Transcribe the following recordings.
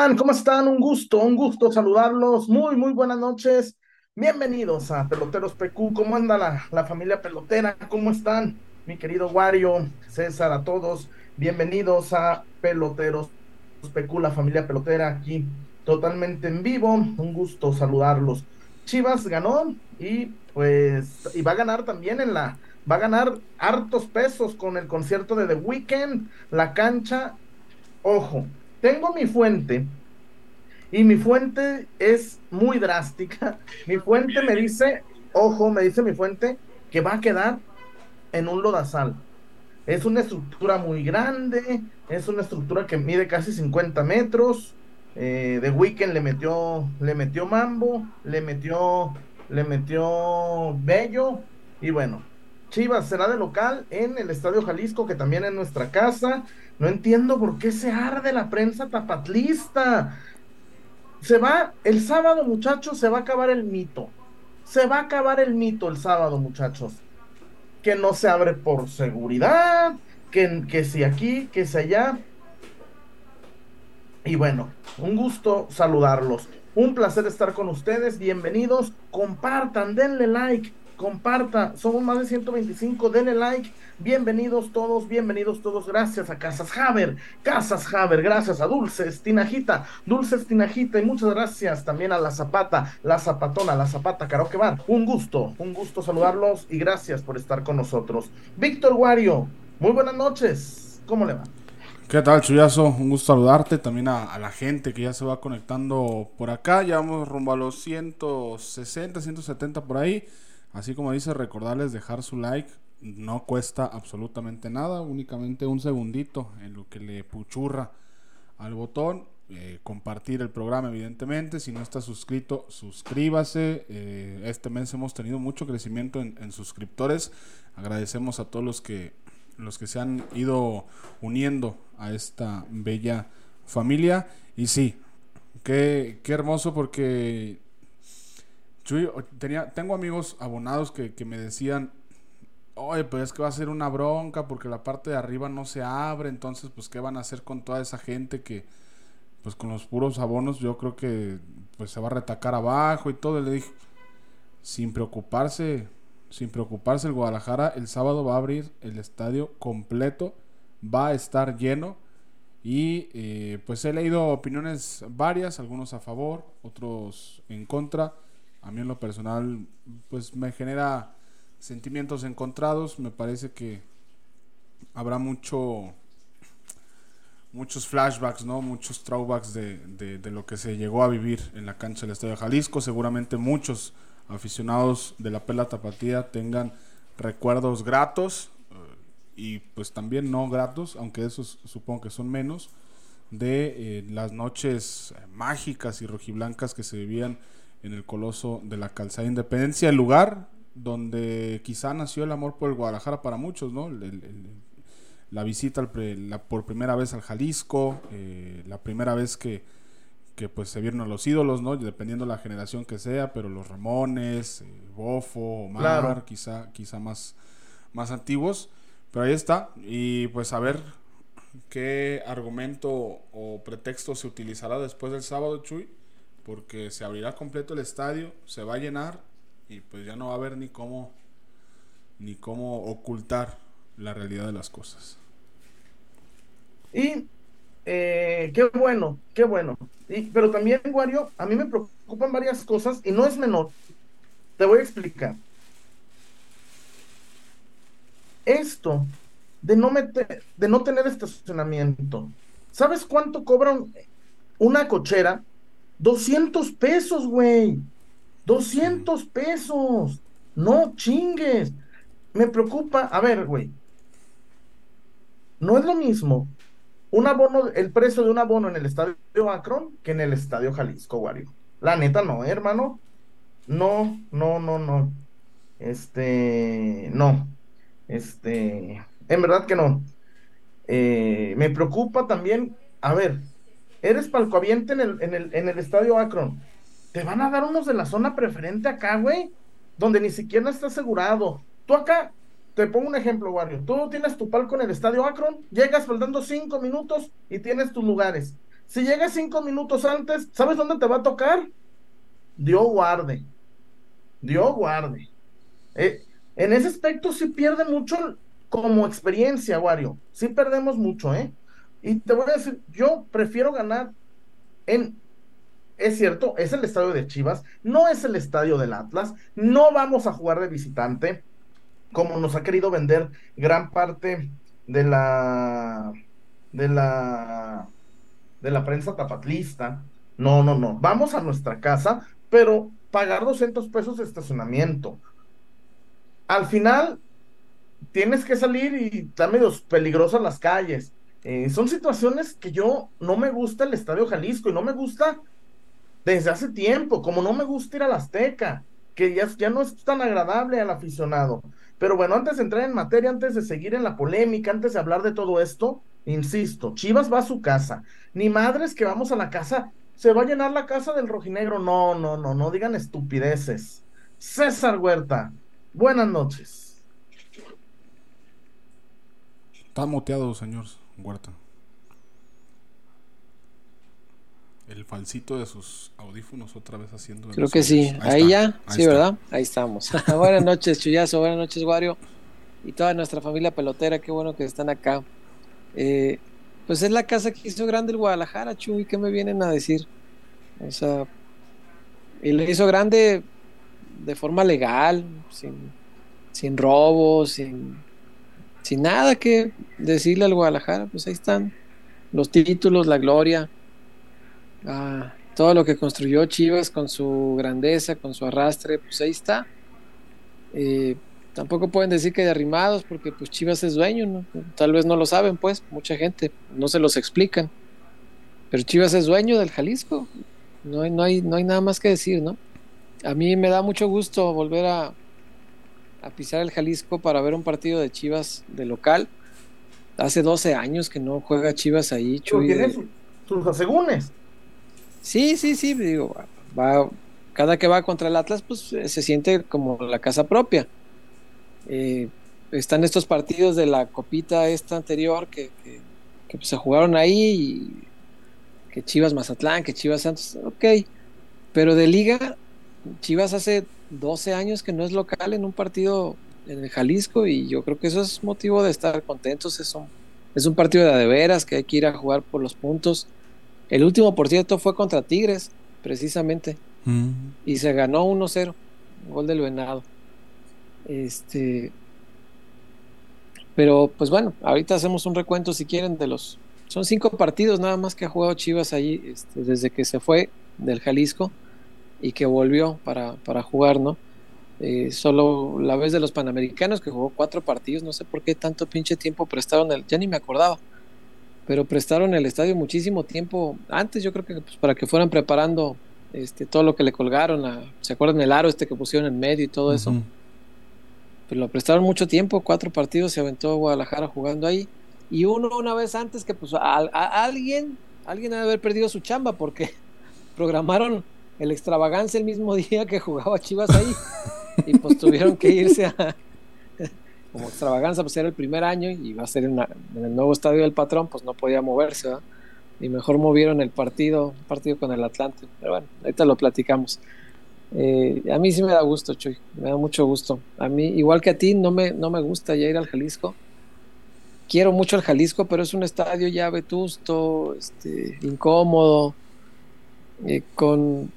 ¿Cómo están? Un gusto, un gusto saludarlos. Muy, muy buenas noches. Bienvenidos a Peloteros PQ. ¿Cómo anda la, la familia pelotera? ¿Cómo están? Mi querido Wario, César, a todos. Bienvenidos a Peloteros PQ, la familia pelotera aquí totalmente en vivo. Un gusto saludarlos. Chivas ganó y pues y va a ganar también en la va a ganar hartos pesos con el concierto de The Weeknd, la cancha. Ojo, tengo mi fuente y mi fuente es muy drástica. Mi fuente me dice, ojo, me dice mi fuente que va a quedar en un lodazal. Es una estructura muy grande, es una estructura que mide casi 50 metros. Eh, The Weeknd le metió, le metió mambo, le metió, le metió bello y bueno, Chivas será de local en el Estadio Jalisco, que también es nuestra casa. No entiendo por qué se arde la prensa tapatlista. Se va, el sábado, muchachos, se va a acabar el mito. Se va a acabar el mito el sábado, muchachos. Que no se abre por seguridad, que, que si aquí, que si allá. Y bueno, un gusto saludarlos. Un placer estar con ustedes. Bienvenidos. Compartan, denle like comparta, somos más de 125, denle like, bienvenidos todos, bienvenidos todos, gracias a Casas Haber, Casas Haber, gracias a Dulces Tinajita, Dulces Tinajita y muchas gracias también a La Zapata, La Zapatona, La Zapata Karaoke Bar, un gusto, un gusto saludarlos y gracias por estar con nosotros. Víctor Wario, muy buenas noches, ¿cómo le va? ¿Qué tal, Chuyazo? Un gusto saludarte, también a, a, la gente que ya se va conectando por acá, ya vamos rumbo a los 160, 170 por ahí. Así como dice, recordarles dejar su like. No cuesta absolutamente nada, únicamente un segundito en lo que le puchurra al botón. Eh, compartir el programa, evidentemente. Si no está suscrito, suscríbase. Eh, este mes hemos tenido mucho crecimiento en, suscriptores. Agradecemos a todos los que, los que se han ido uniendo a esta bella familia. Y sí, qué, qué hermoso porque tenía, tengo amigos abonados que, me decían, oye, pues es que va a ser una bronca porque la parte de arriba no se abre, entonces pues qué van a hacer con toda esa gente que, pues con los puros abonos yo creo que pues se va a retacar abajo y todo. Y le dije, sin preocuparse, sin preocuparse el Guadalajara, el sábado va a abrir el estadio completo, va a estar lleno. Y eh, pues he leído opiniones varias, algunos a favor, otros en contra a mí en lo personal, pues me genera sentimientos encontrados. Me parece que habrá mucho muchos flashbacks, ¿no? Muchos throwbacks de, de, lo que se llegó a vivir en la cancha del Estadio de Jalisco. Seguramente muchos aficionados de la Pela Tapatía tengan recuerdos gratos eh, y pues también no gratos, aunque esos supongo que son menos, de eh, las noches mágicas y rojiblancas que se vivían en el Coloso de la Calzada Independencia, el lugar donde quizá nació el amor por el Guadalajara para muchos, ¿no? la visita por primera vez al Jalisco, eh, la primera vez que, que, pues se vieron a los ídolos, ¿no? Dependiendo de la generación que sea, pero los Ramones, eh, Bofo, Omar, quizá, quizá más, más antiguos. Pero ahí está. Y pues a ver qué argumento o pretexto se utilizará después del sábado, Chuy porque se abrirá completo el estadio, se va a llenar y pues ya no va a haber ni cómo ni cómo ocultar la realidad de las cosas. Y eh, qué bueno, qué bueno. Y, pero también, Wario, a mí me preocupan varias cosas y no es menor. Te voy a explicar. Esto de no meter, de no tener estacionamiento. ¿Sabes cuánto cobran una cochera 200 pesos, güey. 200 pesos. No chingues. Me preocupa. A ver, güey. No es lo mismo un abono, el precio de un abono en el estadio Akron que en el estadio Jalisco, Wario. La neta, no, ¿eh, hermano. No, no, no, no. Este, no. Este, en verdad que no. Eh, me preocupa también, a ver, eres palcoaviente en el, en el, en el estadio Akron. Te van a dar unos de la zona preferente acá, güey, donde ni siquiera está asegurado. Tú acá, te pongo un ejemplo, Wario. Tú tienes tu palco en el estadio Akron, llegas faltando cinco minutos y tienes tus lugares. Si llegas cinco minutos antes, ¿sabes dónde te va a tocar? Dios guarde. Dios guarde. Eh, en ese aspecto sí pierde mucho como experiencia, Wario. Sí perdemos mucho, ¿eh? Y te voy a decir, yo prefiero ganar en... Es cierto, es el estadio de Chivas, no es el estadio del Atlas, no vamos a jugar de visitante, como nos ha querido vender gran parte de la de la de la prensa tapatlista. No, no, no. Vamos a nuestra casa, pero pagar 200 pesos de estacionamiento. Al final, tienes que salir y están medio peligrosas las calles. Eh, son situaciones que yo no me gusta el Estadio Jalisco y no me gusta desde hace tiempo, como no me gusta ir a Azteca, que ya, ya no es tan agradable al aficionado. Pero bueno, antes de entrar en materia, antes de seguir en la polémica, antes de hablar de todo esto, insisto, Chivas va a su casa. Ni madres que vamos a la casa, se va a llenar la casa del rojinegro. No, no, no, no digan estupideces. César Huerta, buenas noches. Está moteado, señor Huerta. El falsito de sus audífonos otra vez haciendo. Creo que sí. Ahí, ya. sí, ¿verdad? Ahí estamos. buenas noches, Chuyazo. Buenas noches, Wario. Y toda nuestra familia pelotera. Qué bueno que están acá. Eh, pues es la casa que hizo grande el Guadalajara, Chuy. ¿Qué me vienen a decir? O sea, y le hizo grande de forma legal, sin, sin robos, sin, sin nada que decirle al Guadalajara. Pues ahí están los títulos, la gloria Ah, todo lo que construyó Chivas con su grandeza, con su arrastre, pues ahí está. Eh, tampoco pueden decir que de arrimados, porque pues Chivas es dueño, tal vez no lo saben, pues, mucha gente, no se los explican. Pero Chivas es dueño del Jalisco, no hay, no hay, no hay nada más que decir, ¿no? A mí me da mucho gusto volver a, a pisar el Jalisco para ver un partido de Chivas de local. Hace 12 años que no juega Chivas ahí, Chuy. Tiene sus asegúnes. Sí, sí, sí, digo, va, cada que va contra el Atlas, pues eh, se siente como la casa propia. Eh, están estos partidos de la copita esta anterior que, pues, se jugaron ahí, que Chivas Mazatlán, que Chivas Santos, ok, pero de liga, Chivas hace 12 años que no es local en un partido en el Jalisco y yo creo que eso es motivo de estar contentos, es un, es un partido de, veras que hay que ir a jugar por los puntos el último, por cierto, fue contra Tigres, precisamente. Mm. Y se ganó 1-0. Gol del Venado. Este. Pero, pues bueno, ahorita hacemos un recuento si quieren de los. Son cinco partidos nada más que ha jugado Chivas ahí este, desde que se fue del Jalisco y que volvió para, para jugar, ¿no? Eh, solo la vez de los Panamericanos que jugó cuatro partidos, no sé por qué tanto pinche tiempo prestaron el, ya ni me acordaba pero prestaron el estadio muchísimo tiempo antes, yo creo que pues, para que fueran preparando este, todo lo que le colgaron, ¿se acuerdan el aro este que pusieron en medio y todo eso? Pero lo prestaron mucho tiempo, cuatro partidos se aventó Guadalajara jugando ahí, y uno una vez antes que pues a, alguien, alguien debe haber perdido su chamba porque programaron el extravagancia el mismo día que jugaba Chivas ahí, y pues tuvieron que irse a como extravaganza, pues era el primer año y iba a ser en, el nuevo estadio del patrón, pues no podía moverse, Y mejor movieron el partido, partido con el Atlante. Pero bueno, ahorita lo platicamos. Eh, a mí sí me da gusto, Chuy, me da mucho gusto. A mí, igual que a ti, no me, no me gusta ya ir al Jalisco. Quiero mucho el Jalisco, pero es un estadio ya vetusto, este, incómodo, eh, con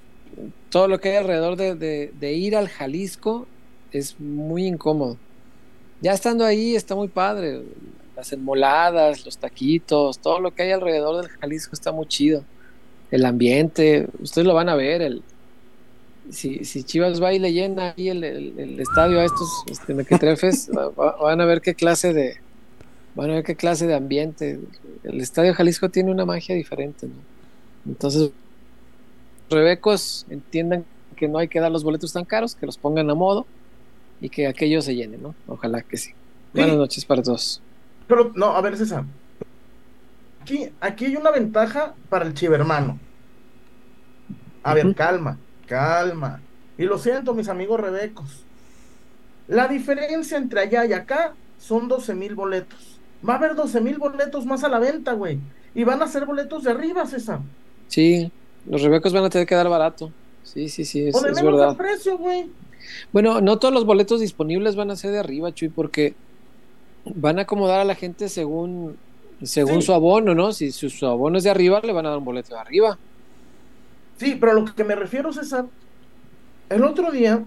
todo lo que hay alrededor de ir al Jalisco es muy incómodo ya estando ahí está muy padre. Las enmoladas, los taquitos, todo lo que hay alrededor del Jalisco está muy chido. El ambiente, ustedes lo van a ver. El, si, si Chivas va y le llena ahí el, estadio a estos este, mequetrefes, van a ver qué clase de van a ver qué clase de ambiente. El estadio Jalisco tiene una magia diferente. Entonces, rebecos entiendan que no hay que dar los boletos tan caros, que los pongan a modo y que aquello se llene, ¿no? Ojalá que sí. Buenas noches para todos. Pero, no, a ver, César. Aquí, aquí hay una ventaja para el chivermano. A ver, calma, calma. Y lo siento, mis amigos rebecos. La diferencia entre allá y acá son 12 mil boletos. Va a haber 12 mil boletos más a la venta, güey. y van a hacer boletos de arriba, César. Sí, los rebecos van a tener que dar barato. Sí, sí, sí, es, o de es menos verdad. de precio, güey. Bueno, no todos los boletos disponibles van a ser de arriba, Chuy, porque van a acomodar a la gente según, según Sí. su abono, ¿no? Si su, su abono es de arriba, le van a dar un boleto de arriba. Sí, pero a lo que me refiero, César, el otro día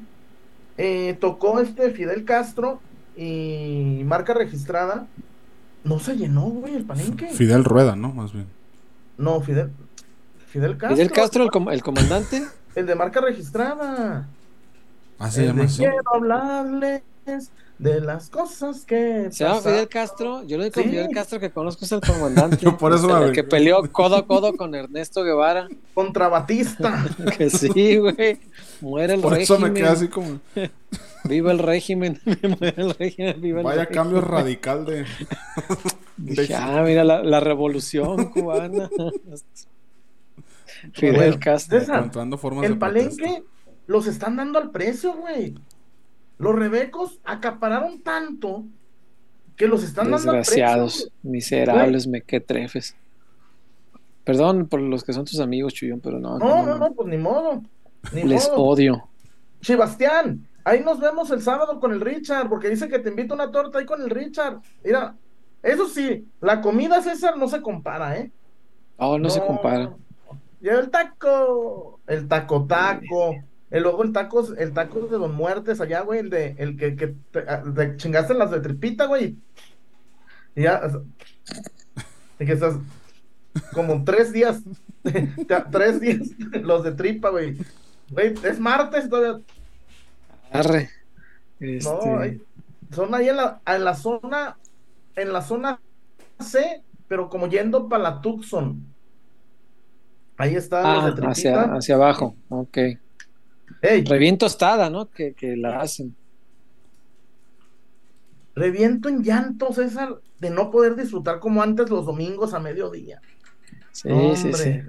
eh, tocó este Fidel Castro y marca registrada. No se llenó, güey, el palenque. Fidel Rueda, ¿no? Más bien. No, Fidel. Fidel Castro. Fidel Castro, el, com- el comandante, El de marca registrada. Ah, se El llama de así. quiero hablarles de las cosas que. se llama pasaron". Fidel Castro. Yo el único Sí. Fidel Castro que conozco es el comandante. Yo por eso me el que peleó codo a codo con Ernesto Guevara. Contra Batista. Que sí, güey. Muere el Por eso régimen. me quedé así como. Viva el régimen. Muere el régimen. Viva el Vaya régimen. cambio radical de. ah, mira la, la revolución cubana. Fidel Bueno, Castro. César, encontrando formas el de palenque los están dando al precio, güey. Los rebecos acapararon tanto que los están dando al Desgraciados, precio. miserables, mequetrefes. Perdón por los que son tus amigos, Chuyón, pero no. No, no, no, pues ni modo. Ni Les modo. odio. Sebastián, ahí nos vemos el sábado con el Richard, porque dice que te invito a una torta ahí con el Richard. Mira, eso sí, la comida César no se compara, ¿eh? Oh, no, se compara. Y el taco, el taco taco, el luego el taco, el taco de Don Muertes allá, güey, el de, el que, que te, te chingaste las de tripita, güey. Y ya, o sea, y que estás como tres días, tres días los de tripa, güey. Güey, es martes todavía. Arre. No, Este, son ahí en la, en la zona, en la zona C, pero como yendo para la Tucson. Ahí están los ah, hacia, hacia abajo. Ok. Ey, Re bien tostada, ¿no? Que, que la hacen. reviento en llanto, César, de no poder disfrutar como antes los domingos a mediodía. Sí, sí, sí.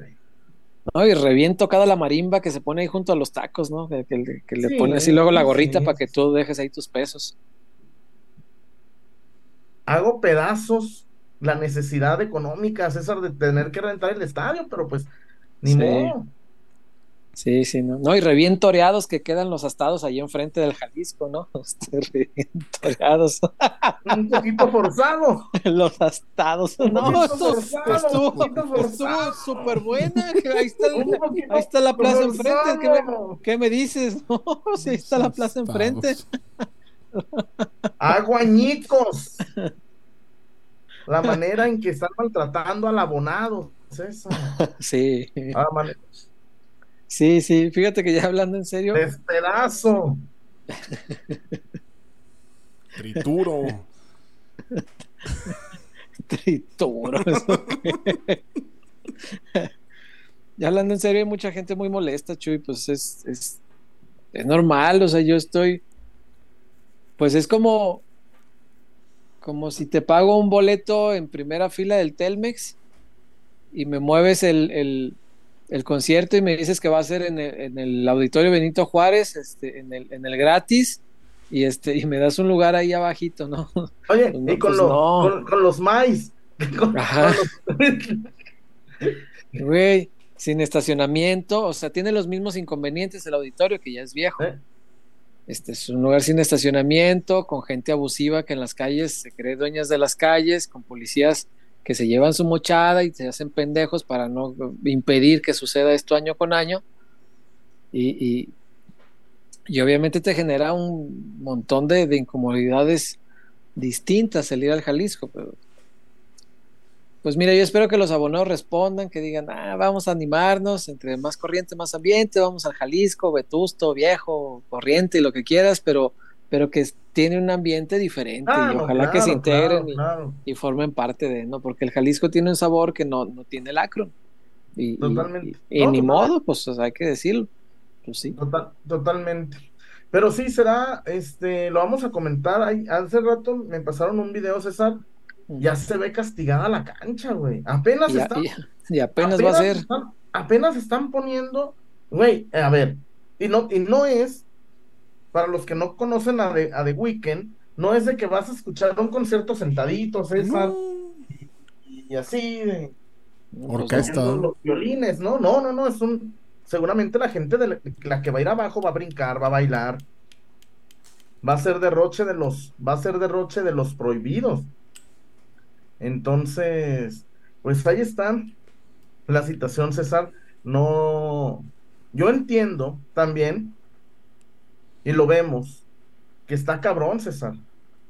No, y reviento cada la marimba que se pone ahí junto a los tacos, ¿no? Que, que- que le Sí, pone así luego la gorrita sí. para que tú dejes ahí tus pesos. Hago pedazos la necesidad económica, César, de tener que rentar el estadio, pero pues ni Sí. modo. Sí, sí, ¿no? No, y re bien toreados que quedan los astados ahí enfrente del Jalisco, ¿no? Este, re bien toreados. Un poquito forzado. los astados. Un No, estuvo, estuvo, súper buena. que Ahí está, ahí está la plaza enfrente. ¿Qué me, qué me dices? No, sí, ahí está la plaza enfrente. Aguañicos. La manera en que están maltratando al abonado, César. Sí, Ah, man- sí, sí. Fíjate que ya hablando en serio, despedazo. Trituro. trituro. ya hablando en serio, hay mucha gente muy molesta, Chuy. Pues es, es, es normal. O sea, yo estoy. Pues es como. Como si te pago un boleto en primera fila del Telmex y me mueves el, el- el concierto y me dices que va a ser en el, en el auditorio Benito Juárez, este, en el, en el gratis, y este, y me das un lugar ahí abajito, ¿no? Oye, Pues no, y con, pues lo- no. con, con los maíz. Con- Ajá. los- Güey, sin estacionamiento, o sea, tiene los mismos inconvenientes el auditorio, que ya es viejo. ¿Eh? Este es un lugar sin estacionamiento, con gente abusiva que en las calles se cree dueñas de las calles, con policías que se llevan su mochada y se hacen pendejos para no impedir que suceda esto año con año. Y, y, y obviamente te genera un montón de, de incomodidades distintas el ir al Jalisco, pero pues mira, yo espero que los abonados respondan, que digan, ah, vamos a animarnos, entre más corriente, más ambiente, vamos al Jalisco, vetusto, viejo, corriente y lo que quieras, pero, pero que tiene un ambiente diferente Ah, y ojalá que se claro, integren claro, y, claro. y formen parte de, ¿no? Porque el Jalisco tiene un sabor que no, no tiene el Akron. Y, Totalmente. y- y No, ni totalmente. modo, pues o sea, hay que decirlo. Pues sí. Total- totalmente. Pero sí será, este, lo vamos a comentar. Ahí, hace rato me pasaron un video, César. Ya se ve castigada la cancha, güey. Apenas Y, a- está. y- y apenas, va a ser. están- apenas están poniendo, güey, a ver, y no, y no es, para los que no conocen a The, a The Weeknd, no es de que vas a escuchar un concierto sentadito, César, y así, de- Orquesta. Los violines, no, no, no, no, es un, seguramente la gente de la, que va a ir abajo va a brincar, va a bailar, va a ser derroche de los, va a ser derroche de los prohibidos. Entonces, pues ahí está la situación, César. No, yo entiendo también, y lo vemos, que está cabrón, César.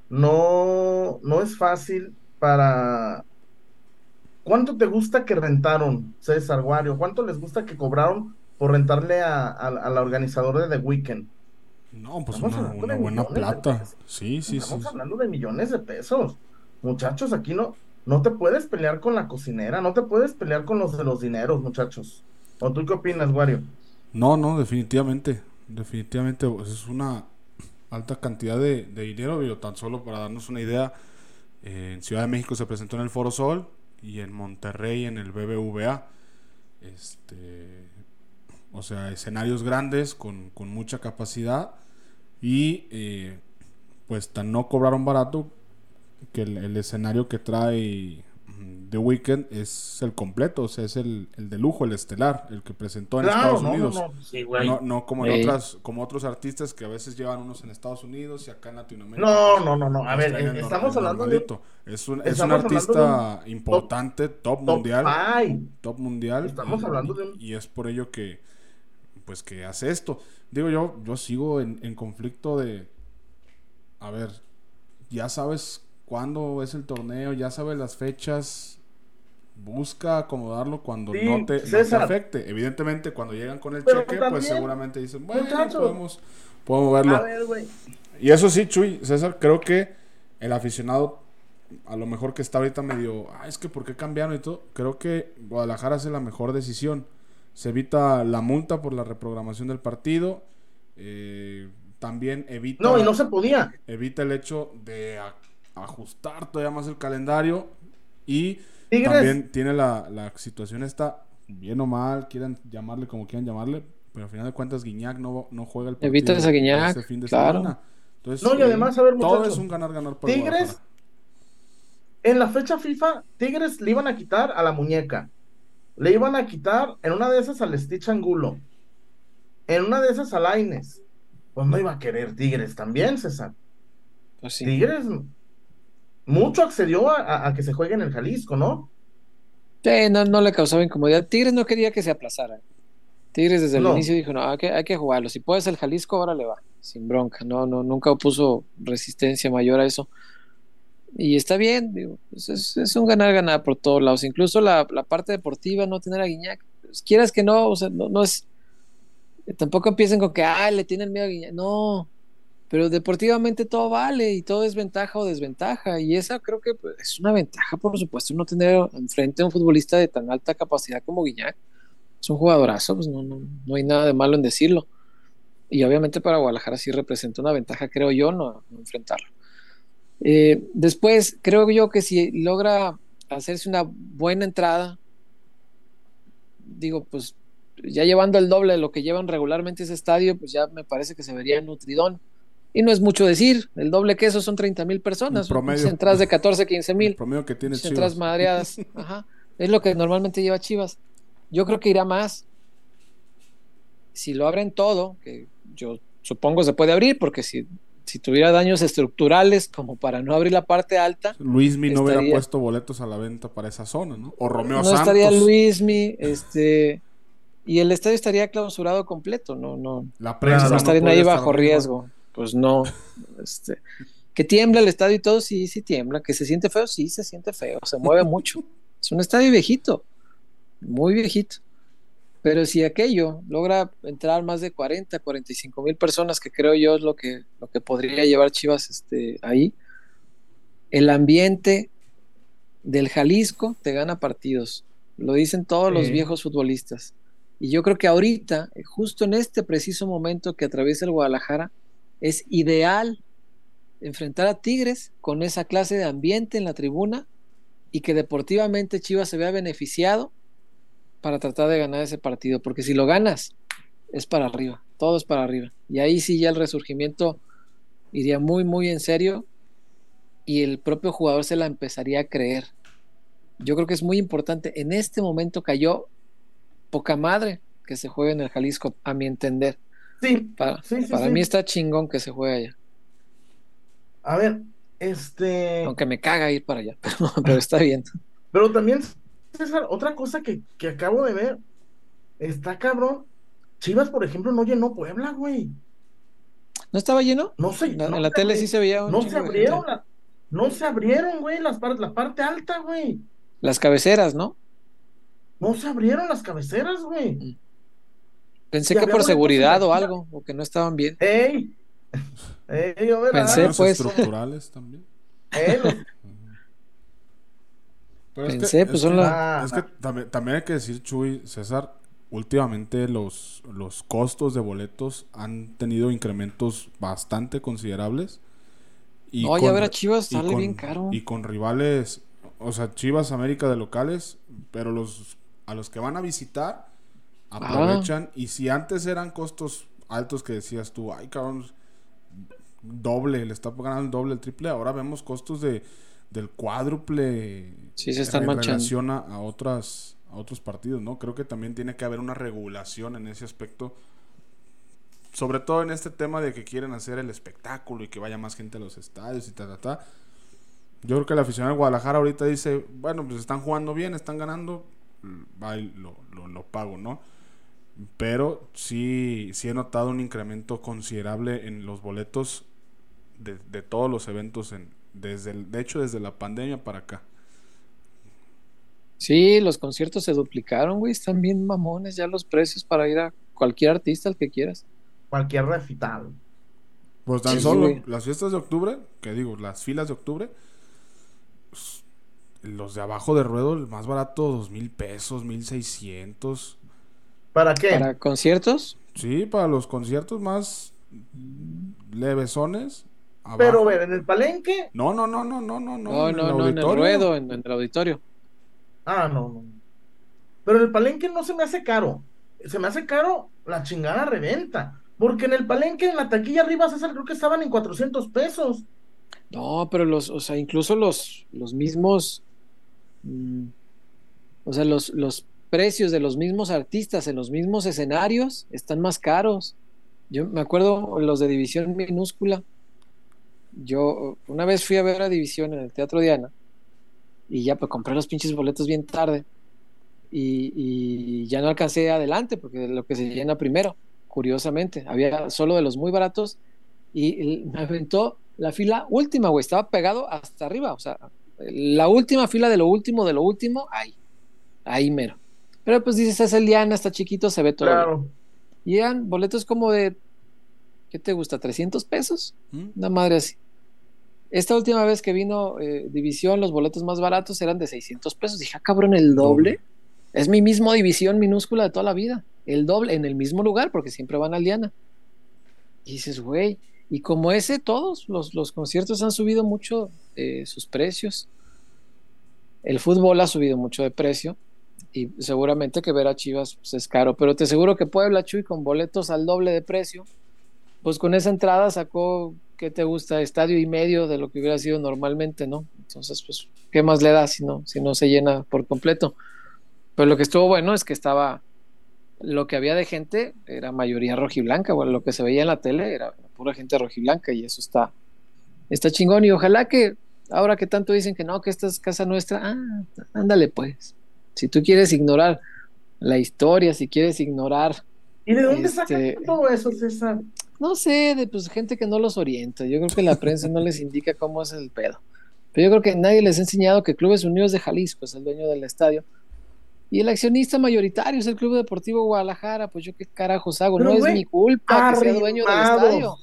No, no es fácil para. ¿Cuánto te gusta que rentaron, César Guario? ¿Cuánto les gusta que cobraron por rentarle a, la organizadora de The Weeknd? No, pues una, buena plata. Sí, sí, Estamos hablando de millones de pesos. Muchachos, aquí no, no te puedes pelear con la cocinera, no te puedes pelear con los de los dineros, muchachos. ¿O tú qué opinas, Wario? No, no, definitivamente. Definitivamente pues, es una alta cantidad de, dinero. Pero tan solo para darnos una idea, eh, en Ciudad de México se presentó en el Foro Sol y en Monterrey en el BBVA. Este, o sea, escenarios grandes con, con mucha capacidad y eh, pues tan no cobraron barato que el, escenario que trae The Weeknd es el completo, o sea, es el, de lujo, el estelar, el que presentó en Estados Unidos. No, no, como en otras, como otros artistas que a veces llevan unos en Estados Unidos y acá en Latinoamérica. No, pues, no, no, no. A ver, estamos hablando de. Es un, es un artista importante, top, mundial. Top mundial. Estamos hablando de Y es por ello que, pues, que hace esto. Digo yo, yo sigo en, en conflicto de. A ver, ya sabes cuándo es el torneo, ya sabe las fechas, busca acomodarlo cuando no, te, afecte. Evidentemente, cuando llegan con el cheque, pues seguramente dicen, bueno, podemos, podemos verlo. y eso sí, Chuy, César, creo que el aficionado, a lo mejor que está ahorita medio, ah, es que ¿por qué cambiaron y todo? Creo que Guadalajara hace la mejor decisión. Se evita la multa por la reprogramación del partido. Eh, también evita. No, y no se podía. Evita el hecho de ajustar todavía más el calendario y también tiene la, la situación esta, bien o mal, quieran llamarle como quieran llamarle, pero al final de cuentas Guiñac no, no juega el partido Evita esa Guiñac, este fin de claro. Entonces, no, y además, a ver, todo es un ganar-ganar para Tigres, en la fecha FIFA, Tigres le iban a quitar a la muñeca. Le iban a quitar en una de esas al Stitch Angulo. En una de esas a Laines. Pues no iba a querer Tigres también, César. Pues Tigres mucho accedió a, que se juegue en el Jalisco, ¿no? Sí, no, le causaba incomodidad. Tigres no quería que se aplazara. Tigres desde el inicio dijo, no, hay que, hay que jugarlo. Si puedes el Jalisco, ahora le va, sin bronca. No, no, nunca puso resistencia mayor a eso. Y está bien, digo, pues es, un ganar-ganar por todos lados. Incluso la, parte deportiva, no tener a Guiñac. Pues quieras que no, o sea, no, no es. Tampoco empiecen con que, ah, le tienen miedo a Guiñac. No, pero deportivamente todo vale y todo es ventaja o desventaja. Y esa creo que pues, es una ventaja, por supuesto, no tener enfrente a un futbolista de tan alta capacidad como Guiñac. Es un jugadorazo, pues no, no, no hay nada de malo en decirlo. Y obviamente para Guadalajara sí representa una ventaja, creo yo, no, enfrentarlo. Eh, después, creo yo que si logra hacerse una buena entrada, digo, pues ya llevando el doble de lo que llevan regularmente ese estadio, pues ya me parece que se vería nutridón y no es mucho decir, el doble queso son 30 mil personas. Promedio. Entradas de 14, 15 mil. promedio que tiene Chivas. madreadas. Ajá. Es lo que normalmente lleva Chivas. Yo creo que irá más. Si lo abren todo, que yo supongo se puede abrir, porque si, si tuviera daños estructurales como para no abrir la parte alta. Luismi no hubiera puesto boletos a la venta para esa zona, ¿no? O Romeo Santos. No estaría Luismi, este. Y el estadio estaría clausurado completo, no, no. La prensa no, estarían ahí bajo riesgo pues no. Este, que tiembla el estadio y todo, sí, sí tiembla. Que se siente feo, sí, se siente feo. Se mueve mucho. Es un estadio viejito, muy viejito. Pero si aquello logra entrar más de 40, 45 mil personas, que creo yo es lo que, lo que podría llevar Chivas este, ahí, el ambiente del Jalisco te gana partidos. Lo dicen todos los viejos futbolistas. Y yo creo que ahorita, justo en este preciso momento que atraviesa el Guadalajara, es ideal enfrentar a Tigres con esa clase de ambiente en la tribuna y que deportivamente Chivas se vea beneficiado para tratar de ganar ese partido, porque si lo ganas es para arriba, todo es para arriba. Y ahí sí ya el resurgimiento iría muy, muy en serio y el propio jugador se la empezaría a creer. yo creo que es muy importante. En este momento cayó poca madre que se juegue en el Jalisco, a mi entender. Sí, Para, sí, sí, para mí está chingón que se juegue allá. A ver, este. Aunque me caga ir para allá, pero, pero está bien. Pero también, César, otra cosa que, que acabo de ver, está cabrón. Chivas, por ejemplo, no llenó Puebla, güey. ¿No estaba lleno? No sé. En la, no en la se tele sí se veía un No se abrieron, la- no se abrieron, güey, las par- la parte alta, güey. Las cabeceras, ¿no? No se abrieron las cabeceras, güey. Pensé que por seguridad o algo, o que no estaban bien. ¡Ey! ¡Ey, a Pensé, pues. estructurales también. los- Pero es que- Pensé, es pues que- son la- ah, Es que también, también hay que decir, Chuy, César, últimamente los, los costos de boletos han tenido incrementos bastante considerables. Y No, ya con ver a Chivas sale con- bien caro. Y con rivales, o sea, Chivas América de locales, pero los a los que van a visitar aprovechan. Y si antes eran costos altos que decías tú, ay cabrón, doble, le está ganando el doble, el triple, ahora vemos costos de del cuádruple Sí, se están en manchando. relación a, a otras a otros partidos, ¿no? Creo que también tiene que haber una regulación en ese aspecto. Sobre todo en este tema de que quieren hacer el espectáculo y que vaya más gente a los estadios y ta, ta, ta. Yo creo que la afición de Guadalajara ahorita dice, bueno, pues están jugando bien, están ganando, va y lo, lo, lo pago, ¿no? Pero sí, sí he notado un incremento considerable en los boletos de, de todos los eventos, en, desde el, de hecho desde la pandemia para acá. Sí, los conciertos se duplicaron, güey. Están bien mamones ya los precios para ir a cualquier artista, el que quieras. cualquier recital. Pues tan Sí, solo las fiestas de octubre, que digo, las filas de octubre, pues, los de abajo de ruedo, el más barato, dos mil pesos, mil seiscientos. ¿Para qué? Para conciertos, Sí, para los conciertos más levesones. Pero, abajo. ver, en el palenque. No, no, no, no, no, no, no. no, en no, el no, en el ruedo, en, en el auditorio. Ah, no, no. Pero en el palenque no se me hace caro. Se me hace caro la chingada reventa. Porque en el palenque, en la taquilla arriba, César, creo que estaban en 400 pesos. No, pero los, o sea, incluso los, los mismos, mm, o sea, los, los precios de los mismos artistas en los mismos escenarios están más caros. Yo me acuerdo los de División Minúscula. Yo una vez fui a ver a División en el Teatro Diana y ya pues compré los pinches boletos bien tarde y, ya no alcancé adelante porque lo que se llena primero, curiosamente, había solo de los muy baratos y me aventó la fila última, güey, estaba pegado hasta arriba, o sea, la última fila de lo último, de lo último, ahí, ahí mero. Pero pues dices, es el Diana, está chiquito, se ve todo. bien. Claro. Y eran boletos como de, ¿qué te gusta? ¿300 pesos? ¿Mm? Una madre así. Esta última vez que vino eh, División, los boletos más baratos eran de 600 pesos. Dije, ah, cabrón, el doble. Doble. Es mi mismo División minúscula de toda la vida. El doble, en el mismo lugar, porque siempre van al Diana. Y dices, güey, y como ese, todos los, los conciertos han subido mucho eh, sus precios. El fútbol ha subido mucho de precio. Y seguramente que ver a Chivas pues, es caro. Pero te aseguro que Puebla, Chuy, con boletos al doble de precio, pues con esa entrada sacó, ¿qué te gusta? Estadio y medio de lo que hubiera sido normalmente, ¿no? Entonces, pues, ¿qué más le da si no, si no se llena por completo? Pero lo que estuvo bueno es que estaba, lo que había de gente era mayoría rojiblanca, bueno, lo que se veía en la tele era pura gente rojiblanca y eso está, está chingón y ojalá que ahora que tanto dicen que no, que esta es casa nuestra, ah, ándale pues, si tú quieres ignorar la historia, si quieres ignorar, ¿Y de dónde Este- sacan todo eso, César? no sé, de pues gente que no los orienta, yo creo que la prensa no les indica cómo es el pedo, pero yo creo que nadie les ha enseñado que Clubes Unidos de Jalisco es el dueño del estadio. Y el accionista mayoritario es el Club Deportivo Guadalajara, pues yo qué carajos hago, Pero, no es mi culpa que sea dueño del estadio.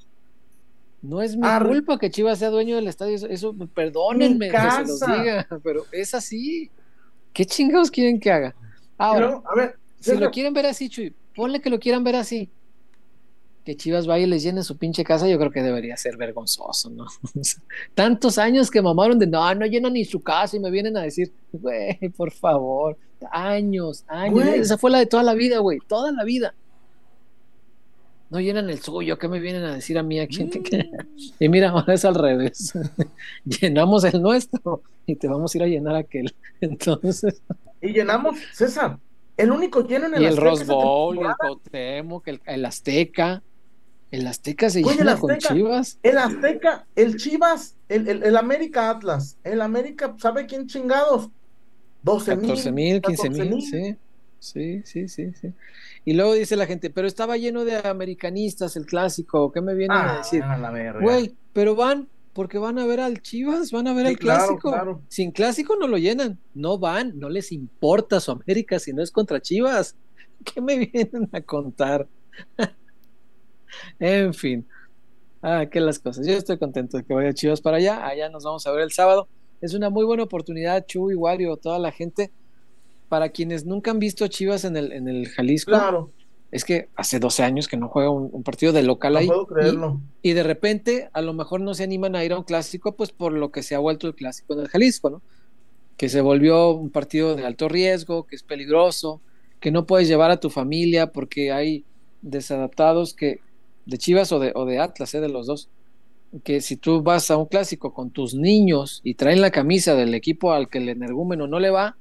No es mi culpa que Chivas sea dueño del estadio, eso, eso, perdónenme que se los diga, pero es así. ¿Ququé chingados quieren que haga? Ahora, a ver, si lo quieren ver así, Chuy, ponle que lo quieran ver así. Que Chivas vaya y les llene su pinche casa, yo creo que debería ser vergonzoso, ¿no? Tantos años que mamaron de no, no llenan ni su casa y me vienen a decir, güey, por favor, años, años. Güey. Esa fue la de toda la vida, güey, toda la vida. No llenan el suyo, ¿qué me vienen a decir a mí aquí? Y mira, ahora es al revés. Llenamos el nuestro y te vamos a ir a llenar aquel. Entonces. Y llenamos, César, el único lleno en el Y el Rose Bowl, el Cuauhtémoc, el, el Azteca. El Azteca se Oye, llena con Azteca, Chivas. El Azteca, el Chivas, el, el, el América Atlas, el América, ¿sabe quién chingados? 12 mil. 14 mil, 15 mil, sí. Sí, sí, sí, sí. Y luego dice la gente, pero estaba lleno de americanistas el clásico, ¿qué me vienen a Ah, decir? a la verga. Güey, pero van porque van a ver al Chivas, van a ver Sí, al claro, clásico. claro. Sin clásico no lo llenan, no van, no les importa su América si no es contra Chivas. ¿Qué me vienen a contar? en fin, ah, qué las cosas. Yo estoy contento de que vaya Chivas para allá. Allá nos vamos a ver el sábado. Es una muy buena oportunidad, Chu y Wario, toda la gente. Para quienes nunca han visto a Chivas en el, en el Jalisco, Claro, es que hace 12 años que no juega un, un partido de local no ahí. puedo y- creerlo. y de repente a lo mejor no se animan a ir a un clásico, pues por lo que se ha vuelto el clásico en el Jalisco, ¿no? Que se volvió un partido de alto riesgo, que es peligroso, que no puedes llevar a tu familia porque hay desadaptados que de Chivas o de, o de Atlas, ¿eh? de los dos, que si tú vas a un clásico con tus niños y traen la camisa del equipo al que el energúmeno no le va,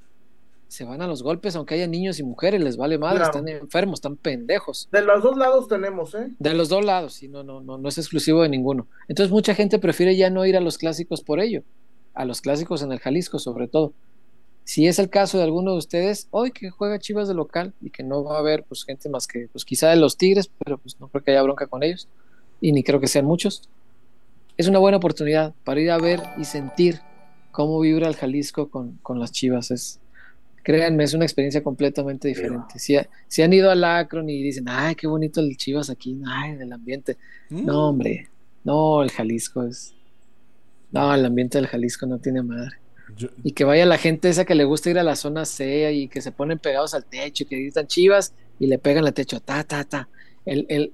se van a los golpes, aunque haya niños y mujeres, les vale madre, Claro. están enfermos, están pendejos. De los dos lados tenemos, ¿eh? De los dos lados, sí, no, no, no, no es exclusivo de ninguno. Entonces mucha gente prefiere ya no ir a los clásicos por ello, a los clásicos en el Jalisco sobre todo. Si es el caso de alguno de ustedes, hoy que juega Chivas de local y que no va a haber pues gente más que pues quizá de los Tigres, pero pues no creo que haya bronca con ellos y ni creo que sean muchos. Es una buena oportunidad para ir a ver y sentir cómo vibra el Jalisco con, con las Chivas. Es, créanme, es una experiencia completamente diferente. Si, ha- si han ido al Akron y dicen, ay, qué bonito el Chivas aquí, ay, el ambiente. Mm. No, hombre, no, el Jalisco es. No, el ambiente del Jalisco no tiene madre. Yo- Y que vaya la gente esa que le gusta ir a la zona C y que se ponen pegados al techo y que gritan chivas y le pegan al techo, ta, ta, ta. El, el,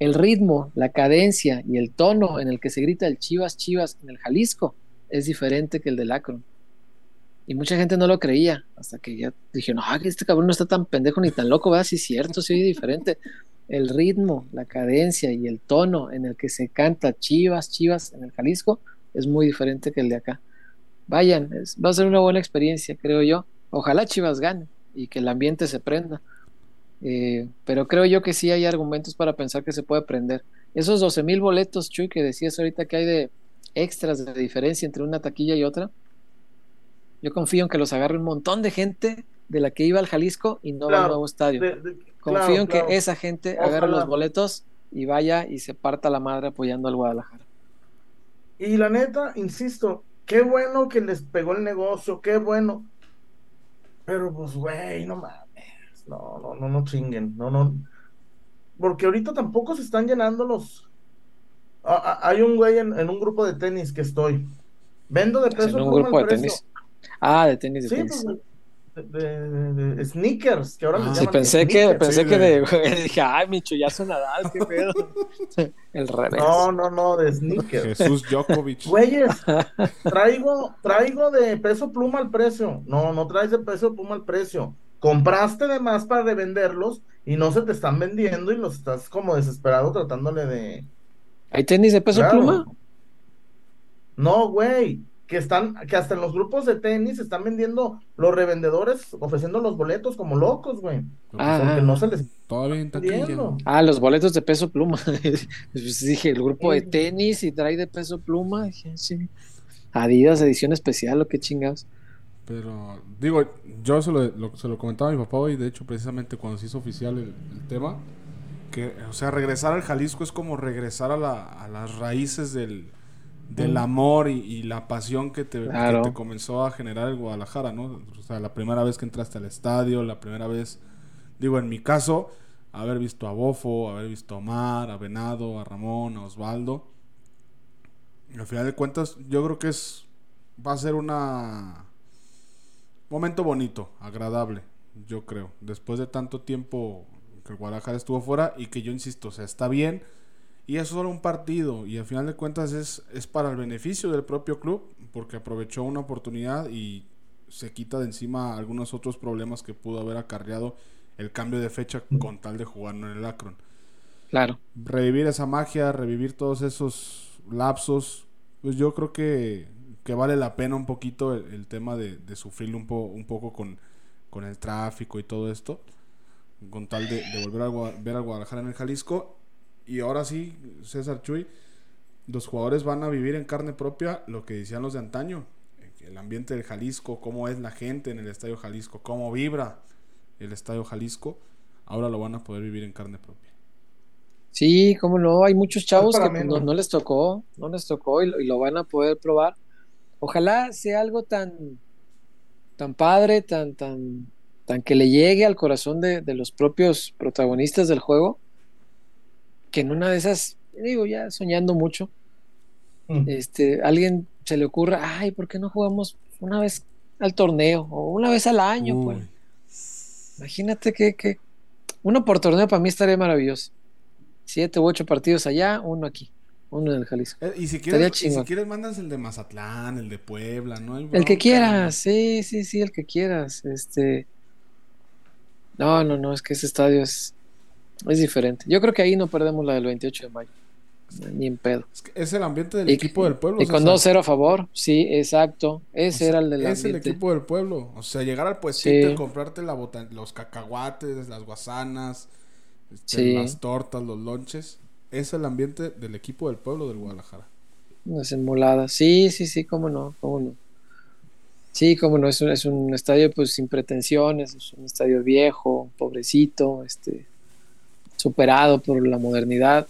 el ritmo, la cadencia y el tono en el que se grita el chivas, chivas en el Jalisco es diferente que el del Akron. Y mucha gente no lo creía, hasta que ya ah, que este cabrón no está tan pendejo ni tan loco, ¿verdad? Sí, cierto, sí, diferente. El ritmo, la cadencia y el tono en el que se canta chivas, chivas en el Jalisco es muy diferente que el de acá. Vayan, va a ser una buena experiencia, creo yo. Ojalá Chivas gane y que el ambiente se prenda. Eh, pero creo yo que sí hay argumentos para pensar que se puede prender. Esos 12 mil boletos, Chuy, que decías ahorita que hay de extras de diferencia entre una taquilla y otra, yo confío en que los agarre un montón de gente de la que iba al Jalisco y no va al Claro, nuevo estadio. De- de- confío claro, en claro. que esa gente agarre los boletos y vaya y se parta la madre apoyando al Guadalajara. Y la neta, insisto, qué bueno que les pegó el negocio, qué bueno. Pero pues, güey, no mames. No, no, no, no chinguen. No, no. Porque ahorita tampoco se están llenando los. Ah, ah, hay un güey en, en un grupo de tenis que estoy. Vendo de peso En un grupo de precio. tenis. Ah, de tenis, de Sí, tenis. pues, de, de- de- de sneakers, que ahora Ah, Sí, pensé que, pensé Sí, que de- de, dije, ay, mi chullazo Nadal, qué pedo. El revés. No, no, no, de sneakers. Jesús Djokovic. Güeyes, traigo, traigo de peso pluma al precio. No, no traes de peso pluma al precio. Compraste de más para revenderlos y no se te están vendiendo y los estás como desesperado tratándole de. ¿Hay tenis de peso Claro. pluma? No, güey, que están, que hasta en los grupos de tenis están vendiendo los revendedores, ofreciendo los boletos como locos, güey. Ah, Porque no se les Todavía está. Ah, los boletos de peso pluma. Pues dije, el grupo de tenis y trae de peso pluma. Dije, sí. Adidas edición especial, o qué chingados. Pero, digo, yo se lo, lo- se lo comentaba a mi papá hoy, de hecho, precisamente cuando se hizo oficial el, el tema, que, o sea, regresar al Jalisco es como regresar a, la- a las raíces del, del Mm. amor y, y la pasión que te, que Claro. te comenzó a generar el Guadalajara, ¿no? O sea, la primera vez que entraste al estadio, la primera vez, digo, en mi caso, haber visto a Bofo, haber visto a Omar, a Venado, a Ramón, a Osvaldo. Al final de cuentas, yo creo que es va a ser una momento bonito, agradable, yo creo. Después de tanto tiempo que el Guadalajara estuvo fuera y que yo insisto, o sea, está bien y es solo un partido y al final de cuentas es, es para el beneficio del propio club porque aprovechó una oportunidad y se quita de encima algunos otros problemas que pudo haber acarreado el cambio de fecha con tal de jugar en el Akron. Claro. Revivir esa magia, revivir todos esos lapsos, pues yo creo que, que vale la pena un poquito el, tema de, de sufrir un, un poco con, con el tráfico y todo esto, con tal de, volver a ver al Guadalajara en el Jalisco. Y ahora sí, César Chuy, los jugadores van a vivir en carne propia lo que decían los de antaño, el ambiente del Jalisco, cómo es la gente en el Estadio Jalisco, cómo vibra el Estadio Jalisco, ahora lo van a poder vivir en carne propia. Sí, cómo no, hay muchos chavos que pues, no, les tocó, no les tocó y lo, van a poder probar. Ojalá sea algo tan, tan padre, tan, tan, tan que le llegue al corazón de, los propios protagonistas del juego, que en una de esas, digo, ya soñando mucho, mm. este, alguien se le ocurra, ay, ¿por qué no jugamos una vez al torneo o una vez al año? Pues? Imagínate que, que uno por torneo para mí estaría maravilloso. Siete u ocho partidos allá, uno aquí. Uno en el Jalisco. Eh, y si quieres, si quieres mandas el de Mazatlán, el de Puebla, ¿no? el que quieras, sí, sí, sí, el que quieras. Este. No, no, no, es que ese estadio es, es diferente. Yo creo que ahí no perdemos la del 28 de mayo. Ni en pedo. Es, el ambiente del equipo del pueblo. Y con 2-0 a favor, sí, exacto. Ese era el del Es el equipo del pueblo. O sea, llegar al puestito y comprarte la los cacahuates, las guasanas, este, las tortas, los lonches es el ambiente del equipo del pueblo del Guadalajara. Las enmoladas, sí, sí, sí, cómo no, cómo no. Sí, cómo no, es un, es un estadio pues sin pretensiones, es un estadio viejo, pobrecito, este, superado por la modernidad,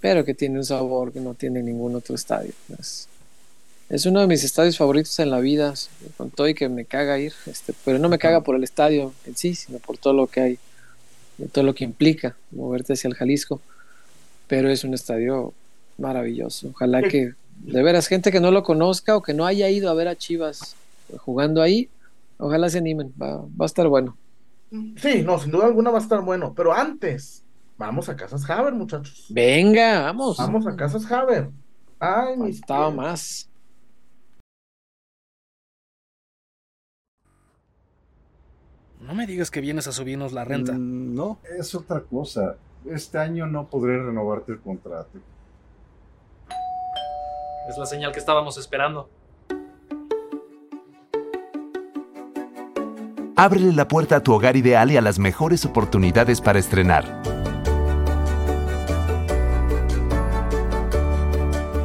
pero que tiene un sabor que no tiene ningún otro estadio. Es, es uno de mis estadios favoritos en la vida, con todo y que me caga ir, este, pero no me caga por el estadio en sí, sino por todo lo que hay, todo lo que implica moverte hacia el Jalisco pero es un estadio maravilloso. Ojalá que, de veras, gente que no lo conozca o que no haya ido a ver a Chivas jugando ahí, ojalá se animen, va, a estar bueno. Sí, no, sin duda alguna va a estar bueno, pero antes, vamos a Casas Haber, muchachos. Venga, vamos. Vamos a Casas Haber. Ay, Estaba más. No me digas que vienes a subirnos la renta. Mm, no, es otra cosa este año no podré renovarte el contrato. Es la señal que estábamos esperando. Ábrele la puerta a tu hogar ideal y a las mejores oportunidades para estrenar.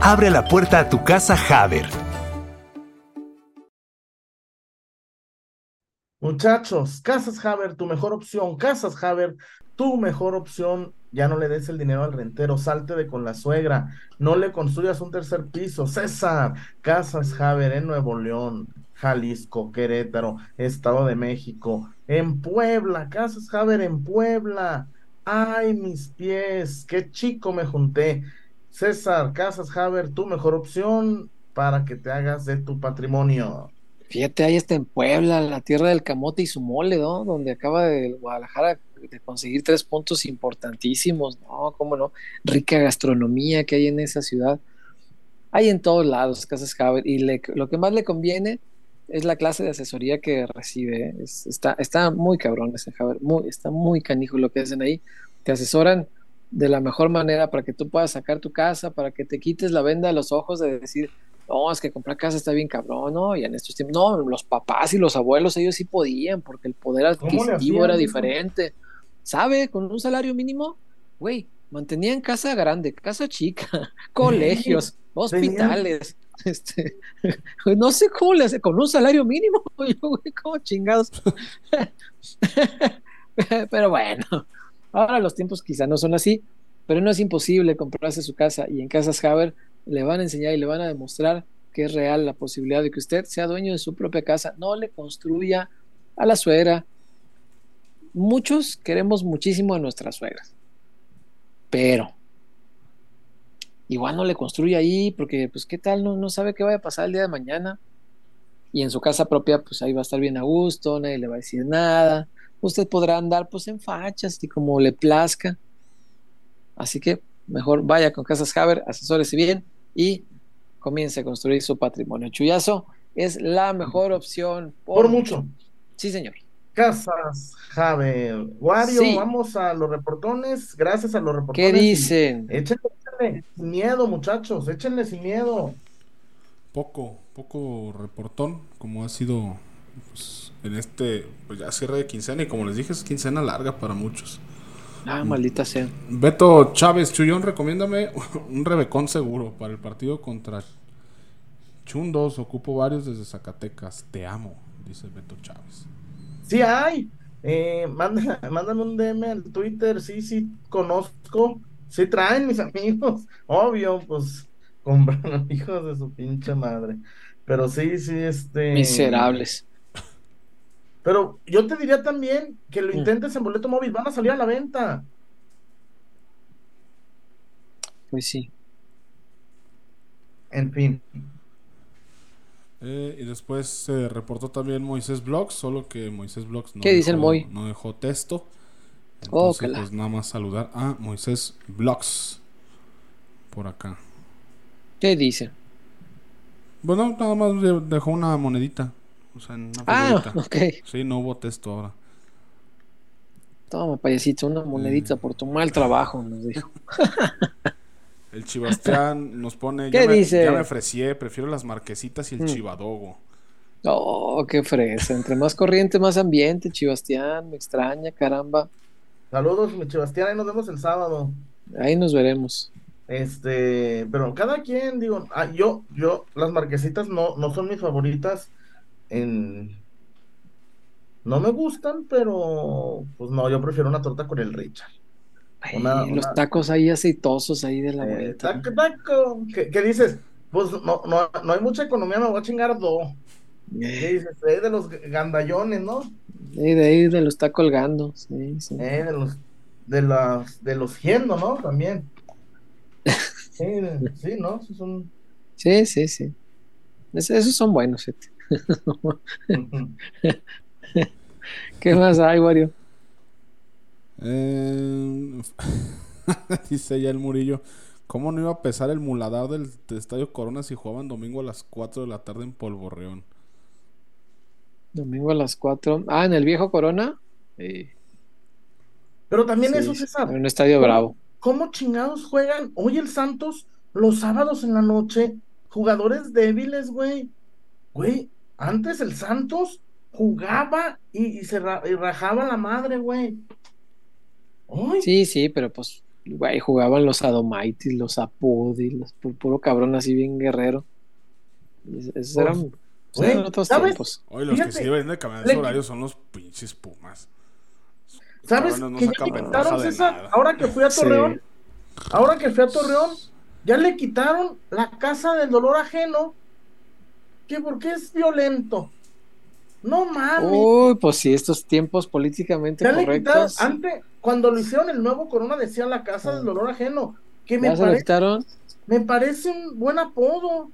Abre la puerta a tu casa Haber. Muchachos, Casas Haber, tu mejor opción. Casas Haber tu mejor opción, ya no le des el dinero al rentero, salte de con la suegra, no le construyas un tercer piso. César, Casas Javer en Nuevo León, Jalisco, Querétaro, Estado de México, en Puebla, Casas Javer en Puebla. Ay, mis pies, qué chico me junté. César, Casas Javer, tu mejor opción para que te hagas de tu patrimonio. Fíjate, ahí está en Puebla, la tierra del camote y su mole, ¿no? Donde acaba de Guadalajara de conseguir tres puntos importantísimos, ¿no? ¿Cómo no? Rica gastronomía que hay en esa ciudad. Hay en todos lados casas Haber y lo que más le conviene es la clase de asesoría que recibe. ¿eh? está, está muy cabrón ese Haber, muy, está muy canijo lo que hacen ahí. Te asesoran de la mejor manera para que tú puedas sacar tu casa, para que te quites la venda de los ojos de decir, no, es que comprar casa está bien cabrón, ¿no? Y en estos tiempos, no, los papás y los abuelos, ellos sí podían, porque el poder adquisitivo era diferente. ¿Sabe? Con un salario mínimo, güey, mantenían casa grande, casa chica, colegios, hospitales. Este, no sé cómo le hace, con un salario mínimo, como chingados. pero bueno, ahora los tiempos quizá no son así, pero no es imposible comprarse su casa y en Casas Haber le van a enseñar y le van a demostrar que es real la posibilidad de que usted sea dueño de su propia casa, no le construya a la suegra. Muchos queremos muchísimo a nuestras suegras, pero igual no le construye ahí porque pues qué tal, no, no sabe qué vaya a pasar el día de mañana. Y en su casa propia, pues ahí va a estar bien a gusto, nadie le va a decir nada. Usted podrá andar pues en fachas y como le plazca. Así que mejor vaya con Casas Haber, asesórese bien y comience a construir su patrimonio. Chuyazo es la mejor opción. Por, mucho. Sí, señor. Casas, Javier. Wario, Sí. vamos a los reportones. Gracias a los reportones. ¿Qué dicen? Échenle, échenle sin miedo, muchachos. Échenle sin miedo. Poco, poco reportón, como ha sido pues, en este pues ya cierre de quincena. Y como les dije, es quincena larga para muchos. Ah, maldita sea. Beto Chávez Chuyón, recomiéndame un rebecón seguro para el partido contra Chundos. Ocupo varios desde Zacatecas. Te amo, dice Beto Chávez. Sí hay. Eh, manda- mándame un DM al Twitter. Sí, sí, conozco. Sí traen mis amigos. Obvio, pues compraron hijos de su pinche madre. Pero sí, sí, este. Miserables. Pero yo te diría también que lo Mm. intentes en boleto móvil. Van a salir a la venta. Pues sí. En fin. Eh, y después se reportó también Moisés Blogs, solo que Moisés Blogs no, ¿Qué dice el dejó, Moy? no dejó texto. Oh, Entonces, pues nada más saludar a Moisés Blogs por acá. ¿Qué dice? Bueno, nada más de- dejó una monedita. O sea, una Ah, ok. Sí, no hubo texto ahora. Toma, payasito, una monedita por tu mal trabajo, nos dijo. El Chibastián nos pone. ¿Qué ya me, dice? Ya me ofrecié, prefiero las marquesitas y el Mm. chivadogo. Oh, qué fresa. Entre más corriente, más ambiente, Chibastián. Me extraña, caramba. Saludos, mi Sebastián. Ahí nos vemos el sábado. Ahí nos veremos. Este, pero cada quien, digo, ah, yo, yo, las marquesitas no, no son mis favoritas. En... No me gustan, pero pues no, yo prefiero una torta con el Richard. Ay, Una- los tacos ahí aceitosos ahí de la Eh, vuelta. taco, taco. ¿Qué, qué dices? Pues no, no, no hay mucha economía, me voy a chingar dos. ¿Qué dices? Eh, de los gandallones, ¿no? Sí, de ahí de lo está colgando. Sí, sí. Eh, de los, de las, de los hiendo, ¿no? También. Sí, de- sí, ¿no? Esos son. Sí, sí, sí. Es- esos son buenos. ¿Qué más hay, Wario? Eh, dice ya el Murillo. ¿Cómo no iba a pesar el muladar del Estadio Corona si jugaban domingo a las 4 de la tarde en Polvorreón? Domingo a las 4. Ah, en el viejo Corona. Sí, Pero también sí, eso, César. En un estadio ¿Cómo- bravo. ¿Cómo chingados juegan hoy el Santos los sábados en la noche? Jugadores débiles, güey. Güey, antes el Santos jugaba y, y se ra- y rajaba la madre, güey. Ay, Sí, sí, pero pues, güey, jugaban los Adomaitis, los Apodi, los pu- puro cabrón así bien guerrero. Es- Esos Pues, eran, güey, eran otros ¿sabes? tiempos. Hoy los Fíjate, que sí deben de cambiar le- ese horario son los pinches Pumas. ¿Sabes cabrones no que ya le quitaron, César? Ahora que fui a Sí. Torreón, ahora que fui a Torreón, ya le quitaron la casa del dolor ajeno, que porque es violento. No mames. Uy, pues sí, estos tiempos políticamente Ya le quitaron, correctos. antes, cuando lo hicieron el nuevo Corona, decía la casa del dolor ajeno, que me, pare- quitaron. me parece un buen apodo.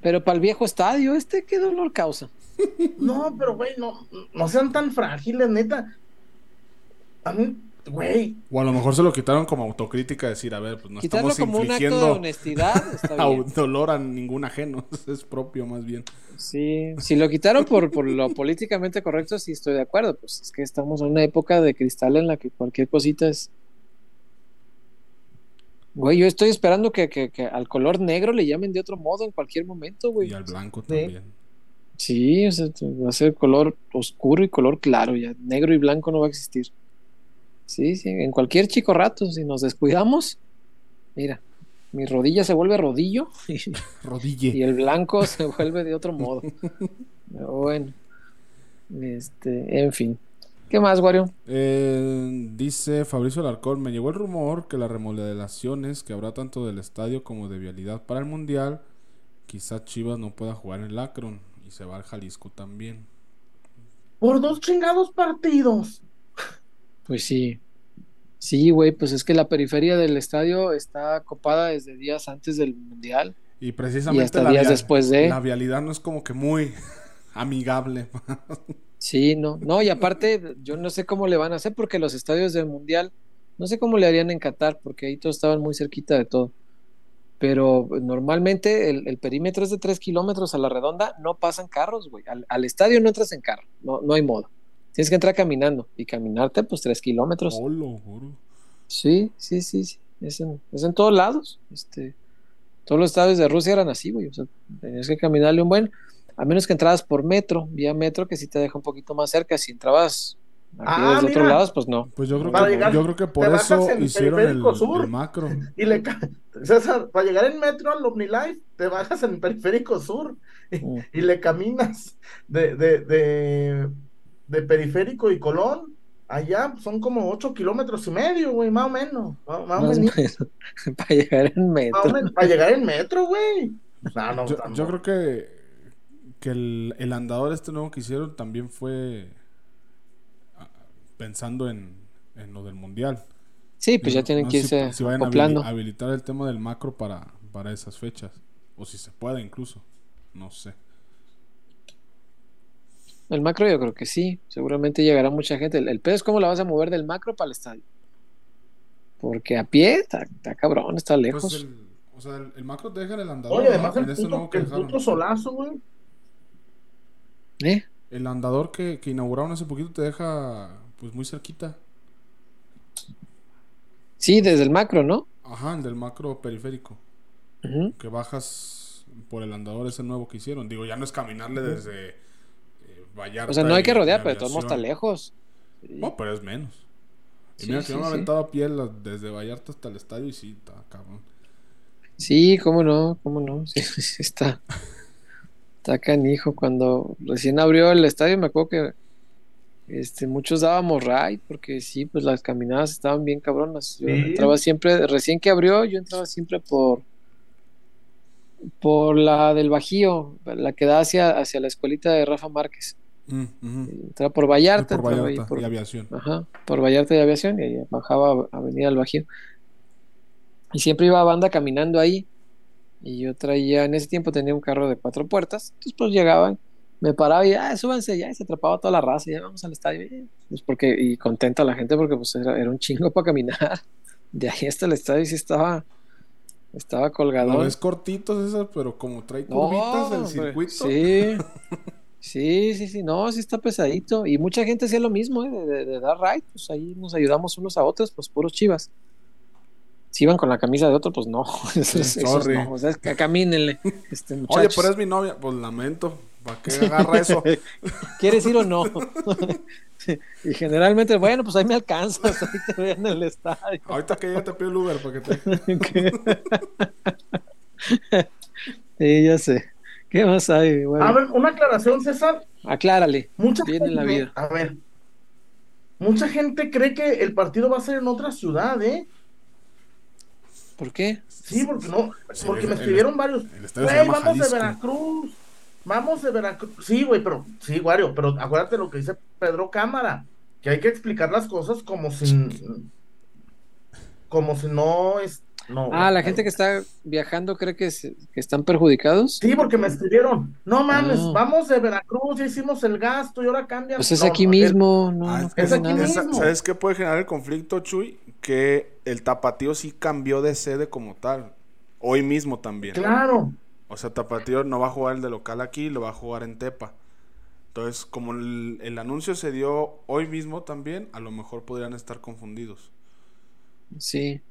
Pero para el viejo estadio, ¿este qué dolor causa? No, pero güey, no, no sean tan frágiles, neta. A mí, güey, O a lo mejor se lo quitaron como autocrítica, decir, a ver, pues no Quitarlo estamos como un acto de infligiendo honestidad, está a- bien. dolor a ningún ajeno. Es propio más bien. Sí, si lo quitaron por, por lo políticamente correcto, sí estoy de acuerdo. Pues es que estamos en una época de cristal en la que cualquier cosita es. Güey, yo estoy esperando que, que- que al color negro le llamen de otro modo en cualquier momento, güey. Y al blanco Sí. también. Sí, o sea, va a ser color oscuro y color claro, ya negro y blanco no va a existir. Sí, sí, en cualquier chico rato, si nos descuidamos, mira, mi rodilla se vuelve rodillo y, Rodille. y el blanco se vuelve de otro modo. Pero bueno, este, en fin. ¿Qué más, Wario? Eh, dice Fabricio Alarcón, me llegó el rumor que las remodelaciones que habrá tanto del estadio como de vialidad para el Mundial, quizá Chivas no pueda jugar en el Akron y se va al Jalisco también. por dos chingados partidos. Pues sí. Sí, güey, pues es que la periferia del estadio está copada desde días antes del Mundial. Y precisamente Y hasta la, días después de- la vialidad no es como que muy amigable. Sí, no, no, y aparte, yo no sé cómo le van a hacer porque los estadios del Mundial, no sé cómo le harían en Qatar, porque ahí todos estaban muy cerquita de todo. Pero pues, normalmente el, el perímetro es de 3 kilómetros a la redonda, no pasan carros, güey. Al, al estadio no entras en carro, no, no hay modo. tienes que entrar caminando y caminarte pues tres kilómetros. Olo, juro. Sí, sí, sí, sí. Es en, es en todos lados. Este, todos los estados de Rusia eran así, güey. O sea, tenías que caminarle un buen, a menos que entrabas por metro, vía metro, que sí te deja un poquito más cerca. Si entrabas aquí Ah, desde otros lados, pues no. Pues yo creo, Para que, llegar- yo creo que por eso en hicieron el, Periférico Sur. el macro. Y le César, para llegar en metro al OmniLife, te bajas en Periférico Sur y, Mm. y le caminas de, de, de, de Periférico y Colón. Allá son como ocho kilómetros y medio, güey, más o menos. Más, más menos, para llegar en metro. menos, para llegar en metro, güey. No, no, Yo, no. yo creo que, que el, el andador este nuevo que hicieron también fue ah, pensando en, en lo del mundial. Sí, pues ya No- tienen no que irse si, si vayan a acoplando. habilitar el tema del macro para, para esas fechas. O si se puede incluso. No sé. El macro yo creo que sí, seguramente llegará mucha gente. El, el pedo es cómo la vas a mover del macro para el estadio. Porque a pie está, está cabrón, está lejos. Pues el, o sea, el, el macro te deja en el andador. Oye, ¿no? además En el este puto, nuevo que el puto solazo, güey. ¿Eh? El andador que, que inauguraron hace poquito te deja pues muy cerquita. Sí, desde el macro, ¿no? Ajá, el del macro periférico. Ujú. Que bajas por el andador ese nuevo que hicieron. Digo, ya no es caminarle desde eh, Vallarta. O sea, no hay que rodear, pero todos está lejos. No, pero es menos. Y Sí, mira que sí, yo me sí. aventado a pie desde Vallarta hasta el estadio y sí, está cabrón. Sí, cómo no, cómo no. Sí, sí, está. Está canijo. Cuando recién abrió el estadio, me acuerdo que este, muchos dábamos ride, porque sí, pues las caminadas estaban bien cabronas. Yo Sí. entraba siempre, recién que abrió, yo entraba siempre por por la del Bajío, la que da hacia, hacia la escuelita de Rafa Márquez. Mm. Entraba por Vallarta, por entraba ahí Vallarta por- y aviación. Ajá, por Vallarta y Aviación, y ahí bajaba a Avenida del Bajío. Y siempre iba banda caminando ahí. Y yo traía, en ese tiempo tenía un carro de cuatro puertas. Entonces, pues llegaban, me paraba y, ah, súbanse ya, y se atrapaba toda la raza, y ya vamos al estadio. eh. Pues porque, y contenta la gente porque pues era, era un chingo para caminar. De ahí hasta el estadio sí estaba, estaba Lo colgadón. ves cortito, César, pero como trae No, curvitas del hombre, circuito. Sí. Sí, sí, sí, no, sí está pesadito. Y mucha gente hacía lo mismo, ¿eh? de, de- de dar ride, pues ahí nos ayudamos unos a otros, pues puros chivas. Si iban con la camisa de otro, pues no, esos, esos no, o sea, es que camínenle, este Oye, pero es mi novia. Pues lamento. ¿Para qué agarra eso? ¿Quieres ir o no? y generalmente, bueno, pues ahí me alcanzas, ahí te veo en el estadio. Ahorita que ya te pido el Uber para que te. sí, ya sé. ¿Qué más hay? Bueno, A ver, una aclaración, César. aclárale. Mucha Bien en la gente- vida. A ver. Mucha gente cree que el partido va a ser en otra ciudad, ¿eh? ¿Por qué? Sí, porque no, Sí, porque el- me el- escribieron varios. el Güey, vamos de Jalisco". Veracruz. Vamos de Veracruz. Sí, güey, pero sí, Wario, pero acuérdate lo que dice Pedro Cámara, que hay que explicar las cosas como si como si no es no. Ah, la gente que está viajando cree que, se- que están perjudicados. Sí, porque me escribieron. No mames, Ah. vamos de Veracruz, ya hicimos el gasto y ahora cambian. Pues es No, aquí no, mismo, no, Ah, no es pasa aquí nada. mismo. ¿Sabes qué puede generar el conflicto, Chuy? Que el Tapatío sí cambió de sede como tal. Hoy mismo también. Claro. O sea, Tapatío no va a jugar el de local aquí, lo va a jugar en Tepa. Entonces, como el, el anuncio se dio hoy mismo también, a lo mejor podrían estar confundidos. Sí.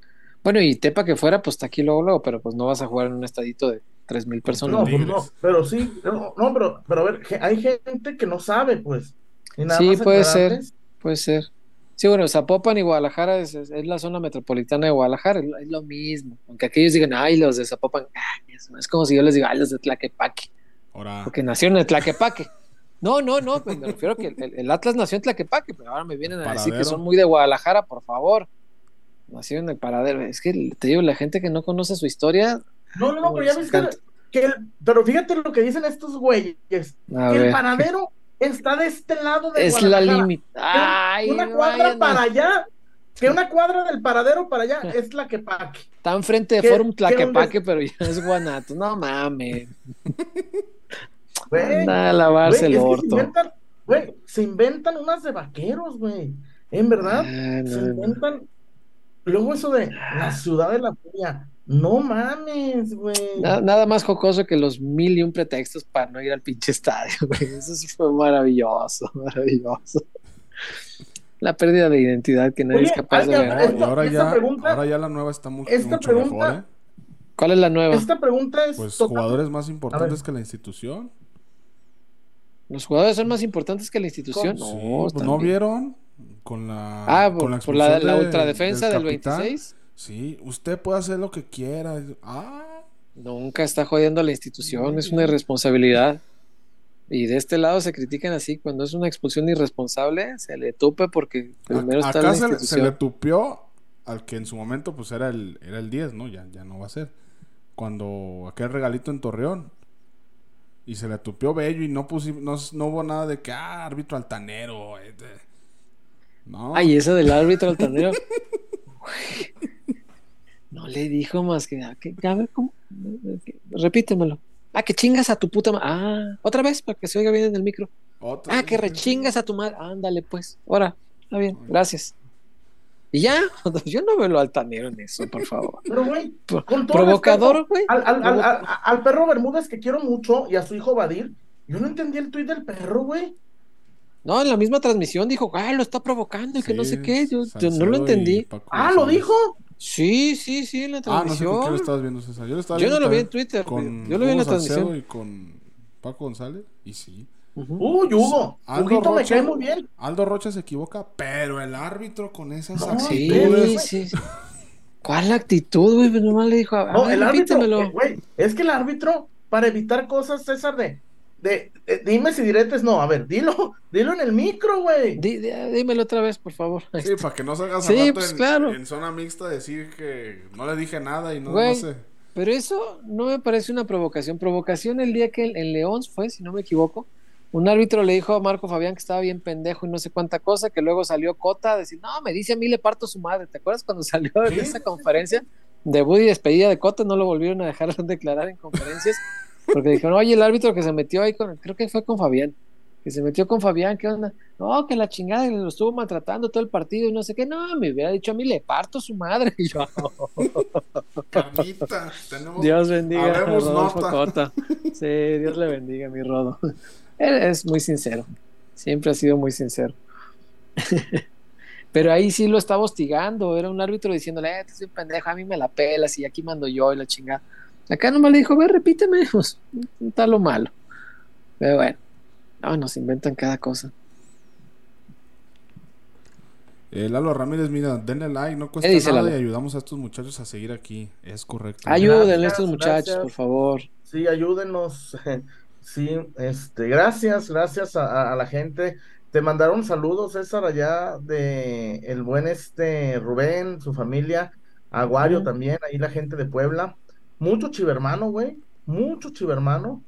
Bueno, y Tepa que fuera, pues está aquí luego, luego, pero pues no vas a jugar en un estadito de 3.000 personas. No, pues no, pero sí, no, no, pero, pero a ver, hay gente que no sabe, pues. Y nada Sí, más puede ser. Puede ser. Sí, bueno, Zapopan y Guadalajara es, es- es la zona metropolitana de Guadalajara, es, lo- es lo mismo. Aunque aquellos digan, ay, los de Zapopan, ay, es, es como si yo les diga, ay, los de Tlaquepaque, Ahora, porque nacieron en Tlaquepaque. No, no, no, pues me refiero a que el, el Atlas nació en Tlaquepaque, pero ahora me vienen a decir que son muy de Guadalajara, por favor. Nacieron en el paradero. Es que te digo, la gente que no conoce su historia, No, no, no, pero ya viste encanta. que el- pero fíjate lo que dicen estos güeyes, a que el paradero está de este lado de es la límite. Una cuadra para allá, que una cuadra del paradero para allá es la que paque. Está enfrente de ¿Qué- Forum Tlaquepaque, pero ya es Guanato. No mames. Anda a lavarse güey, el se orto. inventan, güey, se inventan unas de vaqueros, güey. En verdad, Ah, no, se inventan. Luego eso de la ciudad de la furia. No mames, güey. Na- Nada más jocoso que los mil y un pretextos para no ir al pinche estadio, güey. Eso sí fue maravilloso, maravilloso. La pérdida de identidad que nadie Oye, es capaz de ver. Y ahora esta ya, pregunta- ahora ya la nueva está mu- esta mucho pregunta- mejor, ¿eh? ¿Cuál es la nueva? Esta pregunta es Pues total- jugadores más importantes que la institución. ¿Los jugadores son más importantes que la institución? No, pues, ¿no vieron? Con la, Ah, con por, la por la, la de- ultradefensa del, capitán. 26. Sí, usted puede hacer lo que quiera. Ah, Nunca está jodiendo a la institución, es una irresponsabilidad. Y de este lado se critican así, cuando es una expulsión irresponsable, se le tupe porque primero a- está acá la se, le- se institución. le tupió al que en su momento pues era el, era el 10, ¿no? Ya, ya no va a ser. Cuando aquel regalito en Torreón. Y se le tupió bello y no, pusi- no, no hubo nada de que, ah, árbitro altanero. eh, No. Ay, esa del árbitro altanero. no le dijo más que, ah, que- a ver, ¿cómo? Repítemelo. Ah, que chingas a tu puta madre. Ah, otra vez para que se oiga bien en el micro. Otra Ah, vez, que rechingas a tu madre. Ándale, pues. Ahora, está bien, gracias. Y ya, yo no veo lo altanero en eso, por favor. Pero, güey, con todo Provocador, güey. Al, al- al- Provoca- al- al perro Bermúdez que quiero mucho y a su hijo Badir, yo no entendí el tuit del perro, güey. No, en la misma transmisión dijo, ah, lo está provocando y que no sé qué. Yo, yo no lo entendí. Paco Ah, ¿lo dijo? Sí, sí, sí, en la Ah, no sé transmisión. con lo estabas viendo, César. Yo lo, estaba Yo no lo vi en Twitter, Con yo lo vi en la transmisión. y con Paco González. Y sí. Ujú. Uy, Hugo. Aldo Huguito me Rocha- cae muy bien. Aldo Rocha se equivoca, pero el árbitro con esas No, Sí, actitudes. sí. ¿Cuál actitud, güey? Pues nomás le dijo, a No, ver, el árbitro, eh, güey, es que el árbitro, para evitar cosas, César, de, de, de- dime si diretes, no, a ver, dilo, dilo en el micro, güey. Di- di- dímelo otra vez, por favor. Sí, para que no salgas Sí, a pues, en, claro. en zona mixta a decir que no le dije nada y no, Güey. no sé. Pero eso no me parece una provocación. Provocación el día que en, León fue, si no me equivoco. Un árbitro le dijo a Marco Fabián que estaba bien pendejo y no sé cuánta cosa, que luego salió Cota a decir, no, me dice a mí le parto su madre. ¿Te acuerdas cuando salió de Sí, esa conferencia? Debut y despedida de Cota, no lo volvieron a dejar declarar en conferencias, porque dijeron, oye, el árbitro que se metió ahí con, creo que fue con Fabián, que se metió con Fabián, ¿qué onda? No, que la chingada, y lo estuvo maltratando todo el partido y no sé qué, no, me hubiera dicho a mí le parto su madre. Y yo, tenemos... Dios bendiga a Rodolfo nota. Cota. Sí, Dios le bendiga, mi Rodo. Él es muy sincero. Siempre ha sido muy sincero. Pero ahí sí lo estaba hostigando. Era un árbitro diciéndole, eh, te soy pendejo, a mí me la pelas y aquí mando yo y la chingada. Acá nomás le dijo, ve, repíteme. Pues, está lo malo. Pero bueno, no, nos inventan cada cosa. Eh, Lalo Ramírez, mira, denle like, no cuesta ¿Qué dice nada Lalo? y ayudamos a estos muchachos a seguir aquí. Es correcto. Ayúdenle a estos muchachos, gracias. por favor. Sí, ayúdenos. Sí, este, gracias, gracias a, la gente. Te mandaron saludos, César, allá de el buen este Rubén, su familia, Aguario también, ahí la gente de Puebla. Mucho chivermano, güey, mucho chivermano.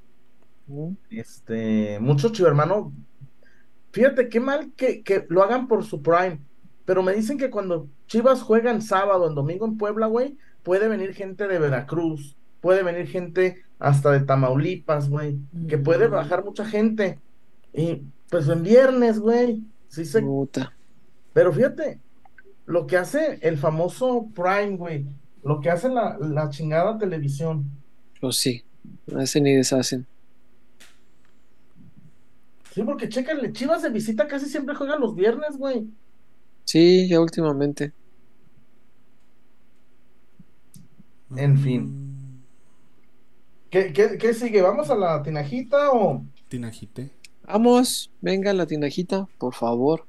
Este, mucho chivermano. Fíjate qué mal que, que lo hagan por su prime, pero me dicen que cuando Chivas juegan sábado, en domingo en Puebla, güey, puede venir gente de Veracruz, puede venir gente hasta de Tamaulipas, güey, que puede bajar mucha gente. Y pues en viernes, güey, sí se... Puta. Pero fíjate, lo que hace el famoso Prime, güey, lo que hace la, la chingada televisión. Pues sí, hacen y deshacen. Sí, porque chécale, Chivas de visita casi siempre juega los viernes, güey. Sí, ya últimamente. En fin. ¿Qué, qué, qué sigue? ¿Vamos a la tinajita o...? Tinajite. Vamos, venga la tinajita, por favor.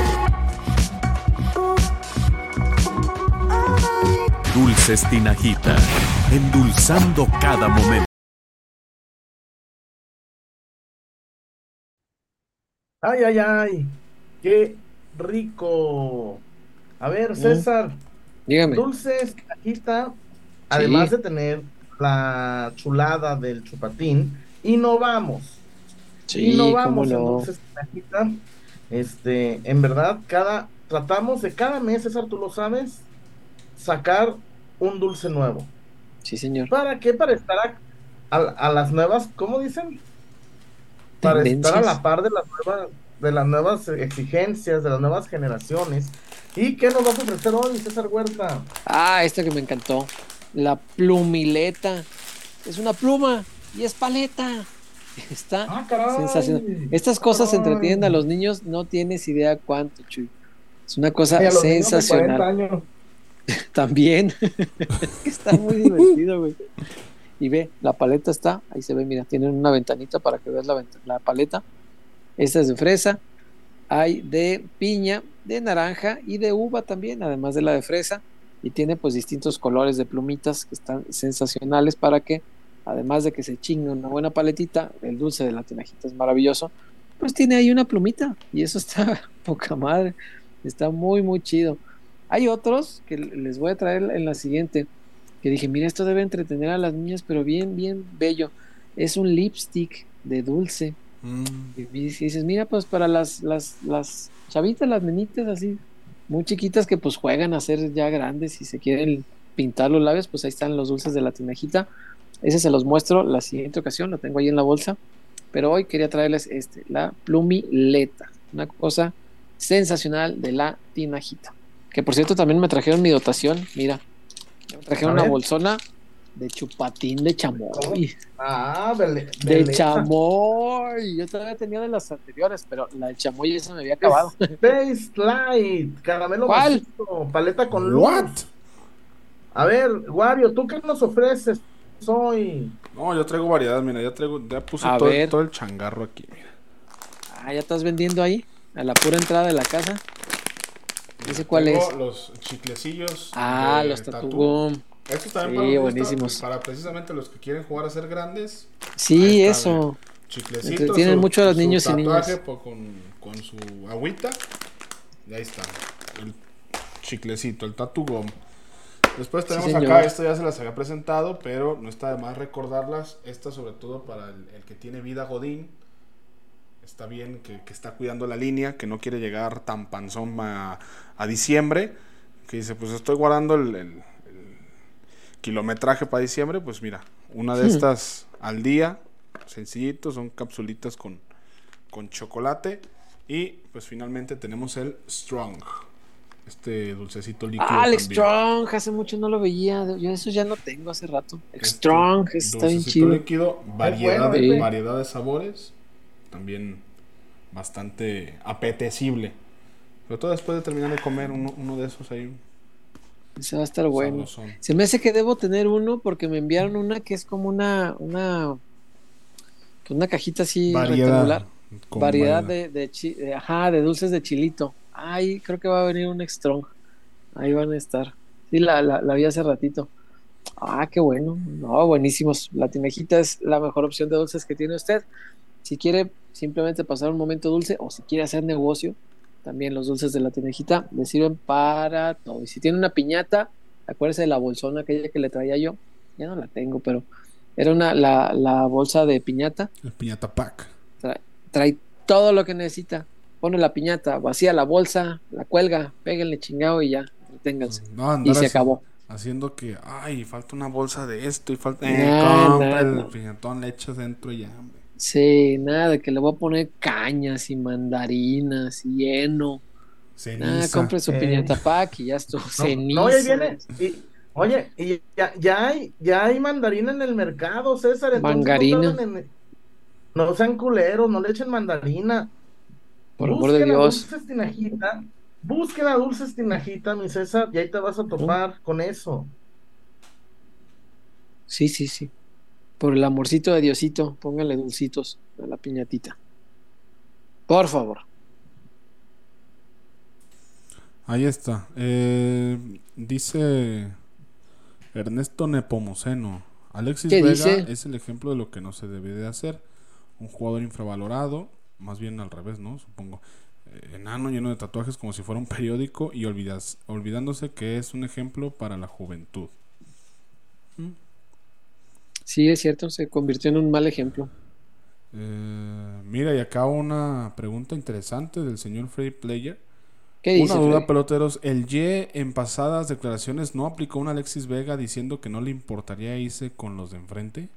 Dulces Tinajita, endulzando cada momento. Ay, ay, ay, qué rico. A ver, César, Dígame. dulces, cajita, además de tener la chulada del chupatín, innovamos. Sí, innovamos cómo en no. dulces cajita. Este, en verdad, cada, tratamos de cada mes, César, tú lo sabes, sacar un dulce nuevo. Sí, señor. ¿Para qué? Para estar a, a- a las nuevas, ¿cómo dicen? Para estar a la par de las nuevas, de las nuevas exigencias, de las nuevas generaciones. ¿Y qué nos vas a ofrecer hoy, César Huerta? Ah, esta que me encantó. La plumileta. Es una pluma y es paleta. Está Ah, caray. sensacional. Estas cosas Caray. entretienen a los niños, no tienes idea cuánto, Chuy. Es una cosa Ay, a los niños de 40 sensacional. años. También. Es que está muy divertido, güey. Y ve, la paleta está, ahí se ve, mira, tienen una ventanita para que veas la paleta. Esta es de fresa, hay de piña, de naranja y de uva también, además de la de fresa. Y tiene pues distintos colores de plumitas que están sensacionales para que, además de que se chingue una buena paletita, el dulce de la tinajita es maravilloso, pues tiene ahí una plumita y eso está poca madre, está muy, muy chido. Hay otros que les voy a traer en la siguiente, que dije, mira, esto debe entretener a las niñas, pero bien, bien bello. Es un lipstick de dulce. Mm, Y dices, mira, pues para las, las, las chavitas, las nenitas así, muy chiquitas que pues juegan a ser ya grandes y se quieren pintar los labios, pues ahí están los dulces de la tinajita. Ese se los muestro la siguiente ocasión, lo tengo ahí en la bolsa. Pero hoy quería traerles este, la plumileta, una cosa sensacional de la tinajita. Que por cierto también me trajeron mi dotación, mira. Me trajeron una bolsona de chupatín de chamoy. Ah, vele, De chamoy. Yo todavía tenía de las anteriores, pero la del chamoy esa me había acabado. Space Light, caramelo ¿Cuál? paleta con luz. ¿What? A ver, Wario, ¿tú qué nos ofreces hoy? No, yo traigo variedad, mira, ya traigo, ya puse todo, el changarro aquí, mira. Ah, ya estás vendiendo ahí, a la pura entrada de la casa. ¿Ese cuál es? los chiclecillos. Ah, los Tatú. Estos también Sí, para, buenísimos. para precisamente los que quieren jugar a ser grandes. Sí, eso. Chiclecitos. Entretienen mucho a los niños y niñas. Con, con su agüita. Y ahí está. El chiclecito, el tatu gum. Después tenemos acá, esto ya se las había presentado, pero no está de más recordarlas. Esta sobre todo para el, el que tiene vida Godín. Está bien que, que está cuidando la línea, que no quiere llegar tan panzón a, a diciembre. Que dice, pues estoy guardando el, el- el kilometraje para diciembre. Pues mira, una de estas al día, sencillito, son capsulitas con, con chocolate. Y pues finalmente tenemos el Strong. Este dulcecito líquido. Ah, el también. Strong, hace mucho no lo veía. Yo eso ya no tengo hace rato. Este Strong, está bien dulcecito chido. líquido, variedad, bueno, de, sí. variedad de sabores. También bastante apetecible. Sobre todo después de terminar de comer uno, uno de esos ahí. Ese va a estar bueno. sabrosón. Se me hace que debo tener uno porque me enviaron una que es como una, una, pues una cajita así rectangular. con variedad de, de, chi- de- ajá, de dulces de chilito. Ay, creo que va a venir un strong. Ahí van a estar. Sí, la, la, la vi hace ratito. Ah, qué bueno. No, buenísimos. La tinejita es la mejor opción de dulces que tiene usted. Si quiere simplemente pasar un momento dulce o si quiere hacer negocio, también los dulces de la tinejita le sirven para todo. Y si tiene una piñata, acuérdese de la bolsona aquella que le traía yo. Ya no la tengo, pero era una la, la bolsa de piñata El piñata pack. trae todo lo que necesita. Pone la piñata, vacía la bolsa, la cuelga, péguenle chingado y ya, entreténganse. No, Y se así- acabó. Haciendo que, ay, falta una bolsa de esto y falta. No, Eh, compra no. el piñatón, le echas dentro y ya, hombre. Sí, nada, de que le voy a poner cañas y mandarinas y heno. Ceniza. Ah, compre su Eh. piñata pack y ya estuvo. No, Ceniza. no, viene. y- oye, y ya, ya hay, ya hay mandarina en el mercado, César. entonces no en- No, sean culeros, no le echen mandarina. Por amor de Busquen a Dios. Dulces Tinajita. Busquen a Dulces Tinajita, mi César, y ahí te vas a topar con eso. Sí, sí, sí. Por el amorcito de Diosito, póngale dulcitos a la piñatita. Por favor. Ahí está. Eh, dice Ernesto Nepomuceno. Alexis ¿Qué Vega dice? es el ejemplo de lo que no se debe de hacer. Un jugador infravalorado, más bien al revés, ¿no? Supongo. Eh, enano lleno de tatuajes como si fuera un periódico y olvidas, olvidándose que es un ejemplo para la juventud. Sí, es cierto, se convirtió en un mal ejemplo. Eh, mira, y acá una pregunta interesante del señor Free Player. ¿Qué dice? Una duda, Freddy? peloteros. El Ye en pasadas declaraciones no aplicó un Alexis Vega diciendo que no le importaría irse con los de enfrente.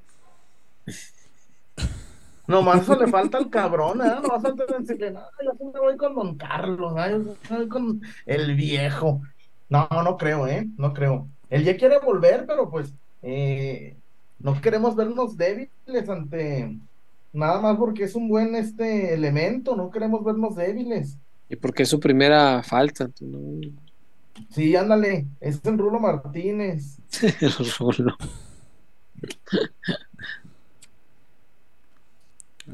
Nomás eso le falta al cabrón, ¿eh? Nomás falta decirle, no, yo me voy con Don Carlos, ¿no? yo voy con el viejo. No, no creo, ¿eh? No creo. Él ya quiere volver, pero pues eh, no queremos vernos débiles ante nada más porque es un buen este elemento, no queremos vernos débiles. Y porque es su primera falta. tú no- Sí, ándale, es el Rulo Martínez. El Rulo.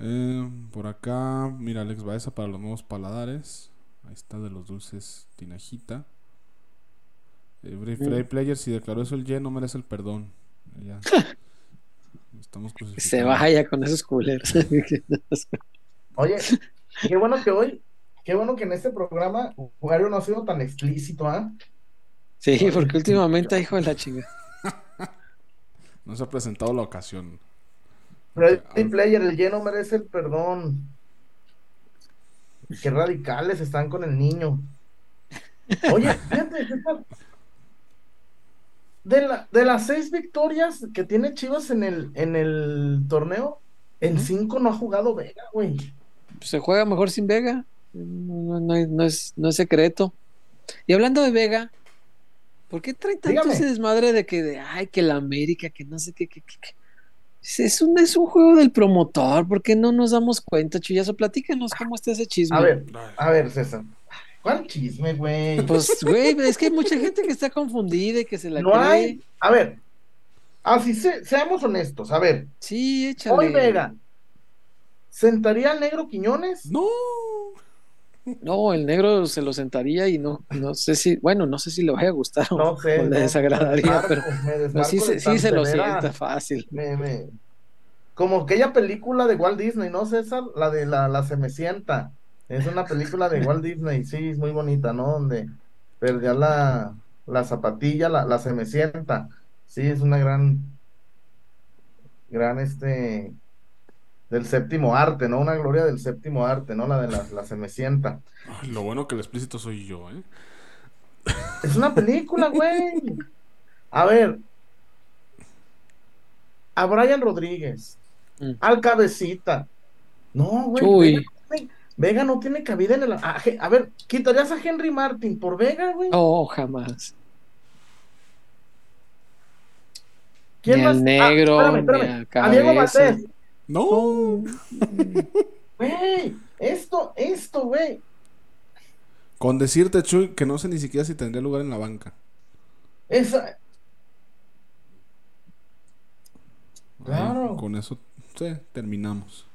Eh, por acá, mira, Alex Baeza para los nuevos paladares. Ahí está de los dulces Tinajita. Eh, Free- Free Player, si declaró eso el Ye, no merece el perdón. Ya. Estamos se vaya con esos culeros. Oye, qué bueno que hoy, qué bueno que en este programa Wario no ha sido tan explícito, ¿ah? sí, porque últimamente, hijo de la chinga. No se ha presentado la ocasión. Ready Player, el lleno merece el perdón. Qué radicales están con el niño. Oye, fíjate, de, la, de las seis victorias que tiene Chivas en el, en el torneo, en cinco no ha jugado Vega, güey. Se juega mejor sin Vega. No, no- no es, no es secreto. Y hablando de Vega, ¿por qué trae tanto Dígame. ese desmadre de que, de, ay, que la América, que no sé qué, qué, qué, qué? Es un, es un juego del promotor, ¿por qué no nos damos cuenta, Chuyazo? Platícanos cómo está ese chisme. A ver, a ver, César. ¿Cuál chisme, güey? Pues, güey, es que hay mucha gente que está confundida y que se la No cree. hay. A ver, así se, seamos honestos. A ver, Sí, échale. hoy Vega, ¿sentaría al negro Quiñones? ¡No! No, el negro se lo sentaría y no, no sé si, bueno, no sé si le vaya a gustar o, No sé. o le no, desagradaría, me pero, me pero desmarco sí, de se, sí se lo sienta fácil. me- me- Como aquella película de Walt Disney, ¿no, César? La de la, la Cenicienta. Es una película de Walt Disney, sí, es muy bonita, ¿no? Donde perdía la, la zapatilla, la, la Cenicienta. Sí, es una gran, gran, este, del séptimo arte, ¿no? Una gloria del séptimo arte, ¿no? La de la, la Cenicienta. Ay, lo bueno que el explícito soy yo, ¿eh? Es una película, güey. A ver. A Brian Rodríguez. Mm. Al cabecita. No, güey. Vega, no tiene- cabida en el. A, a ver, ¿quitarías a Henry Martin por Vega, güey? No, jamás. ¿Quién ni más? al Ah, negro, espérame, ni espérame. al A Diego cabeza. Valdés. ¡No! Güey, esto, esto, güey. Con decirte, Chuy, que no sé ni siquiera si tendría lugar en la banca. Esa. Claro. con eso sí, terminamos.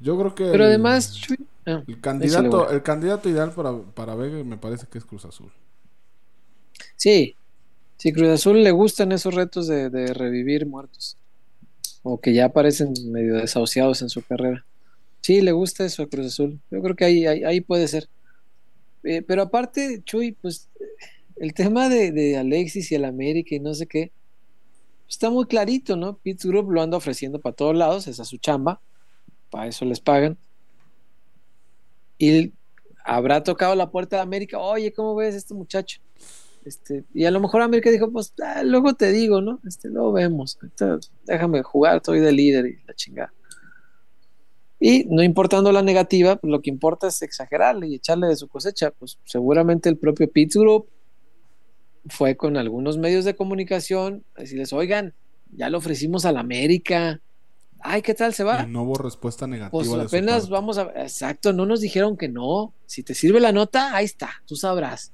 Yo creo que Pero el- además, Chuy, ah, el candidato, el candidato ideal para, para Vega me parece que es Cruz Azul. sí, sí, Cruz Azul le gustan esos retos de, de revivir muertos. O que ya aparecen medio desahuciados en su carrera. Sí, le gusta eso a Cruz Azul. Yo creo que ahí, ahí, ahí puede ser. Eh, pero aparte, Chuy, pues el tema de, de Alexis y el América y no sé qué, está muy clarito, ¿no? Pitts Group lo anda ofreciendo para todos lados, esa es su chamba, para eso les pagan. Y habrá tocado la puerta de América, oye, ¿cómo ves este muchacho? Este, y a lo mejor América dijo, pues ah, luego te digo, ¿no? Este, luego vemos, ahorita déjame jugar, estoy de líder y la chingada. Y no importando la negativa, pues, lo que importa es exagerarle y echarle de su cosecha. Pues seguramente el propio Pittsburgh fue con algunos medios de comunicación a decirles, oigan, ya lo ofrecimos a la América. Ay, ¿qué tal se va? Y no hubo respuesta negativa. Pues apenas vamos a... Exacto, no nos dijeron que no. Si te sirve la nota, ahí está, tú sabrás.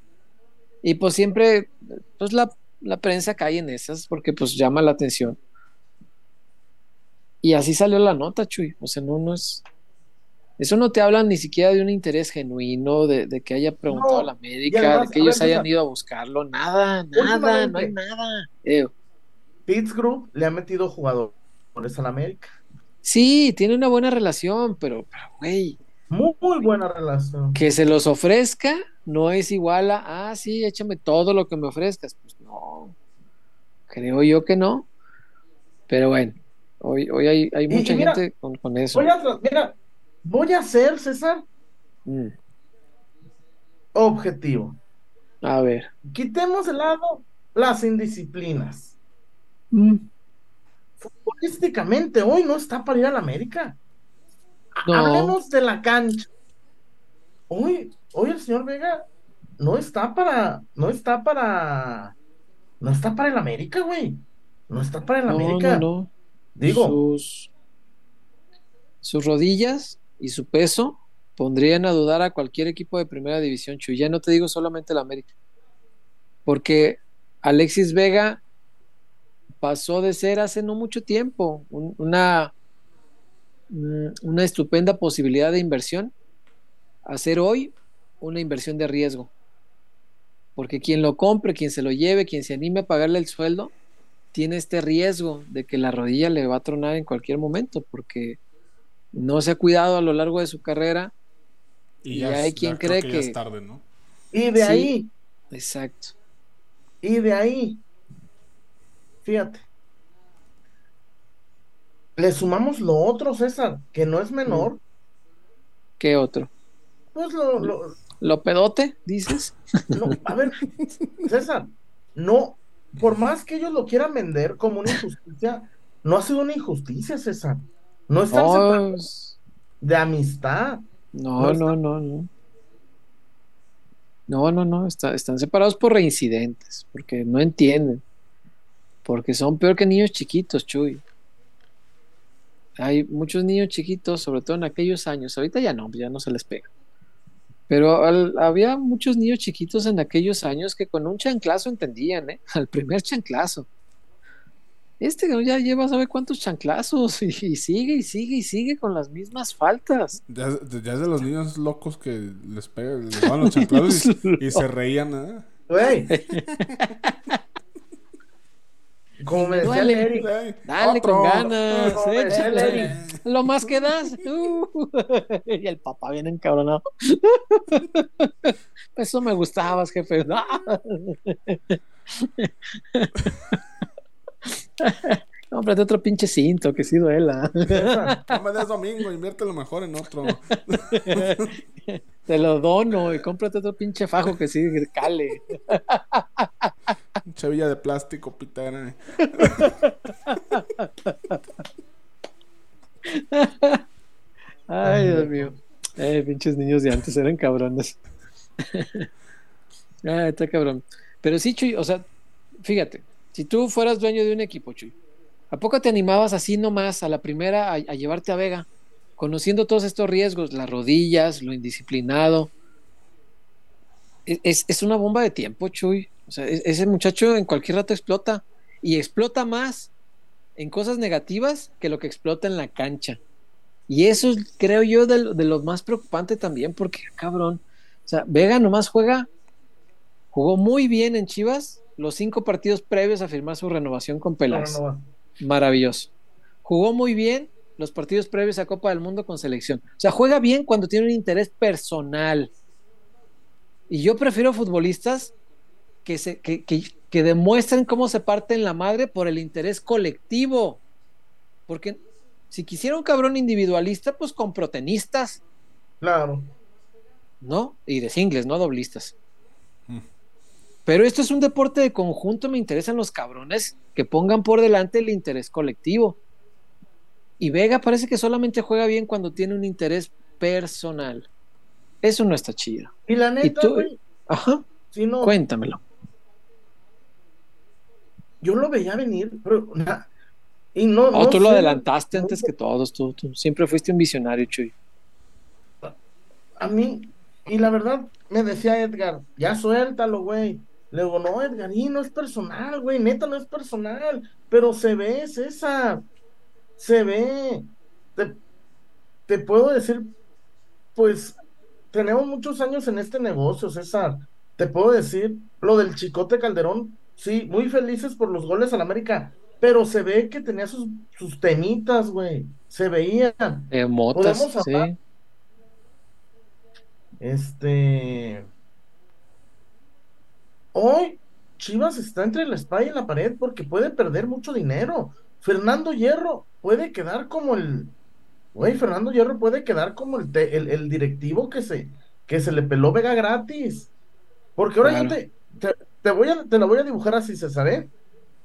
Y pues siempre, pues la, la prensa cae en esas porque pues llama la atención. Y así salió la nota, Chuy. O sea, no, no es... Eso no te habla ni siquiera de un interés genuino, de, de que haya preguntado No, a la además, de que ellos ver, hayan ido a buscarlo. Nada, nada, no hay nada. Eh, Pittsburgh le ha metido jugadores a la América. sí, tiene una buena relación, pero, pero, güey, Muy, muy buena relación. que se los ofrezca no es igual a, ah, sí, échame todo lo que me ofrezcas. Pues no, creo yo que no. Pero bueno, hoy, hoy hay, hay mucha y mira, gente con, con eso. Voy a, mira, voy a ser, César, Mm, objetivo. a ver. Quitemos de lado las indisciplinas. Mm, Futbolísticamente, hoy no está para ir a la América. No. Hablemos de la cancha. Hoy, hoy el señor Vega no está para, no está para, no está para el América, güey. No está para el no, América. no, no. Digo, Sus, sus rodillas y su peso pondrían a dudar a cualquier equipo de primera división, Chuy. Ya no te digo solamente el América. Porque Alexis Vega pasó de ser hace no mucho tiempo un- una, mm, una estupenda posibilidad de inversión a ser hoy una inversión de riesgo. Porque quien lo compre, quien se lo lleve, quien se anime a pagarle el sueldo, tiene este riesgo de que la rodilla le va a tronar en cualquier momento porque no se ha cuidado a lo largo de su carrera. y hay es- quien cree ya que- es tarde, ¿no? y de Sí. ahí, Exacto. y de ahí, fíjate, le sumamos lo otro, César, que no es menor, ¿Qué otro? pues lo, lo- ¿Lo pedote, dices? no, a ver, César, no, por más que ellos lo quieran vender como una injusticia, no ha sido una injusticia, César. No están separados de amistad. no, No no, no, no. No, no, no, está- están separados por reincidentes, porque no entienden, porque son peor que niños chiquitos, Chuy. Hay muchos niños chiquitos, sobre todo en aquellos años, ahorita ya no, ya no se les pega. Pero al- había muchos niños chiquitos en aquellos años que con un chanclazo entendían, ¿eh? Al primer chanclazo. Este ya lleva, ¿sabe cuántos chanclazos? Y, y sigue, y sigue, y sigue con las mismas faltas. Ya, es- ya es de los niños locos que les pegan, les los chanclados y, y se reían, ¿eh? Güey. Como me decía Eric, Dale otro. con ganas, échale. Lo más que das. Uh. y el papá viene encabronado. Eso me gustabas, jefe. Cómprate otro pinche cinto que sí duela. No me des domingo, inviértelo mejor en otro. Te lo dono y cómprate otro pinche fajo que sí cale. Chavilla de plástico, pitera. Ay, Dios mío. Eh, pinches niños de antes eran cabrones. ah, está cabrón. Pero sí, Chuy, o sea, fíjate, si tú fueras dueño de un equipo, Chuy, ¿a poco te animabas así nomás a la primera a, a llevarte a Vega? Conociendo todos estos riesgos, las rodillas, lo indisciplinado. Es, es- una bomba de tiempo, Chuy. O sea, e- ese muchacho en cualquier rato explota. Y explota más en cosas negativas que lo que explota en la cancha. Y eso es, creo yo, de, lo- de lo más preocupante también, porque, cabrón, o sea, Vega nomás juega, jugó muy bien en Chivas los cinco partidos previos a firmar su renovación con no, Peláez. no, no. Maravilloso. Jugó muy bien los partidos previos a Copa del Mundo con selección. O sea, juega bien cuando tiene un interés personal. Y yo prefiero futbolistas que, se, que, que, que demuestren cómo se parten la madre por el interés colectivo. Porque si quisiera un cabrón individualista, pues con protenistas, Claro. ¿no? Y de singles, no doblistas. Pero esto es un deporte de conjunto, me interesan los cabrones que pongan por delante el interés colectivo. Y Vega parece que solamente juega bien cuando tiene un interés personal. Eso no está chido. Y la neta, tú- güey, Ajá, sí, no, cuéntamelo. yo lo veía venir, pero na- y no, no tú lo sé, adelantaste antes que todos. Tú, tú siempre fuiste un visionario, Chuy. a mí, y la verdad, me decía Edgar, ya suéltalo, güey. Le digo, no, Edgar, y no es personal, güey, neta no es personal, pero se ve, César, se ve. Te, te puedo decir, pues, tenemos muchos años en este negocio, César. Te puedo decir, lo del Chicote Calderón, sí, muy felices por los goles al América, pero se ve que tenía sus, sus temitas, güey, se veían. Eh, motas, ¿Podemos sí. Este. Hoy Chivas está entre la espada y la pared porque puede perder mucho dinero. Fernando Hierro puede quedar como el. Güey, Fernando Hierro puede quedar como el, te- el, el directivo que se, que se le peló Vega gratis. Porque ahora yo Claro. te, te, te voy a, te lo voy a dibujar así, César, ¿eh?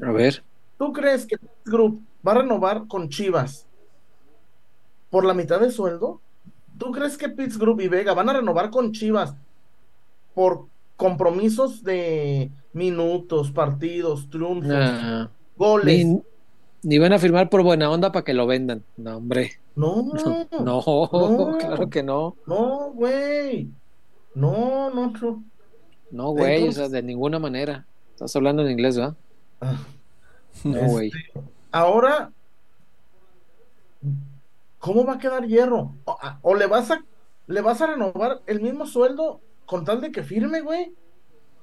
A ver. ¿Tú crees que Group va a renovar con Chivas por la mitad de sueldo? ¿Tú crees que Pitts Group y Vega van a renovar con Chivas por compromisos de minutos, partidos, triunfos, Nah, goles? ni, ni van a firmar por buena onda para que lo vendan. No, hombre. No, No, No. claro que no. no, güey. No, no, no. No, güey, o sea, de ninguna manera. Estás hablando en inglés, ¿verdad? Ah, No, Este, güey. Ahora, ¿cómo va a quedar hierro? O, a- o le vas a le vas a renovar el mismo sueldo con tal de que firme, güey.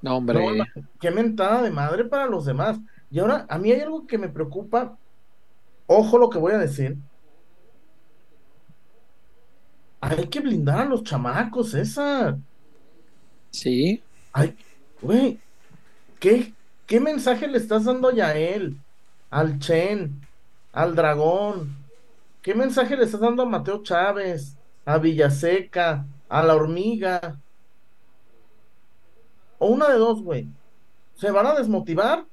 No, hombre. No, qué mentada de madre para los demás. Y ahora, a mí hay algo que me preocupa. Ojo lo que voy a decir. Hay que blindar a los chamacos, César. Sí. Ay, güey, ¿qué, qué mensaje le estás dando a Yael, al Chen, al Dragón? ¿Qué mensaje le estás dando a Mateo Chávez, a Villaseca, a la Hormiga? O una de dos, güey. ¿Se van a desmotivar?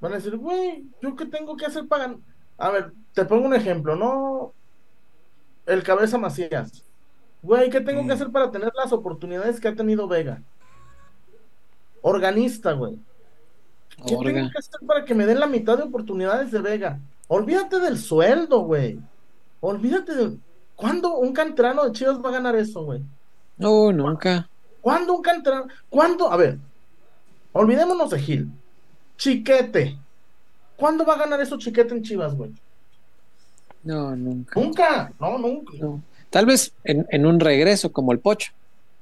Van a decir, güey, ¿yo qué tengo que hacer para gan-?" A ver, te pongo un ejemplo, ¿no? El Cabeza Macías. Güey, ¿qué tengo que Mm. hacer para tener las oportunidades que ha tenido Vega? Organista, güey. ¿Qué Orga. tengo que hacer para que me den la mitad de oportunidades de Vega? Olvídate del sueldo, güey. Olvídate de... ¿Cuándo un canterano de Chivas va a ganar eso, güey? No, nunca. ¿Cuándo un canterano? ¿Cuándo? A ver, olvidémonos de Gil. Chiquete. ¿Cuándo va a ganar eso Chiquete en Chivas, güey? No, nunca. Nunca. No, nunca. No. Tal vez en, en un regreso como el Pocho.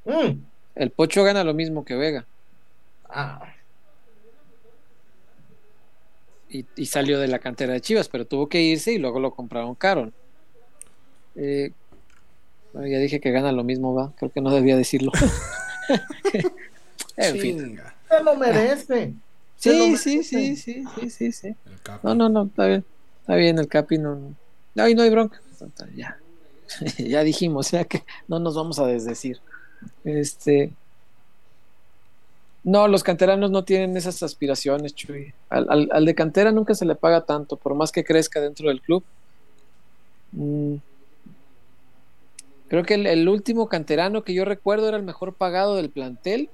Mm. El Pocho gana lo mismo que Vega. Ah, Y, y salió de la cantera de Chivas, pero tuvo que irse y luego lo compraron caro. Eh, ya dije que gana lo mismo, va. Creo que no debía decirlo. en fin. Chinga. se lo merece. Lo Sí, merece. sí, sí, sí, sí, sí, sí. El Capi. No, no, no, está bien. Está bien, el Capi no. no. Ay, no hay bronca. Ya. ya dijimos, ya que no nos vamos a desdecir. Este. No, los canteranos no tienen esas aspiraciones, Chuy. Al, al- al de cantera nunca se le paga tanto, por más que crezca dentro del club. Creo que el, el último canterano que yo recuerdo era el mejor pagado del plantel.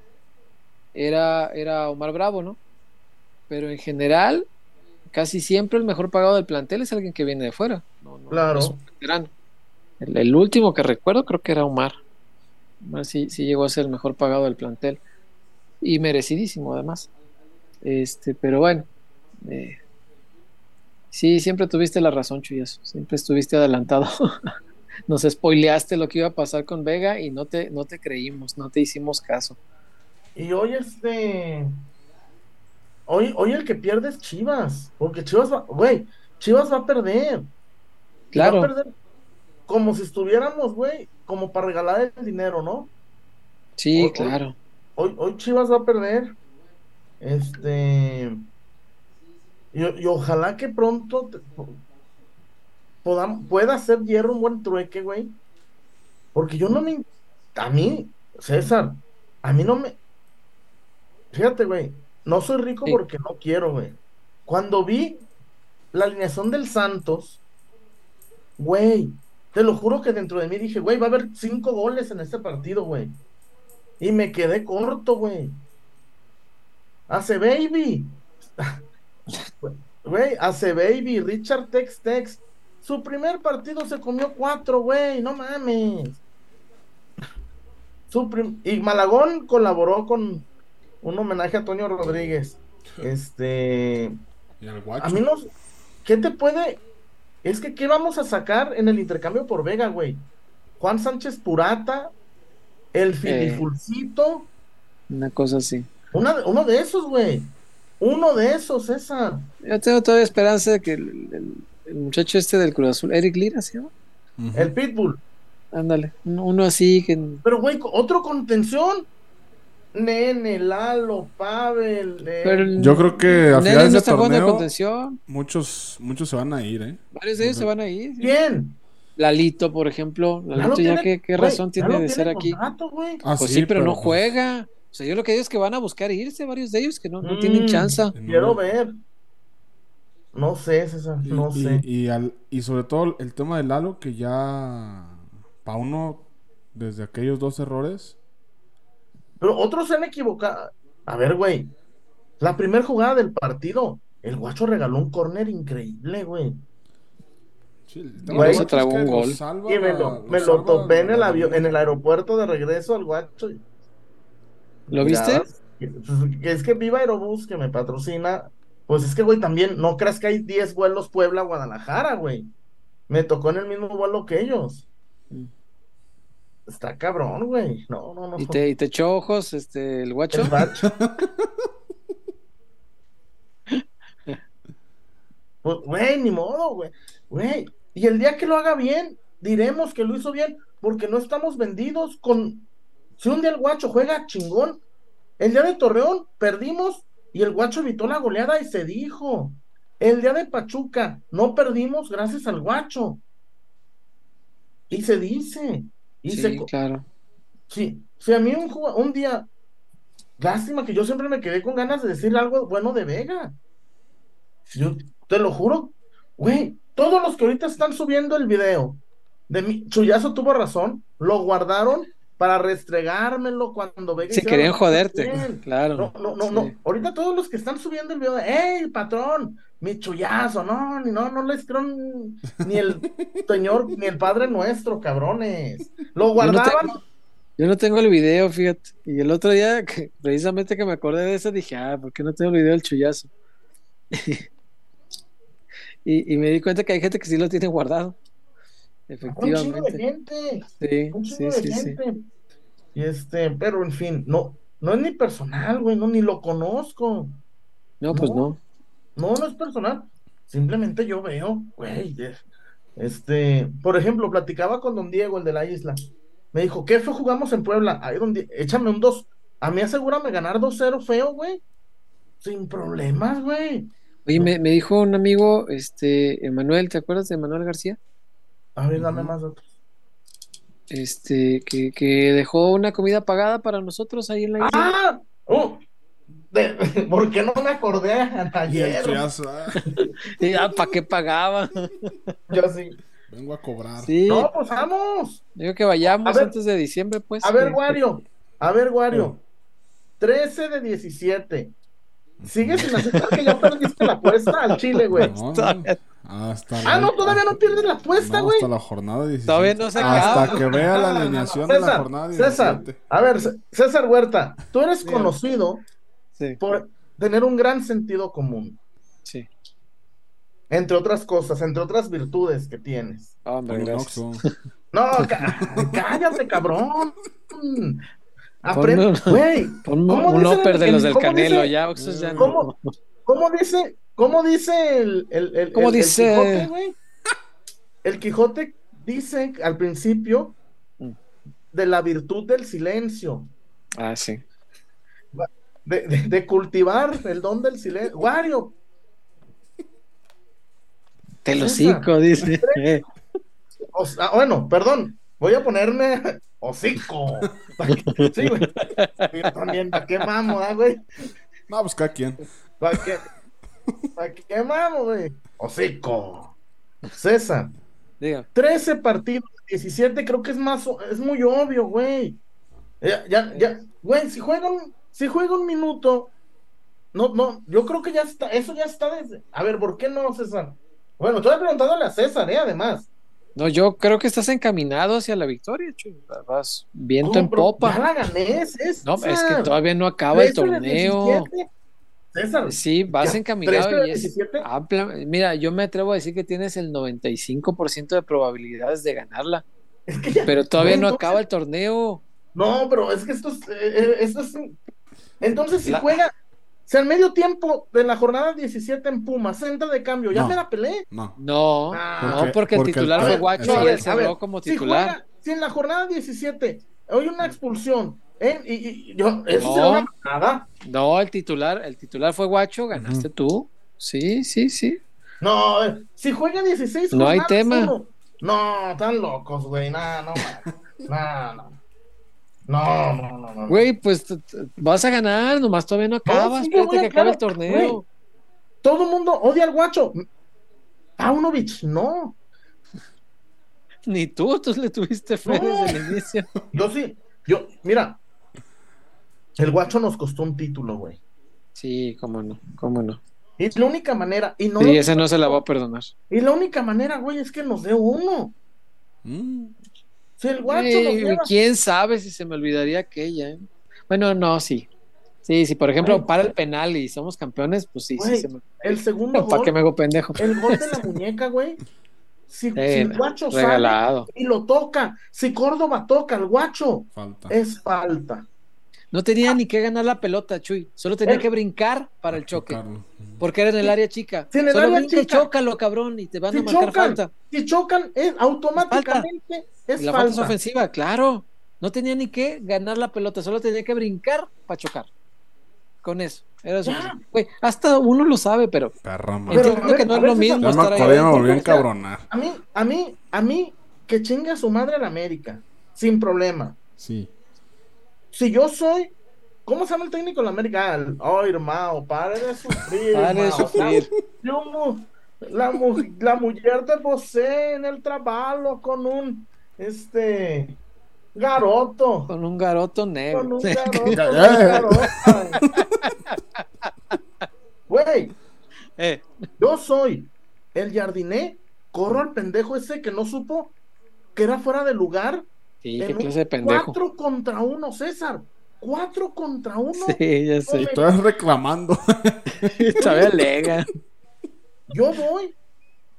Era, era Omar Bravo, ¿no? Pero en general, casi siempre el mejor pagado del plantel es alguien que viene de fuera. No, no- Claro. no es un canterano. El, el último que recuerdo creo que era Omar. Omar sí, sí llegó a ser el mejor pagado del plantel. Y merecidísimo además. Este, pero bueno. eh, sí, siempre tuviste la razón, Chuyas. Siempre estuviste adelantado. Nos spoileaste lo que iba a pasar con Vega y no te, no te creímos, no te hicimos caso. Y hoy este. Hoy, hoy el que pierde es Chivas. Porque Chivas va. Güey, Chivas va a perder. Claro. Va a perder como si estuviéramos, güey, como para regalar el dinero, ¿no? Sí, hoy- claro. Hoy, hoy Chivas va a perder. Este. Y, y ojalá que pronto te- podam- pueda hacer hierro un buen trueque, güey. Porque yo no me. A mí, César, a mí no me. Fíjate, güey. No soy rico Sí. porque no quiero, güey. Cuando vi la alineación del Santos, Güey, te lo juro que dentro de mí dije, güey, va a haber cinco goles en este partido, güey. Y me quedé corto, güey. Hace baby. Güey, hace baby, Richard Tex Tex. Su primer partido se comió cuatro, güey, no mames. Su prim- Y Malagón colaboró con un homenaje a Toño Rodríguez. Este. Y al guacho. A mí no. ¿Qué te puede.? Es que, ¿qué vamos a sacar en el intercambio por Vega, güey? Juan Sánchez Purata, el Filifulcito, Una cosa así. una uno de esos, güey. Uno de esos, esa. Yo tengo todavía esperanza de que el, el- el muchacho este del Cruz Azul, Eric Lira, ¿sí? El Pitbull. Ándale, uno, así que Pero, güey, otro contención. Nene, Lalo, Pavel. eh, Pero Yo creo que a Nene finales no de está jugando de torneo contención. muchos, muchos se van a ir, ¿eh? Varios de ellos se van a ir. sí. ¿Quién? Lalito, por ejemplo. Lalo Lalito, ya tiene- qué, qué razón tiene de ser aquí. Ah, Pues sí, pero, no pues, juega. O sea, yo lo que digo es que van a buscar irse, varios de ellos que no, no tienen Mm, chance. Quiero ver. No sé, César, Y, no y- sé. y al- y sobre todo el tema de Lalo, que ya para uno, desde aquellos dos errores, Pero otros se han equivocado. A ver, güey. La primera jugada del partido, el guacho regaló un córner increíble, güey. Güey, se que un gol. Y me la- lo, me lo topé en el avión, en el aeropuerto de regreso al guacho. ¿Lo viste? Es que Viva Aerobús, que me patrocina, pues es que, güey, también, no creas que hay 10 vuelos Puebla-Guadalajara, güey. Me tocó en el mismo vuelo que ellos. Mm. Está cabrón, güey. No, no, no. Y te, y te echó ojos este, el guacho. El guacho. Pues, güey, ni modo, güey. Güey. Y el día que lo haga bien, diremos que lo hizo bien, porque no estamos vendidos con. Si un día el guacho juega chingón, el día de Torreón perdimos y el guacho evitó la goleada y se dijo. El día de Pachuca no perdimos gracias al guacho. Y se dice. Y Sí, se, claro. Sí, sí, a mí un día, lástima que yo siempre me quedé con ganas de decir algo bueno de Vega. Yo te lo juro, güey, todos los que ahorita están subiendo el video de mi Chuyazo tuvo razón, lo guardaron para restregármelo cuando Vega Si hiciera querían joderte. bien. Claro. No, no, no, Sí. no. Ahorita todos los que están subiendo el video de, ¡Ey, patrón! Mi chullazo, no, ni no, no les creo ni el señor, ni el Padre Nuestro, cabrones. Lo Yo no guardaban. tengo- Yo no tengo el video, fíjate. Y el otro día, que, precisamente que me acordé de eso, dije, ah, ¿por qué no tengo el video del chullazo? y, y me di cuenta que hay gente que sí lo tiene guardado. Un chingo de Efectivamente. gente, Sí, un sí, de sí, sí. gente. Y este, pero en fin, no, no es ni personal, güey, no, ni lo conozco. No, pues No. no. No, no es personal. Simplemente yo veo, güey, este, por ejemplo, platicaba con don Diego, el de la isla. Me dijo, ¿qué feo jugamos en Puebla? Ahí donde, échame un 2. A mí asegúrame ganar 2-0 feo, güey. Sin problemas, güey. Oye, me, me dijo un amigo, este, Emanuel, ¿te acuerdas de Emanuel García? A ver, dame más datos. Este, que, que dejó una comida pagada para nosotros ahí en la isla. ¡Ah! Oh, de- ¿por qué no me acordé el ayer? Ah, Y, ah, ¿para qué pagaba? Yo sí. vengo a cobrar. Sí, No, pues vamos. digo que vayamos ver. antes de diciembre, pues. A ver, Wario. A ver, Wario. 13 de 17. Sigue sin aceptar que ya perdiste la apuesta al Chile, güey. No, no. Hasta Ah, no, todavía no pierdes la apuesta, no, güey. hasta la jornada 17. Todavía no se Hasta acaba. que vea la no, alineación de la jornada César, 17. a ver, César Huerta, tú eres Sí. conocido Sí, por tener un gran sentido común, sí. entre otras cosas, entre otras virtudes que tienes. Hombre, Con un gracias. No, cállate, cabrón. Aprende, un- güey. Ponme ¿Cómo un upper el- de los del Canelo, dice- ya, no. ¿Cómo? ¿Cómo dice, cómo dice el, el, el- ¿Cómo el- dice? Quijote, güey? El Quijote dice al principio Mm. de la virtud del silencio, Ah, sí. de, de- de cultivar el don del silencio. Wario, Te lo César. cico, dice. o sea, bueno, perdón, voy a ponerme hocico. Sí, güey. Yo también, ¿para qué mamo, ah, güey? No, pues cada quien. ¿Para qué? ¿Para qué güey? Hocico. César, Diga. 13 partidos, 17, creo que es más, es muy obvio, güey. Ya, ya, ya, güey, si juega un, si juega un minuto, no, no, yo creo que ya está, eso ya está desde, a ver, ¿por qué no, César? Bueno, estoy preguntándole a César, eh, además. No, yo creo que estás encaminado hacia la victoria, Chuy. Vas viento en popa. la gané, César. No, es que todavía no acaba el 13 de torneo. 17. César, Sí, vas Ya, encaminado 13 de y es 17. amplia. Mira, yo me atrevo a decir que tienes el 95% de probabilidades de ganarla, es que ya- pero todavía no acaba el torneo. No, pero es que esto es, eh, esto es Entonces, si La- juega, si al medio tiempo de la jornada 17 en Pumas, entra de cambio, ya No. me la peleé. No. No, Ah. no, Porque- porque el porque titular a fue Guacho y él cerró como si titular. juega, si en la jornada 17 hay una expulsión, ¿eh? y, y- yo, eso No. una nada. No, el titular, el titular fue Guacho, ganaste tú. Sí, sí, sí. No, eh, si juega 16 No hay tema. uno. No, están locos, güey, no, no, no, no. No, no, no, no. Güey, pues vas a ganar, nomás todavía no acabas, sí que voy espérate que acabe el torneo. güey. Todo el mundo odia al guacho. Paunovic, no. Ni tú, tú le tuviste fe No. desde el inicio. Yo sí, yo, mira, el guacho nos costó un título, güey. Sí, cómo no, cómo no. Y la única manera, y no, Sí, ese no se la va a perdonar. y la única manera, güey, es que nos dé uno. Mm. Si el guacho Ey, nos lleva, ¿Quién sabe si se me olvidaría aquella? eh? Bueno, no, sí. Sí, sí, por ejemplo, Güey. para el penal y somos campeones, pues sí, sí Güey, se me... el segundo ¿Para qué me hago pendejo? el gol de la muñeca, güey. Si, si Eh, el guacho sale y lo toca, si Córdoba toca al guacho, Falta. es falta. No tenía ni que ganar la pelota, Chuy. Solo tenía El- que brincar para el choque. Porque era en el área chica. Sí, en el Solo área brinca y chica. chócalo, cabrón, y te van Si a marcar chocan, falta. si chocan, es, automáticamente es Y la falta es ofensiva, claro. No tenía ni que ganar la pelota, solo tenía que brincar para chocar. Con eso. Era hasta uno lo sabe, pero Perra. Pero, entiendo a ver, que no a es lo mismo estar ahí. me volví a encabronar. A mí, a mí, a mí, que chingue a su madre la América, sin problema. Sí. Si yo soy, ¿cómo se llama el técnico de la América? Ah, Oh, hermano, pare de sufrir. Pare de sufrir. Yo mu- la, mu- la mujer de José en el trabajo con un, este, garoto. Con un garoto negro. Con un garoto. Güey, Eh, yo soy el jardiné, corro al pendejo ese que no supo que era fuera de lugar. Sí, en qué un clase de pendejo. Cuatro contra uno, César. Cuatro contra uno. Sí, ya sé. Estoy reclamando. Todavía lega. Yo voy,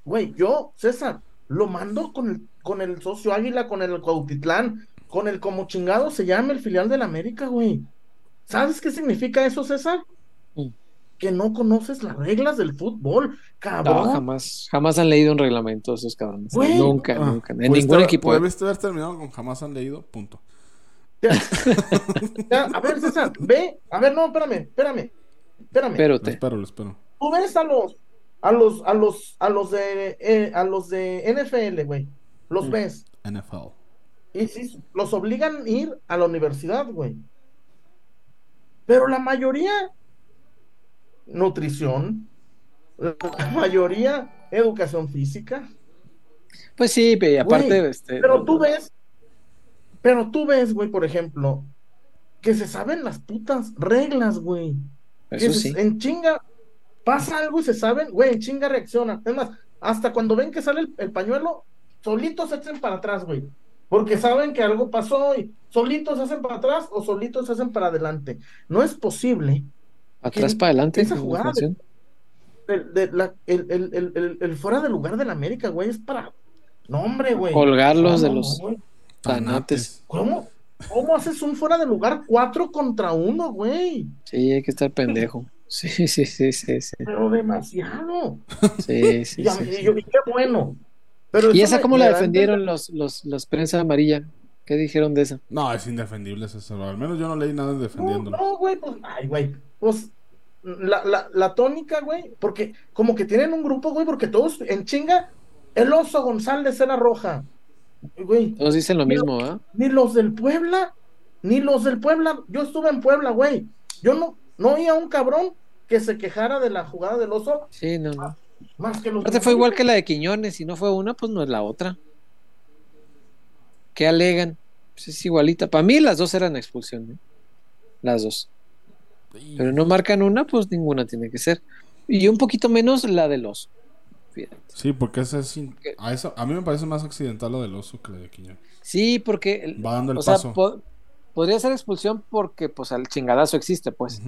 güey, yo, César, lo mando con el, con el socio Águila, con el Cuautitlán, con el como chingado se llama el filial del América, güey. ¿Sabes qué significa eso, César? Que no conoces las reglas del fútbol, No, cabrón. jamás, jamás han leído un reglamento esos cabrones. Güey. Nunca, Ah, nunca. En ningún haber- equipo. Pudiste haber terminado con jamás han leído, punto. Ya, ya, a ver, César, ve, a ver, no, espérame, espérame, espérame. Lo Espérate. espero, lo espero. Tú ves a los, a los, a los, a los de, eh, a los de NFL, güey. Los Mm. ves. NFL. Y sí, los obligan a ir a la universidad, güey. Pero la mayoría, nutrición, la mayoría, educación física. Pues sí, pe- y aparte, Güey, este. Pero tú ves, pero tú ves, güey, por ejemplo, que se saben las putas reglas, güey. Que Eso se- sí. en chinga pasa algo y se saben, güey, en chinga reaccionan. Es más, hasta cuando ven que sale el, el pañuelo, solitos se hacen para atrás, güey. Porque saben que algo pasó y solitos se hacen para atrás o solitos se hacen para adelante. No es posible Atrás para adelante. esa jugada el, de la- el, el- el- el- el fuera de lugar de la América, güey, es para. No, hombre, güey. Colgarlos de No, no, los-. Tanates. ¿Cómo? ¿Cómo haces un fuera de lugar cuatro contra uno, güey? Sí, hay que estar pendejo. Sí, sí, sí, sí, sí. Pero demasiado. Sí, sí, y, sí, y sí. yo- y qué bueno. Pero ¿Y esa me- cómo me la defendieron los, los, los prensa amarilla? ¿Qué dijeron de esa? No, es indefendible ese Al menos yo no leí nada No, defendiéndolo. no, güey, pues, ay, güey, pues la, la, la tónica, güey, porque como que tienen un grupo, güey, porque todos en chinga, el oso González era roja, güey, Todos dicen lo mismo, ¿ah? ni los del Puebla, ni los del Puebla, yo estuve en Puebla, güey, yo no, no oía a un cabrón que se quejara de la jugada del oso, Sí, no, no. Más que los Aparte fue igual que la de Quiñones, si no fue una, pues no es la otra. ¿Qué alegan? Pues es igualita. Para mí las dos eran expulsión, ¿eh? Las dos. Y- Pero no marcan una, pues ninguna tiene que ser. Y un poquito menos la del oso. Fíjate. Sí, porque ese es in- a, eso, a mí me parece más accidental lo del oso que lo de Quiñones. Sí, porque el- Va dando el o sea, paso. po- podría ser expulsión porque pues el chingadazo existe, pues.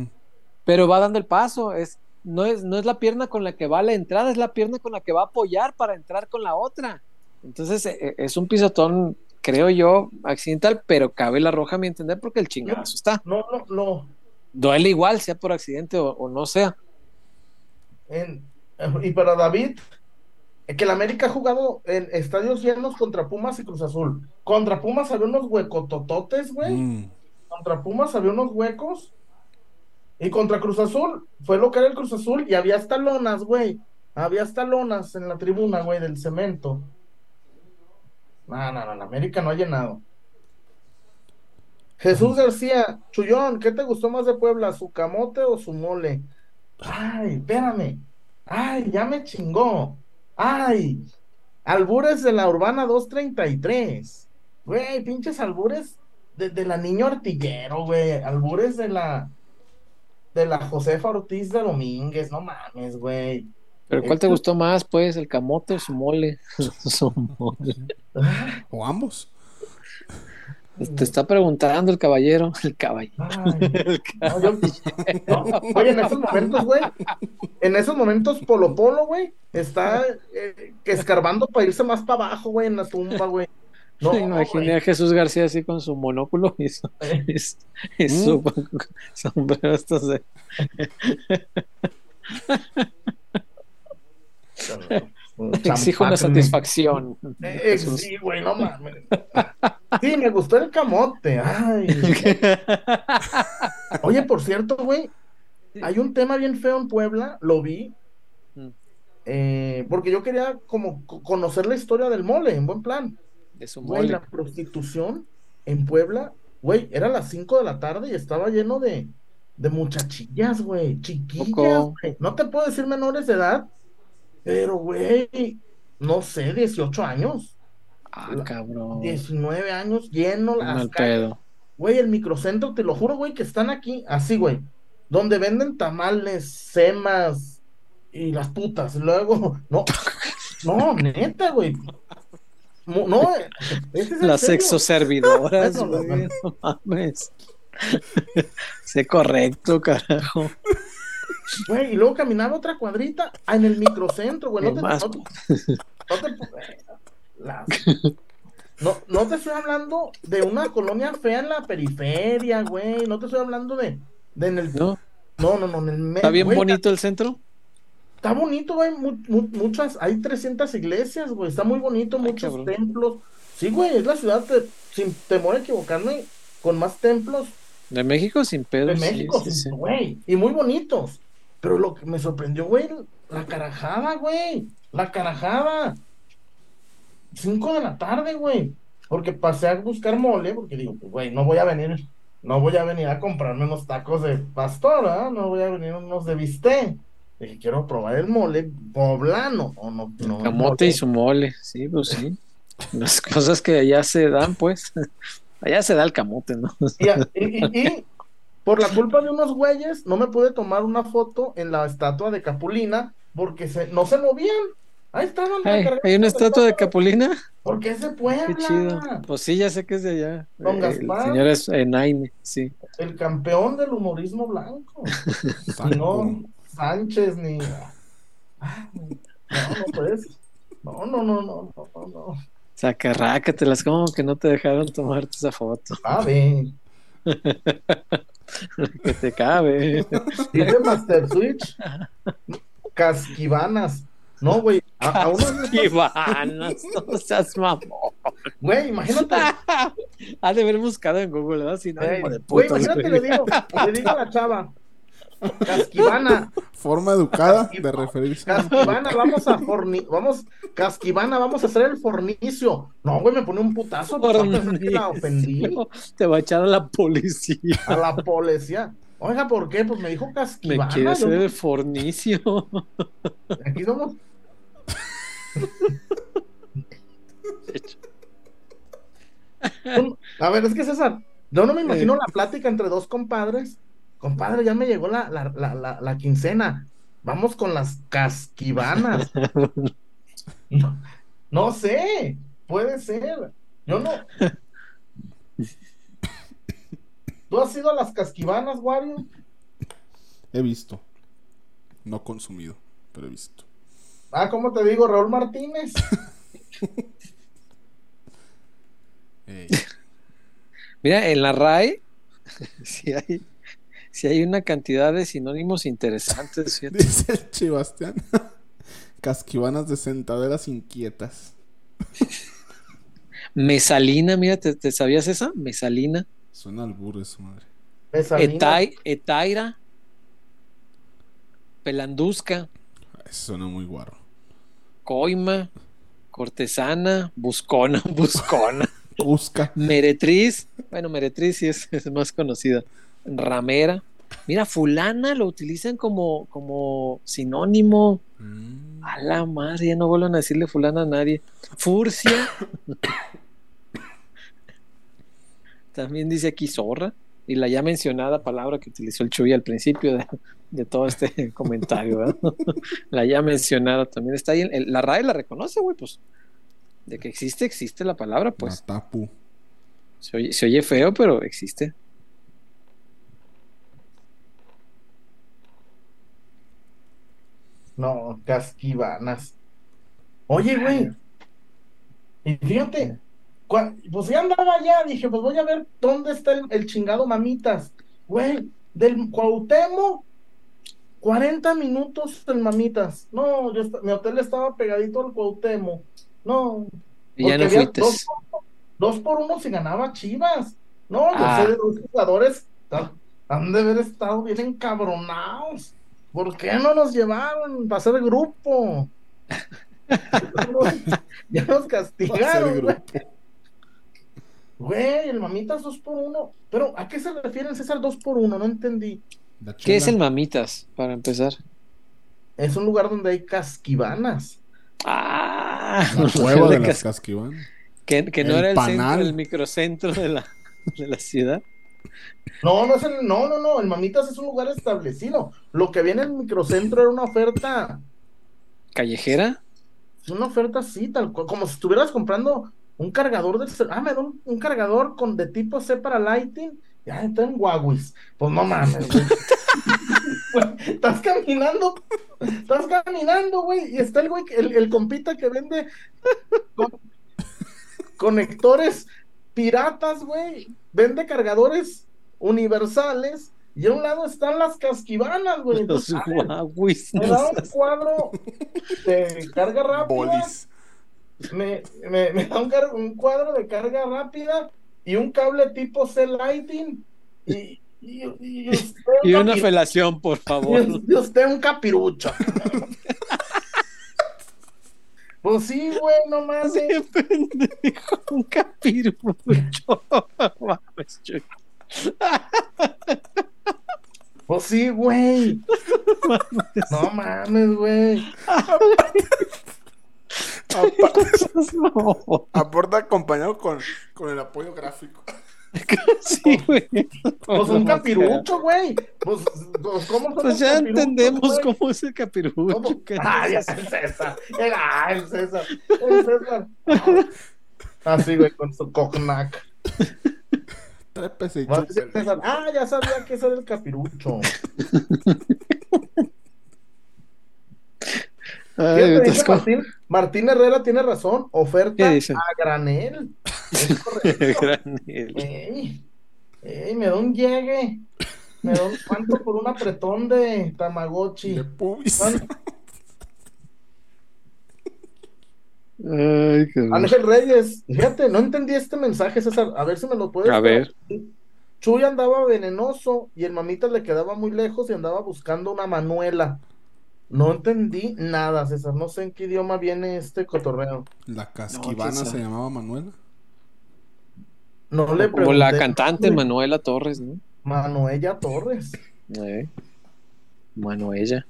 Pero va dando el paso, es no es no es la pierna con la que va a la entrada, es la pierna con la que va a apoyar para entrar con la otra. Entonces e- e- es un pisotón, creo yo, accidental, pero cabe la roja a mi entender porque el chingadazo está. No, no, no. Duele igual, sea por accidente o, o no sea. En- y para David, que el América ha jugado en estadios llenos contra Pumas y Cruz Azul. Contra Pumas había unos huecotototes, güey. Mm. Contra Pumas había unos huecos. Y contra Cruz Azul, fue lo que era el Cruz Azul y había hasta lonas, güey. Había hasta lonas en la tribuna, güey, del cemento. No, no, no, en América no ha llenado. Jesús García, Chullón, ¿qué te gustó más de Puebla, su camote o su mole? Ay, espérame. Ay, ya me chingó. Ay, albures de la Urbana 233. Güey, pinches albures de, de la Niño Artillero, güey. Albures de la de la Josefa Ortiz de Domínguez, no mames, güey. Pero ¿cuál te gustó más, pues, el camote o su mole? Su mole. O ambos. Te está preguntando el caballero, el caballero. Ay, no, yo- no, oye, en esos momentos, güey, en esos momentos Polo Polo, güey, está eh, escarbando para irse más para abajo, güey, en la tumba, güey. No, imaginé güey. a Jesús García así con su monóculo y su, y su- y su sombrero estos de- Exijo una satisfacción. Eh, sí, güey, no mames. Sí, me gustó el camote. Ay. Oye, por cierto, güey, hay un tema bien feo en Puebla, lo vi, Mm. eh, porque yo quería como co- conocer la historia del mole, en buen plan. De su Güey, mole. la prostitución en Puebla, güey, era las 5 de la tarde y estaba lleno de, de muchachillas, güey, chiquillas, güey. No te puedo decir menores de edad, pero, güey, no sé, 18 años, Ah, cabrón. 19 años, lleno las pedo. Güey, el microcentro, te lo juro, güey, que están aquí, así, güey, donde venden tamales, semas y las putas. Luego, no, no, neta, güey. No, es Las Bueno, no, güey, no mames. Sé correcto, carajo. Güey, y luego caminaba otra cuadrita ah, en el microcentro, güey. No ¿Qué te, no no te- las- no, no te estoy hablando de una colonia fea en la periferia, güey. No te estoy hablando de, de en el. ¿No? No, no, no, en el medio. ¿Está bien güey, bonito el centro? Está bonito, güey. mu- mu- muchas, hay 300 iglesias, güey. Está muy bonito, Ay, muchos cabrón. templos. Sí, güey, es la ciudad, de- sin temor a equivocarme, con más templos De México sin pedo. de México, sí, sí, sí. güey. Y muy bonitos. Pero lo que me sorprendió, güey, la carajada, güey. La carajada. Cinco de la tarde, güey. Porque pasé a buscar mole, porque digo, pues, güey, no voy a venir, no voy a venir a comprarme unos tacos de pastor, ¿ah? No voy a venir unos de bistec. Dije, quiero probar el mole poblano, o no, no, Camote mole. y su mole. Sí, pues sí. Las cosas que allá se dan, pues. Allá se da el camote, ¿no? Y- y- y por la culpa de unos güeyes, no me pude tomar una foto en la estatua de Capulina porque se, no se movían. Ahí estaban. Ay, ¿Hay una estatua de Capulina? Porque es de Qué Puebla. chido. Pues sí, ya sé que es de allá. Don Eh, Gaspar. El señor es Enaine, sí. El campeón del humorismo blanco. No Sánchez ni. Ah, No, no puedes. No, no, no, no, no, no. Sacarrácatelas, como que no te dejaron tomarte esa foto. Sabe. Que te cabe. Dice Master Switch. Casquivanas. No, güey. A, a uno de Y estos- vanas, no seas mamón. Güey, imagínate. Ha de haber buscado en Google, ¿verdad? Sinónimo de Güey, putos, imagínate, güey. le digo, le digo a la chava. Casquivana, Forma educada de referirse. Casquivana, vamos a forni, vamos, Casquivana, vamos a hacer el fornicio. No, güey, me pone un putazo, pues, que la ofendí. Te va a echar a la policía. a la policía. Oiga, ¿por qué? Pues me dijo Me Casquivana. quiere yo hacer no- el fornicio. aquí somos, A ver, es que César, yo no me imagino la plática entre dos compadres. Compadre, ya me llegó la, la, la, la, la quincena. Vamos con las casquivanas. No, no sé, puede ser. Yo no. ¿Tú has ido a las casquivanas, Wario? He visto. No consumido, pero he visto. Ah, ¿cómo te digo? Raúl Martínez. Mira, en la RAE sí hay, sí hay una cantidad de sinónimos interesantes. fíjate. Dice el Chibastián. Casquivanas de sentaderas inquietas. Mesalina, mira, ¿te, te sabías esa? Mesalina. Suena al burro su madre. Mesalina. Etai, etaira. Pelandusca. Eso suena muy guarro. Coima. Cortesana. Buscona. Buscona. Cusca. Meretriz. Bueno, Meretriz sí es, es más conocida. Ramera. Mira, fulana lo utilizan como, como sinónimo. Mm. A la madre, ya no vuelvan a decirle fulana a nadie. Furcia. También dice aquí zorra. Y la ya mencionada palabra que utilizó el Chuy al principio de, de todo este comentario. ¿verdad? La ya mencionada también está ahí. El- la RAE la reconoce, güey, pues. De que existe, existe la palabra, pues. Matapu. Se oye, se oye feo, pero existe. No, casquivanas. Oye, güey. Y fíjate, pues ya andaba allá, dije, pues voy a ver dónde está el, el chingado mamitas. Güey, del Cuauhtémoc, 40 minutos el mamitas. No, yo mi hotel estaba pegadito al Cuauhtémoc. No, Y ya no fuiste. Dos, por- dos por uno si ganaba Chivas. No, yo Ah. sé de los jugadores, ta- han de haber estado bien encabronados. ¿Por qué no nos llevaron para hacer grupo? ya nos castigaron, güey. el mamitas dos por uno. Pero, ¿a qué se refieren César dos por uno? No entendí. ¿Qué es el mamitas, para empezar? Es un lugar donde hay casquivanas. Ah, La cueva de de las cas- casquivanas. que, que no el era el centro, el microcentro de la, de la ciudad. No, no es el, no, no, no, el mamitas es un lugar establecido. Lo que viene en el microcentro era una oferta ¿Callejera? Es una oferta así, tal cual, como si estuvieras comprando un cargador del cel- Ah, me da un, un cargador con de tipo C para lighting. Ya está en Huawei. Pues no mames, güey. Estás caminando, estás caminando, güey, y está el güey, el, el compita que vende con- conectores piratas, güey. Vende cargadores universales. Y a un lado están las casquivanas, güey. Los guauis, me da un cuadro de carga rápida. Me, me, me da un, cuadro de carga rápida y un cable tipo C-Lighting. Y, y, y usted, Y un una felación, por favor. y usted un capirucho. pues sí, güey, no mames. Sí, pendejo, un capirucho. Mames. Pues sí, güey. No mames, güey. Aporta acompañado con, con el apoyo gráfico. sí, güey. Pues un capirucho, güey. Pues, pues, ¿cómo son Pues ya entendemos güey? cómo es el capirucho. ¿Cómo? ¿qué Ah, ya, es el César. El, ah, el César. El César. Así, güey, con su cognac. Trépese y. César, Ah, ya sabía que ese era el capirucho. Ay, Fíjate, estás dice como- Martín, Martín Herrera tiene razón. Oferta ¿Qué dice? a granel. Es correcto. Granel. Ey, ey, me da un llegue. Me da un cuánto por un apretón de Tamagotchi. De pubis. ¿Cuánto? Ay, qué Ángel Reyes, fíjate, no entendí este mensaje, César. A ver si me lo puedes. A ver. Chuy andaba venenoso y el mamita le quedaba muy lejos y andaba buscando una Manuela. No entendí nada, César. No sé en qué idioma viene este cotorreo. La casquivana No, se llamaba Manuela. No le Como la pregunté. cantante Manuela Torres, ¿no? Manuela Torres. Eh. Manuela.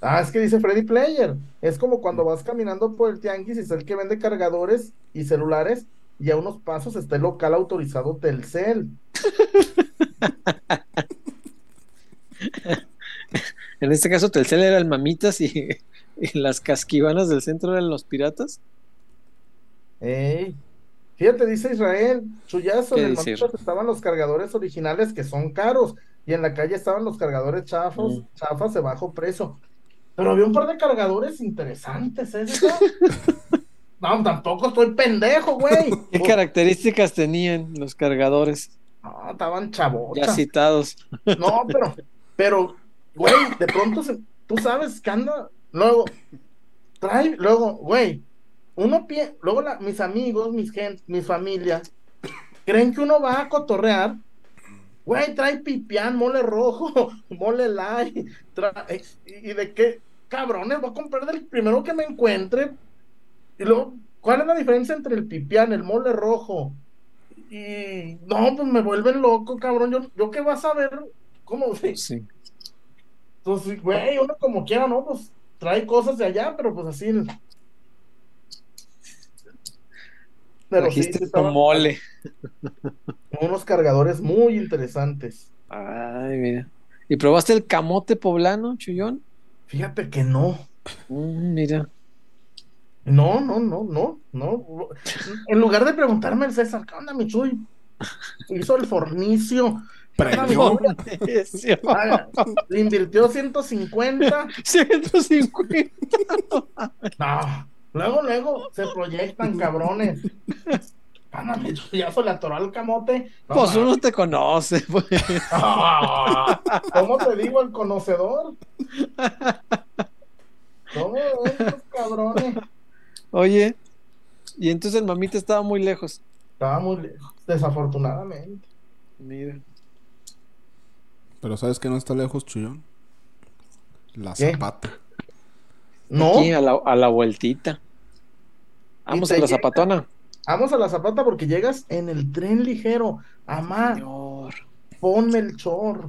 Ah, es que dice Freddy Player. Es como cuando vas caminando por el tianguis y es el que vende cargadores y celulares y a unos pasos está el local autorizado Telcel. En este caso, Telcel era el Mamitas y, y las casquivanas del centro eran los piratas. Ey. Fíjate, dice Israel, chullazo, ¿Qué en el Mamitas estaban los cargadores originales que son caros y en la calle estaban los cargadores chafos, Mm. chafas de bajo precio. Pero había un par de cargadores interesantes, ¿eh? No, tampoco estoy pendejo, güey. ¿Qué características tenían los cargadores No, estaban ya chavotas. citados? No, pero, pero, güey, de pronto se- tú sabes que anda, luego, trae, luego, güey, uno pie, luego la- mis amigos, mis gente, mi familia, creen que uno va a cotorrear, güey, trae pipián, mole rojo, mole light, trae, y, y de qué, cabrones, voy a comprar del primero que me encuentre, y luego, ¿cuál es la diferencia entre el pipián, el mole rojo? Y no, pues me vuelven loco, cabrón. Yo, yo qué vas a ver, ¿cómo? Sí. Entonces, güey, uno como quiera, ¿no? Pues trae cosas de allá, pero pues así. Pero sí, Trajiste estaban mole. unos cargadores muy interesantes. Ay, mira. ¿Y probaste el camote poblano, Chullón? Fíjate que no. Mm, mira. No, no, no, no, no. En lugar de preguntarme el César, ¿qué onda, mi Chuy? Hizo el fornicio. Ah, Le invirtió 150. 150. No, luego, luego se proyectan cabrones. Ya se le atoró al camote. No, Pues uno te conoce, pues. Ah, ¿Cómo te digo el conocedor? ¿Cómo estos cabrones? Oye, y entonces el mamita estaba muy lejos. Estaba muy lejos, desafortunadamente. Mira. Pero ¿sabes que no está lejos, Chuyón? La ¿Qué? zapata. No, Aquí a la, a la vueltita. Vamos a la llega- zapatona. vamos a la zapata porque llegas en el tren ligero. Amá, Señor. ponme el chor.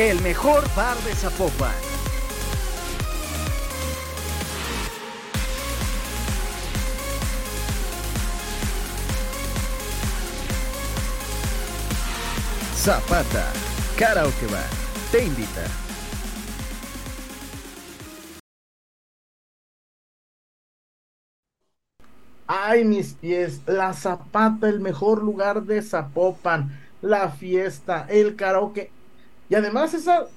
El mejor bar de Zapopan. Zapata, Karaoke Bar, te invita. Ay, mis pies, la zapata, el mejor lugar de Zapopan, la fiesta, el karaoke. Y además esa,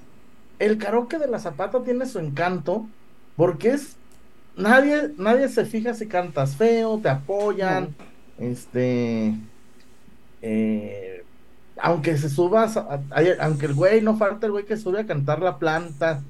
el karaoke de la zapata tiene su encanto, porque es, nadie, nadie se fija si cantas feo, te apoyan, este, eh, aunque se subas, a- a- aunque el güey, no falta el güey que sube a cantar la planta,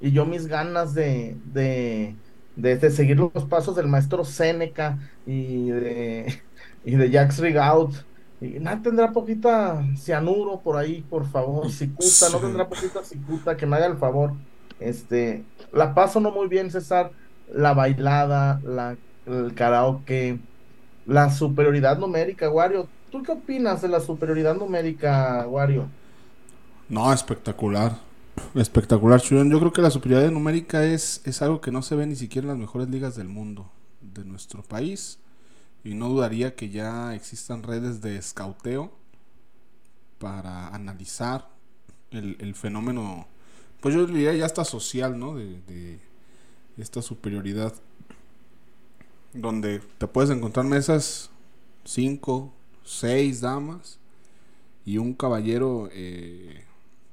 y yo mis ganas de, de, de, de seguir los pasos del maestro Seneca y de, y de Jacques Rigaud. Y nada, tendrá poquita cianuro por ahí, por favor. Cicuta, no tendrá poquita cicuta, que me haga el favor. Este, la paso no muy bien, César. La bailada, la, el karaoke, la superioridad numérica, Wario. ¿Tú qué opinas de la superioridad numérica, Wario? No, espectacular. Espectacular, Chuyón. Yo creo que la superioridad numérica es, es algo que no se ve ni siquiera en las mejores ligas del mundo, de nuestro país. Y no dudaría que ya existan redes de escauteo para analizar el, el fenómeno, pues yo diría ya hasta social, ¿no? De, de esta superioridad. Donde te puedes encontrar mesas, cinco, seis damas y un caballero eh,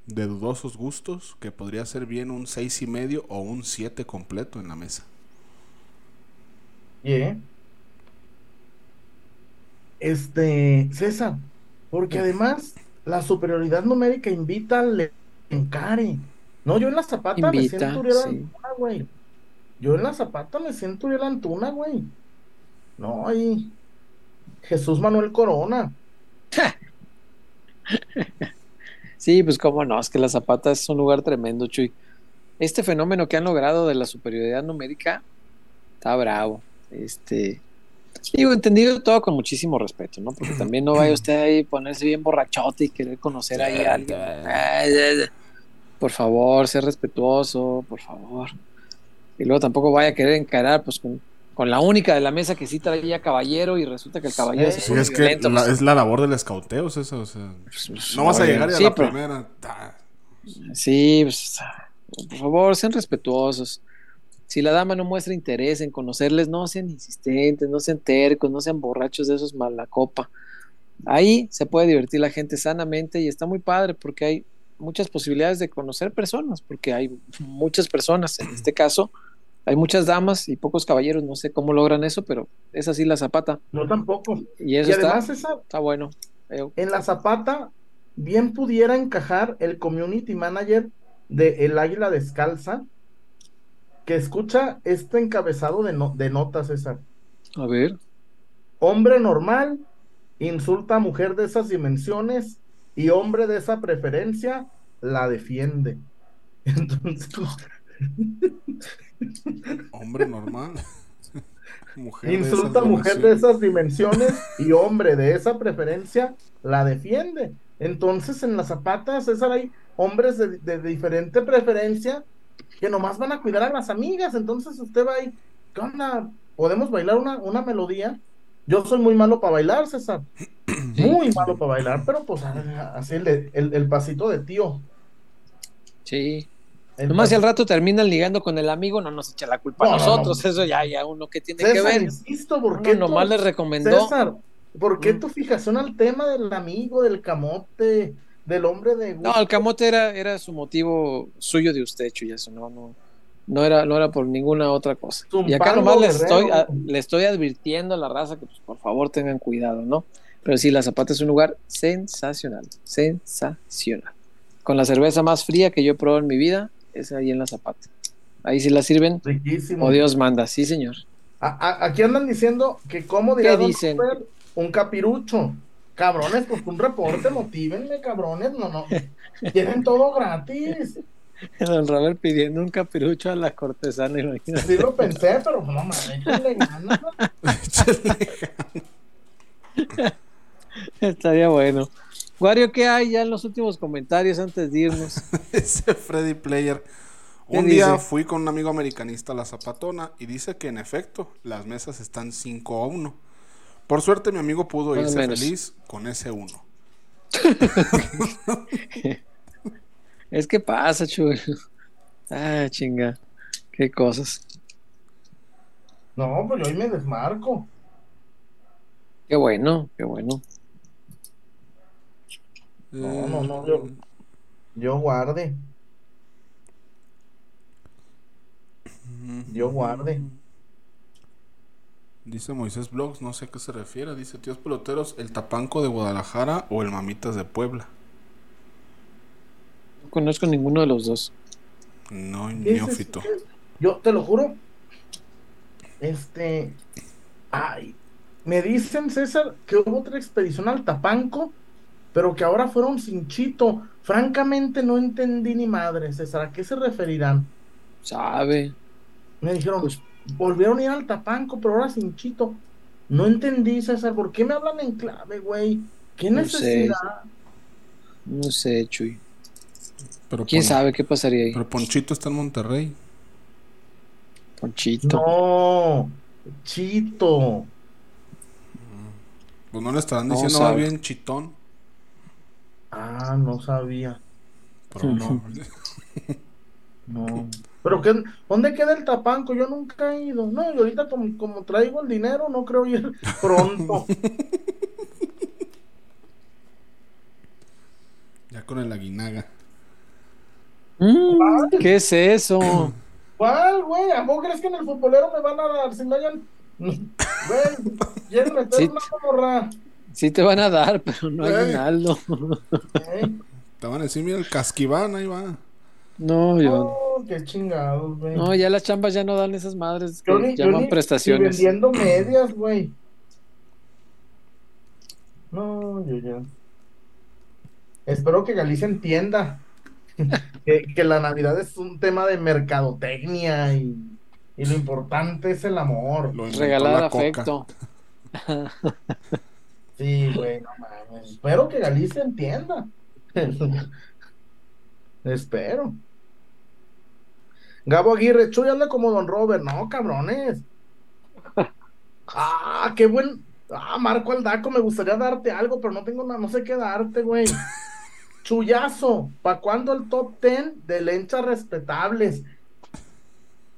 de dudosos gustos que podría ser bien un seis y medio o un 7 completo en la mesa. Yeah. Este, César, porque además la superioridad numérica invita al encare. No, yo en la zapata me siento Uriel sí. Antuna, güey. Yo en la zapata me siento Uriel Antuna, güey. No, ahí. Jesús Manuel Corona. Sí, pues cómo no, es que la Zapata es un lugar tremendo, Chuy. Este fenómeno que han logrado de la superioridad numérica está bravo. Este, digo, entendido todo con muchísimo respeto, ¿no? Porque también no vaya usted ahí ponerse bien borrachote y querer conocer ahí a alguien. Ay, ay, ay. Por favor, ser respetuoso, por favor. Y luego tampoco vaya a querer encarar, pues, con, con la única de la mesa que sí traía caballero y resulta que el caballero se Sí, es que violento, la- pues, es la labor del escauteo, César, o sea, pues, no vas a llegar y a sí, la pero- primera. Sí, pues, por favor, sean respetuosos. Si la dama no muestra interés en conocerles, no sean insistentes, no sean tercos, no sean borrachos de esos mala copa. Ahí se puede divertir la gente sanamente y está muy padre porque hay muchas posibilidades de conocer personas, porque hay muchas personas, en este caso, hay muchas damas y pocos caballeros, no sé cómo logran eso, pero es así la zapata. No tampoco. Y eso y además, está, César, está bueno. Eh, en la zapata bien pudiera encajar el community manager de El Águila Descalza, que escucha este encabezado de, no- de notas, César. a ver. Hombre normal insulta a mujer de esas dimensiones y hombre de esa preferencia la defiende. Entonces, Hombre normal. mujer insulta a mujer de esas dimensiones y hombre de esa preferencia la defiende. Entonces, en las zapatas, César, hay hombres de, de diferente preferencia que nomás van a cuidar a las amigas. Entonces, usted va ahí, ¿qué onda? ¿Podemos bailar una, una melodía? Yo soy muy malo para bailar, César. Muy malo para bailar, pero pues así el, el, el pasito de tío. Sí. El Nomás si al rato terminan ligando con el amigo, no nos echa la culpa a No, no, nosotros. no. Eso ya, ya uno que tiene que ver. insisto, ¿por Uno qué nomás tú- les recomendó. César, ¿por qué Mm. tu fijación al tema del amigo, del camote, del hombre de No, el camote era, era su motivo suyo de usted, Chuy, eso no, no, no era, no era por ninguna otra cosa. Y acá Zumpango nomás le estoy, a- le estoy advirtiendo a la raza que pues, por favor tengan cuidado, ¿no? Pero sí, la Zapata es un lugar sensacional, sensacional. Con la cerveza más fría que yo he probado en mi vida, es ahí en la Zapata. Ahí sí la sirven, Riquísimo. o Dios manda, sí señor. A- a- aquí andan diciendo que cómo dirá ¿Qué dicen? Un capirucho. Cabrones, pues un reporte, motívenme, cabrones, no, no. Tienen todo gratis. Don Robert pidiendo un capirucho a la cortesana, imagínate. Sí lo pensé, pero no mames, échenle ganas. Estaría bueno. Wario, ¿qué hay ya en los últimos comentarios antes de irnos? Ese Freddy Player. ¿Qué Un día dice? fui con un amigo americanista a la Zapatona y dice que en efecto las mesas están 5 a 1. Por suerte mi amigo pudo irse menos. feliz con ese 1. Es que pasa, chulo. Ah, chinga. Qué cosas. No, pues yo hoy me desmarco. Qué bueno, qué bueno. No, no, no, yo, yo guarde. Yo guarde. Dice Moisés Blogs, no sé a qué se refiere. Dice, tíos peloteros, el Tapanco de Guadalajara o el Mamitas de Puebla. No conozco ninguno de los dos. No, neófito. Yo te lo juro. Este. Ay. Me dicen, César, que hubo otra expedición al Tapanco, pero que ahora fueron sin Chito. Francamente, no entendí ni madre, César. ¿A qué se referirán? Sabe. Me dijeron, volvieron a ir al Tapanco, pero ahora sin Chito. No entendí, César. ¿Por qué me hablan en clave, güey? ¿Qué No sé. necesidad? No sé, Chuy. Pero ¿Quién Pon- sabe qué pasaría ahí? Pero Ponchito está en Monterrey. Ponchito. No, Chito. Pues no le estarán No diciendo más bien chitón. Ah, no sabía. Pero no. No. Pero qué, ¿dónde queda el tapanco? Yo nunca he ido. No, y ahorita como, como traigo el dinero, no creo ir pronto. ya con el aguinaga. Mm, ¿Qué es eso? ¿Cuál, güey? ¿A vos crees que en el futbolero me van a dar? Si no hayan Güey, quieren meter Sí. una morra. Sí te van a dar, pero no hay Ey. Ronaldo. ¿eh? Te van a decir, mira el casquiván, ahí va. No, yo. Oh, qué chingados, güey. No, ya las chambas ya no dan esas madres que Yo ni- yo llaman ni- prestaciones. vendiendo medias, güey. No, yo ya. Espero que Galicia entienda que, que la Navidad es un tema de mercadotecnia y, y lo importante es el amor. Regalar afecto. Sí, güey, no mames. Espero que Galicia entienda. Espero. Gabo Aguirre, Chuy anda como Don Robert. No, cabrones. Ah, qué buen. Ah, Marco Aldaco, me gustaría darte algo, pero no tengo nada, no sé qué darte, güey. Chuyazo, ¿para cuándo el top 10 de lenchas respetables?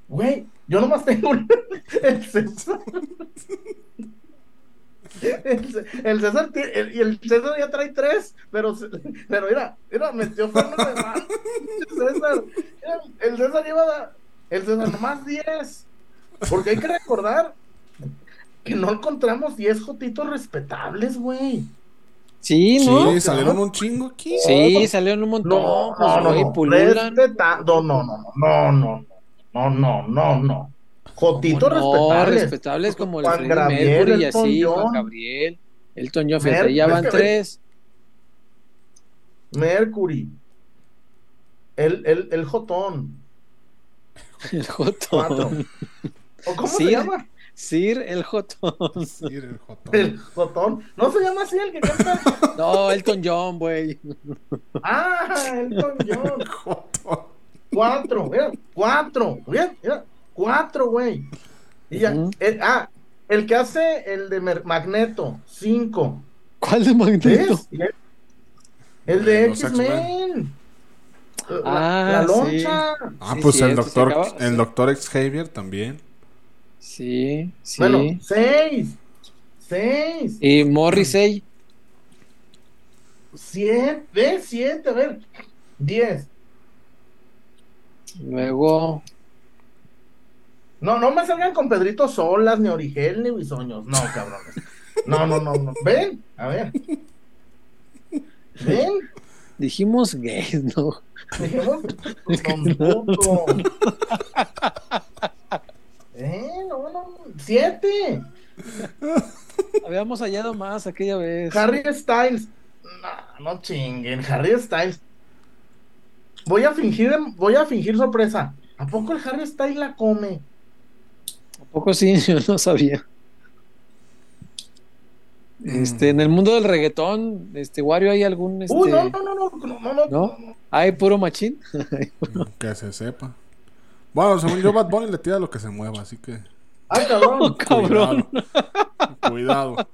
Güey, yo nomás tengo el César. El, César el- y el César ya trae tres, pero pero mira, mira, metió freno de mano. César, el César lleva da- el César nomás 10. Porque hay que recordar que no encontramos 10 jotitos respetables, güey. Sí, ¿no? Sí, salieron un chingo aquí. Sí, salieron un montón. No, pues, no, no, no. no, no, no, no, no, no, no, no, no. Jotitos ¿Cómo no? Respetables. respetables como el Juan Gabriel, Mercury y así, Juan. Gabriel, Elton John, fíjate, ya van tres. Mercury. El, el, el Jotón. El. Jotón. ¿O cómo se llama? Sir el Jotón. Sí, el jotón. El Jotón. ¿No se llama así el que canta? No, Elton John, güey. Ah, Elton John. Jotón. Cuatro, mira, cuatro. Mira, mira, cuatro, güey. Y ya, Ujú. el- ah, el que hace el de Mer- Magneto, cinco. ¿Cuál de Magneto? El- de X-Men. La, Ah, la sí. loncha. Ah, Sí, pues el doctor, acaba- el sí. doctor Xavier también. Sí, sí. Bueno, seis. Seis. Y Morrissey. Siete. Siete, a ver. Diez. Luego. No, no me salgan con Pedrito Solas, ni Origel, ni Bisoños. No, cabrones. No, no, no, no. Ven, a ver. Ven. Dijimos gays, ¿no? Dijimos, don puto. Eh, no, no. Siete. Habíamos hallado más aquella vez. Harry Styles. No, no chinguen. Harry Styles. Voy a fingir, voy a fingir sorpresa. ¿A poco el Harry Styles la come? ¿A poco sí? Yo no sabía. Este, en el mundo del reggaetón, este, Wario, ¿hay algún este, Uy, no, no, no, no, no, no, no, ¿No? ¿Hay puro machín? Que se sepa. Bueno, según yo, Bad Bunny le tira lo que se mueva, así que. Ay, cabrón. Cabrón. Cuidado. Cuidado.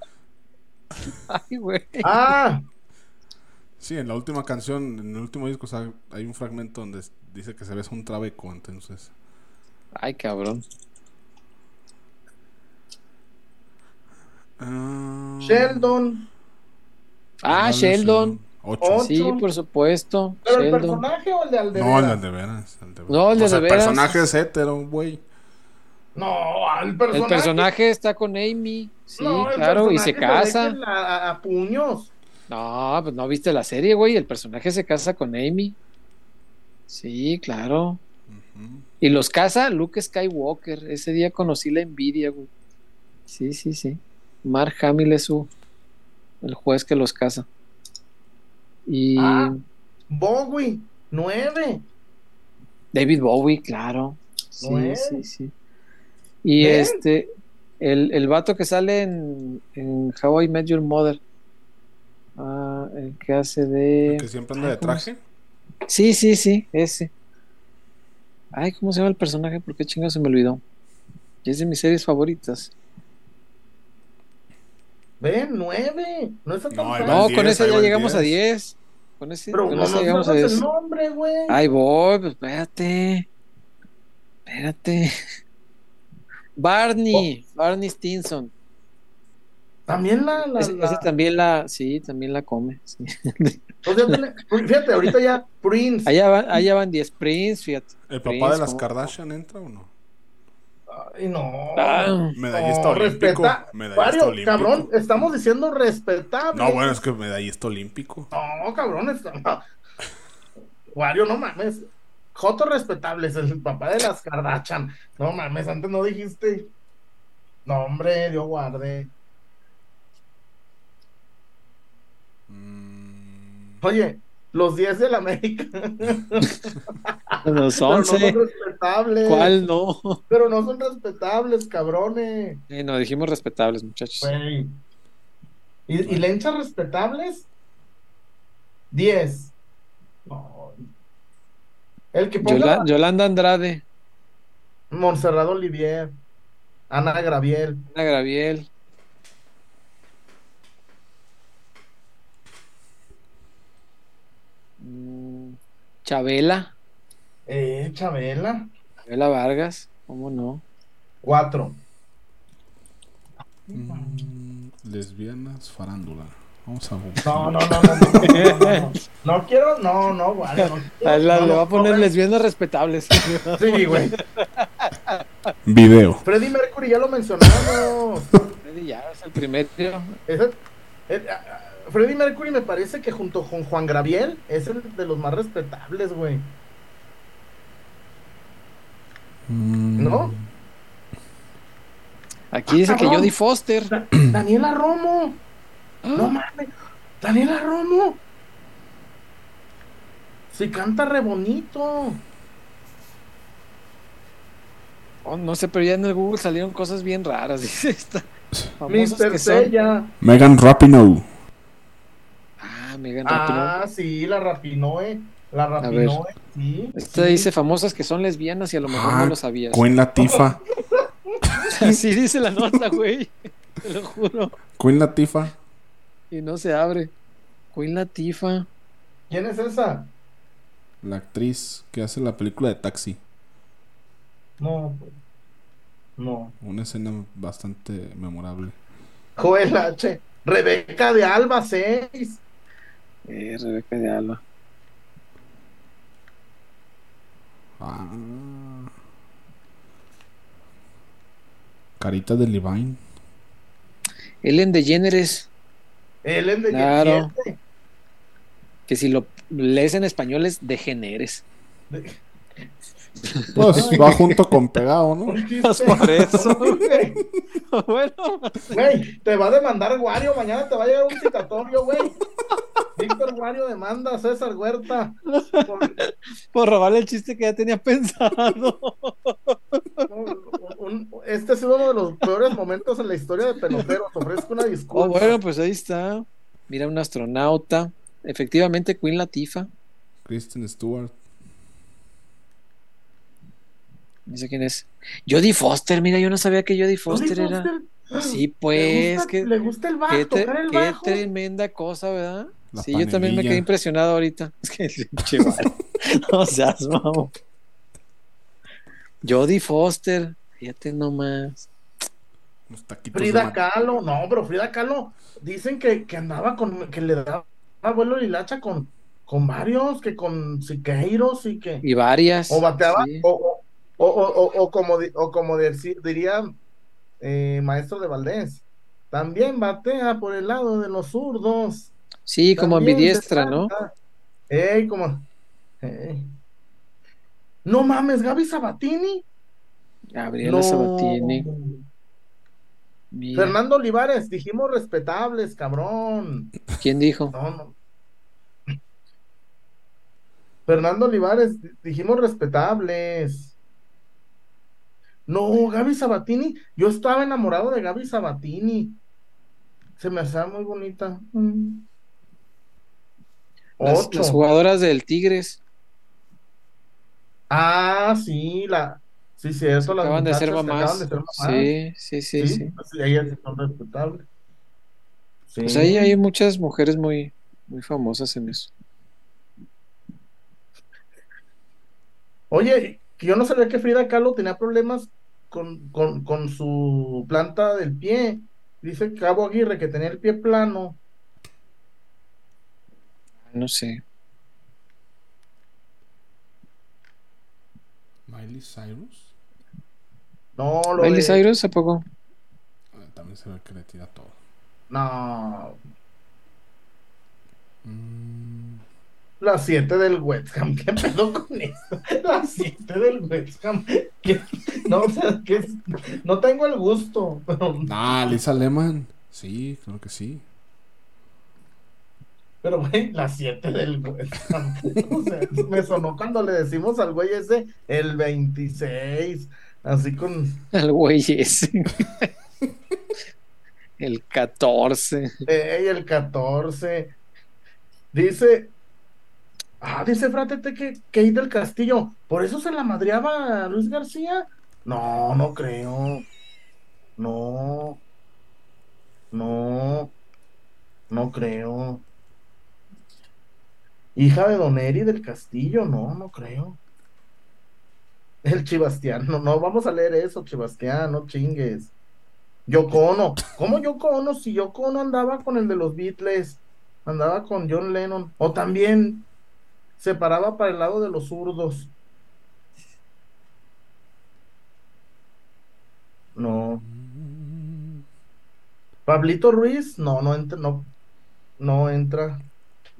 Ay, güey. Ah, Sí, en la última canción, en el último disco, o sea, hay un fragmento donde dice que se besa un trabeco, entonces. Ay, cabrón. Ah, Sheldon. Ah, Sheldon. Ocho. Sí, por supuesto. ¿Pero el Sheldon. personaje o el de Aldeveras? No, el de veras. El de No, el de O sea, de veras. personaje es hetero, güey. No, el El personaje. personaje está con Amy. Sí, No, el claro, y se personaje casa. A, puños. No, pues no viste la serie, güey. El personaje se casa con Amy. Sí, claro. Y los casa Luke Skywalker. Ese día conocí la envidia, güey. Sí, sí, sí. Mark Hamill es su, el juez que los casa. Y Ah. Bowie, nueve. David Bowie, claro. Sí, sí, sí. Y este, el, el vato que sale en, en How I Met Your Mother. Ah, el que hace de. El que siempre anda Ay, de ¿cómo traje. Sí, sí, sí, ese. Ay, ¿cómo se llama el personaje? ¿Por qué chingo se me olvidó? Y es de mis series favoritas. Ven, nueve. No está tan No, ahí con 10, ese ahí ya llegamos a 10. 10. Con ese, Pero con no ese nos llegamos a sabes 10. el nombre, güey. Ahí voy, pues espérate. Espérate. Barney, Barney Stinson. También la. la, Ese, la- ese también la, sí, también la come. sí. o sea, tiene- fíjate, ahorita ya Prince. Allá van, allá van 10 Prince, fíjate. ¿El papá Prince, de las ¿cómo? Kardashian entra o no? Ay, no. Ah, Medallista no, olímpico. respeta. Medallista olímpico. cabrón, estamos diciendo respetable. No, bueno, es que medallista olímpico. No, cabrón, está... no. Wario, no mames. Joto respetable es el papá de las Kardashian. No mames, antes no dijiste. No, hombre, Dios guarde. Mm, Oye, los 10 del América. los Pero no son 11. respetables. ¿Cuál no? Pero no son respetables, cabrones. Eh, no, dijimos respetables, muchachos. Güey. ¿Y, y lenchas respetables? 10. No. El que ponga Yola- Yolanda Andrade, Montserrat Olivier, Ana Graviel. Ana Graviel. Chabela, Eh, Chabela. Chabela Vargas, ¿cómo no? 4. mm, lesbianas, farándula. Vamos a buscar. No, no, no, no, no, no, no, no. No quiero, no, no, la- no, le va a poner no, lesbianas respetables. Sí, güey. Video. Freddie Mercury ya lo mencionamos. Freddy ya es el eh, ah, Freddie Mercury me parece que junto con Juan Graviel es el de los más respetables, güey. Mm, ¿No? Aquí dice que cabrón. Jodie Foster. Da- Daniela Romo. No mames. Daniela Romo. Si canta re bonito. Oh, no sé, pero ya en el Google salieron cosas bien raras. Dice esta. Mr. que son. Sella. Megan Rapinoe. Ah, Rapinoe. Ah, sí, la Rapinoe. La Rapinoe, sí. Esta sí. dice famosas que son lesbianas y a lo mejor Ah, no lo sabías. Queen Latifah. Así dice la nota, güey. Te lo juro. Queen Latifah. Y no se abre. Queen Latifa. ¿Quién es esa? La actriz que hace la película de Taxi. No, pues, no. Una escena bastante memorable. Joel H. Rebeca de Alba 6. Eh, Rebeca de Alba. Ah. Carita de Levine. Ellen DeGeneres. Ellen de Claro. Que si lo lees en español es degeneres. Pues va junto con pegado, ¿no? Pues por eso. Güey, bueno, Güey, te va a demandar Wario. Mañana te va a llegar un citatorio, güey. Víctor Wario demanda a César Huerta. por- por robarle el chiste que ya tenía pensado. este ha sido uno de los peores momentos en la historia de peloteros. Ofrezco una disculpa. Oh, bueno, pues ahí está. Mira, un astronauta. Efectivamente, Queen Latifa. Kristen Stewart. Dice quién es. Jodie Foster, mira, yo no sabía que Jodie Jodie Foster era. Foster, Sí, le pues, gusta, que, le gusta el bajo, qué, tre- tocar el qué bajo. tremenda cosa, ¿verdad? La sí, yo también me quedé impresionado ahorita. Es que Mario. no seas mamón. Jodie Foster, fíjate nomás. Frida Kahlo, no, pero Frida Kahlo dicen que, que andaba con, que le daba vuelo lilacha con, con varios, que con Siqueiros y que Y varias. o bateaba, sí. o, o, o, o- o como, o como diría eh, maestro de Valdés, también batea por el lado de los zurdos. Sí, como ambidiestra, ¿no? Ey, como, ey. No mames, Gaby Sabatini. Gabriela No. Sabatini. Mira, Fernando Olivares, dijimos respetables, cabrón. ¿Quién dijo? No, no. Fernando Olivares, di- dijimos respetables. No, Gaby Sabatini, yo estaba enamorado de Gaby Sabatini. Se me hacía muy bonita. Mm. Las, Ocho. las jugadoras del Tigres Ah, sí, la. Sí, sí, eso las acaban de ser mamás. acaban de ser mamás. Sí, sí, sí, Sí, sí. pues, ellas sí son respetables. Sí. Pues ahí hay muchas mujeres muy, muy famosas en eso. Oye, que yo no sabía que Frida Kahlo tenía problemas con, con, con su planta del pie. Dice Cabo Aguirre que tenía el pie plano. No sé. Miley Cyrus. No, lo Miley de- Cyrus, ¿a poco? Ah, También se ve que le tira todo. No, Mm, la 7 del West Ham. ¿Qué pedo con eso? La 7 del West Ham. ¿Qué? No, o sea, que es- no tengo el gusto. Pero, Ah, Lisa Lehman. Sí, claro que sí. pero güey, la 7 del West Ham. O sea, me sonó cuando le decimos al güey ese el 26. Así con. El güey ese. El 14. Ey, el 14. Dice. Ah, dice Fratete que Kate del Castillo. ¿Por eso se la madreaba Luis García? No, no creo. No. No. No creo. Hija de Don Eri del Castillo, no, no creo. El Chibastián, no, vamos a leer eso, Chibastián, no chingues. Yoko Ono, ¿cómo Yoko Ono? Si Yoko Ono andaba con el de los Beatles, andaba con John Lennon, o también se paraba para el lado de los zurdos. No. Pablito Ruiz, no, no entra, no, no entra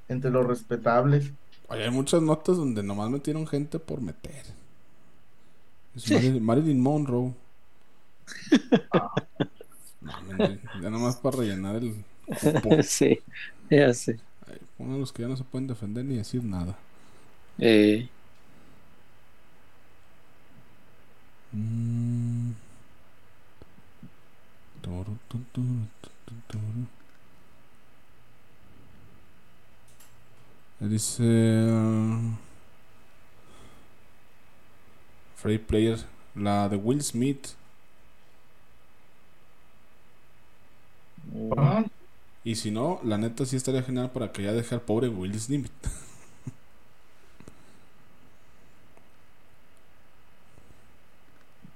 entre los respetables. Oye, hay muchas notas donde nomás metieron gente por meter. Es Marilyn, Marilyn Monroe. No, hombre, ya nomás para rellenar el cupo. Sí, ya sé. Uno de los que ya no se pueden defender ni decir nada. Eh, Mm. Dice uh, Free Player, la de Will Smith. Ah, Y si no, la neta sí estaría genial para que ya deje al pobre Will Smith.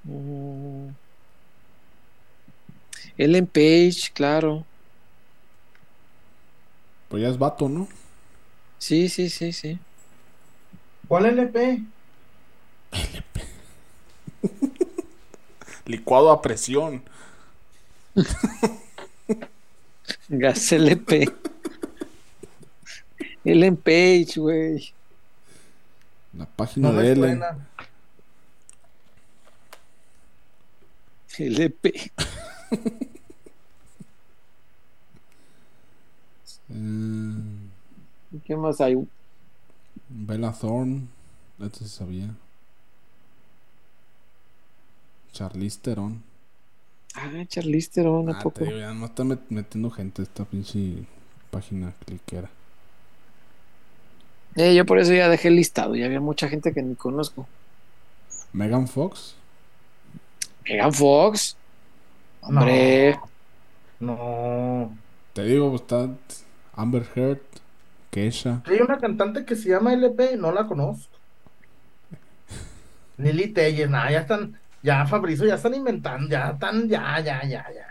mm. Ellen Page, claro. Pues ya es vato, ¿no? Sí, sí, sí, sí. ¿Cuál LP? Licuado a presión. Gas LP. Ellen Page, güey. La página No de Ellen. suena. LP. Eh, ¿Y ¿Qué más hay? Bella Thorne. Esto se sabía. Charlize Theron. Ah, Charlize Theron, ¿a Ah, poco? te digo, ya no está met- metiendo gente esta pinche página cliquera. Eh, yo por eso ya dejé el listado. Ya había mucha gente que ni conozco. Megan Fox. Megan Fox. Hombre. No. Te digo, está Amber Heard. Kesha. Hay una cantante que se llama LP, no la conozco. Lili Telles, nada, ya están, ya Fabrizio, ya están inventando, ya están, ya, ya, ya, ya.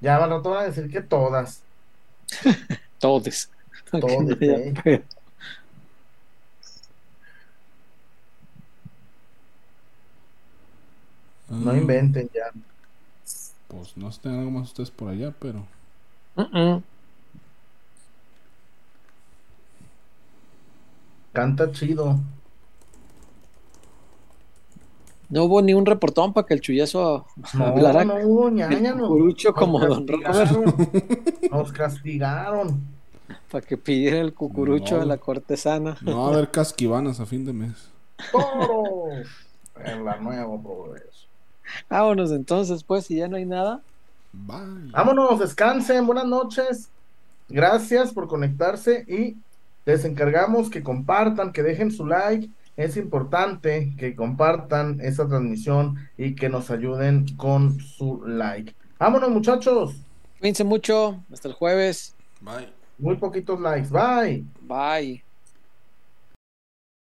Ya al rato van a decir que todas, Todes. todas, ¿eh? No Ah, inventen ya. Pues no sé, tengan algo más ustedes por allá, pero. Mm-mm. Canta chido. No hubo ni un reportón para que el chullazo No, hablara. no, ñaña, el no. cucurucho Nos como don castigaron. Nos castigaron. Para que pidiera el cucurucho No. a la cortesana. No va a haber casquivanas a fin de mes. Toros. En la nueva progreso. Vámonos entonces, pues, si ya no hay nada. Bye. Vámonos, descansen, buenas noches. Gracias por conectarse y les encargamos que compartan, que dejen su like. Es importante que compartan esta transmisión y que nos ayuden con su like. Vámonos, muchachos. Cuídense mucho. Hasta el jueves. Bye. Muy poquitos likes. Bye. Bye.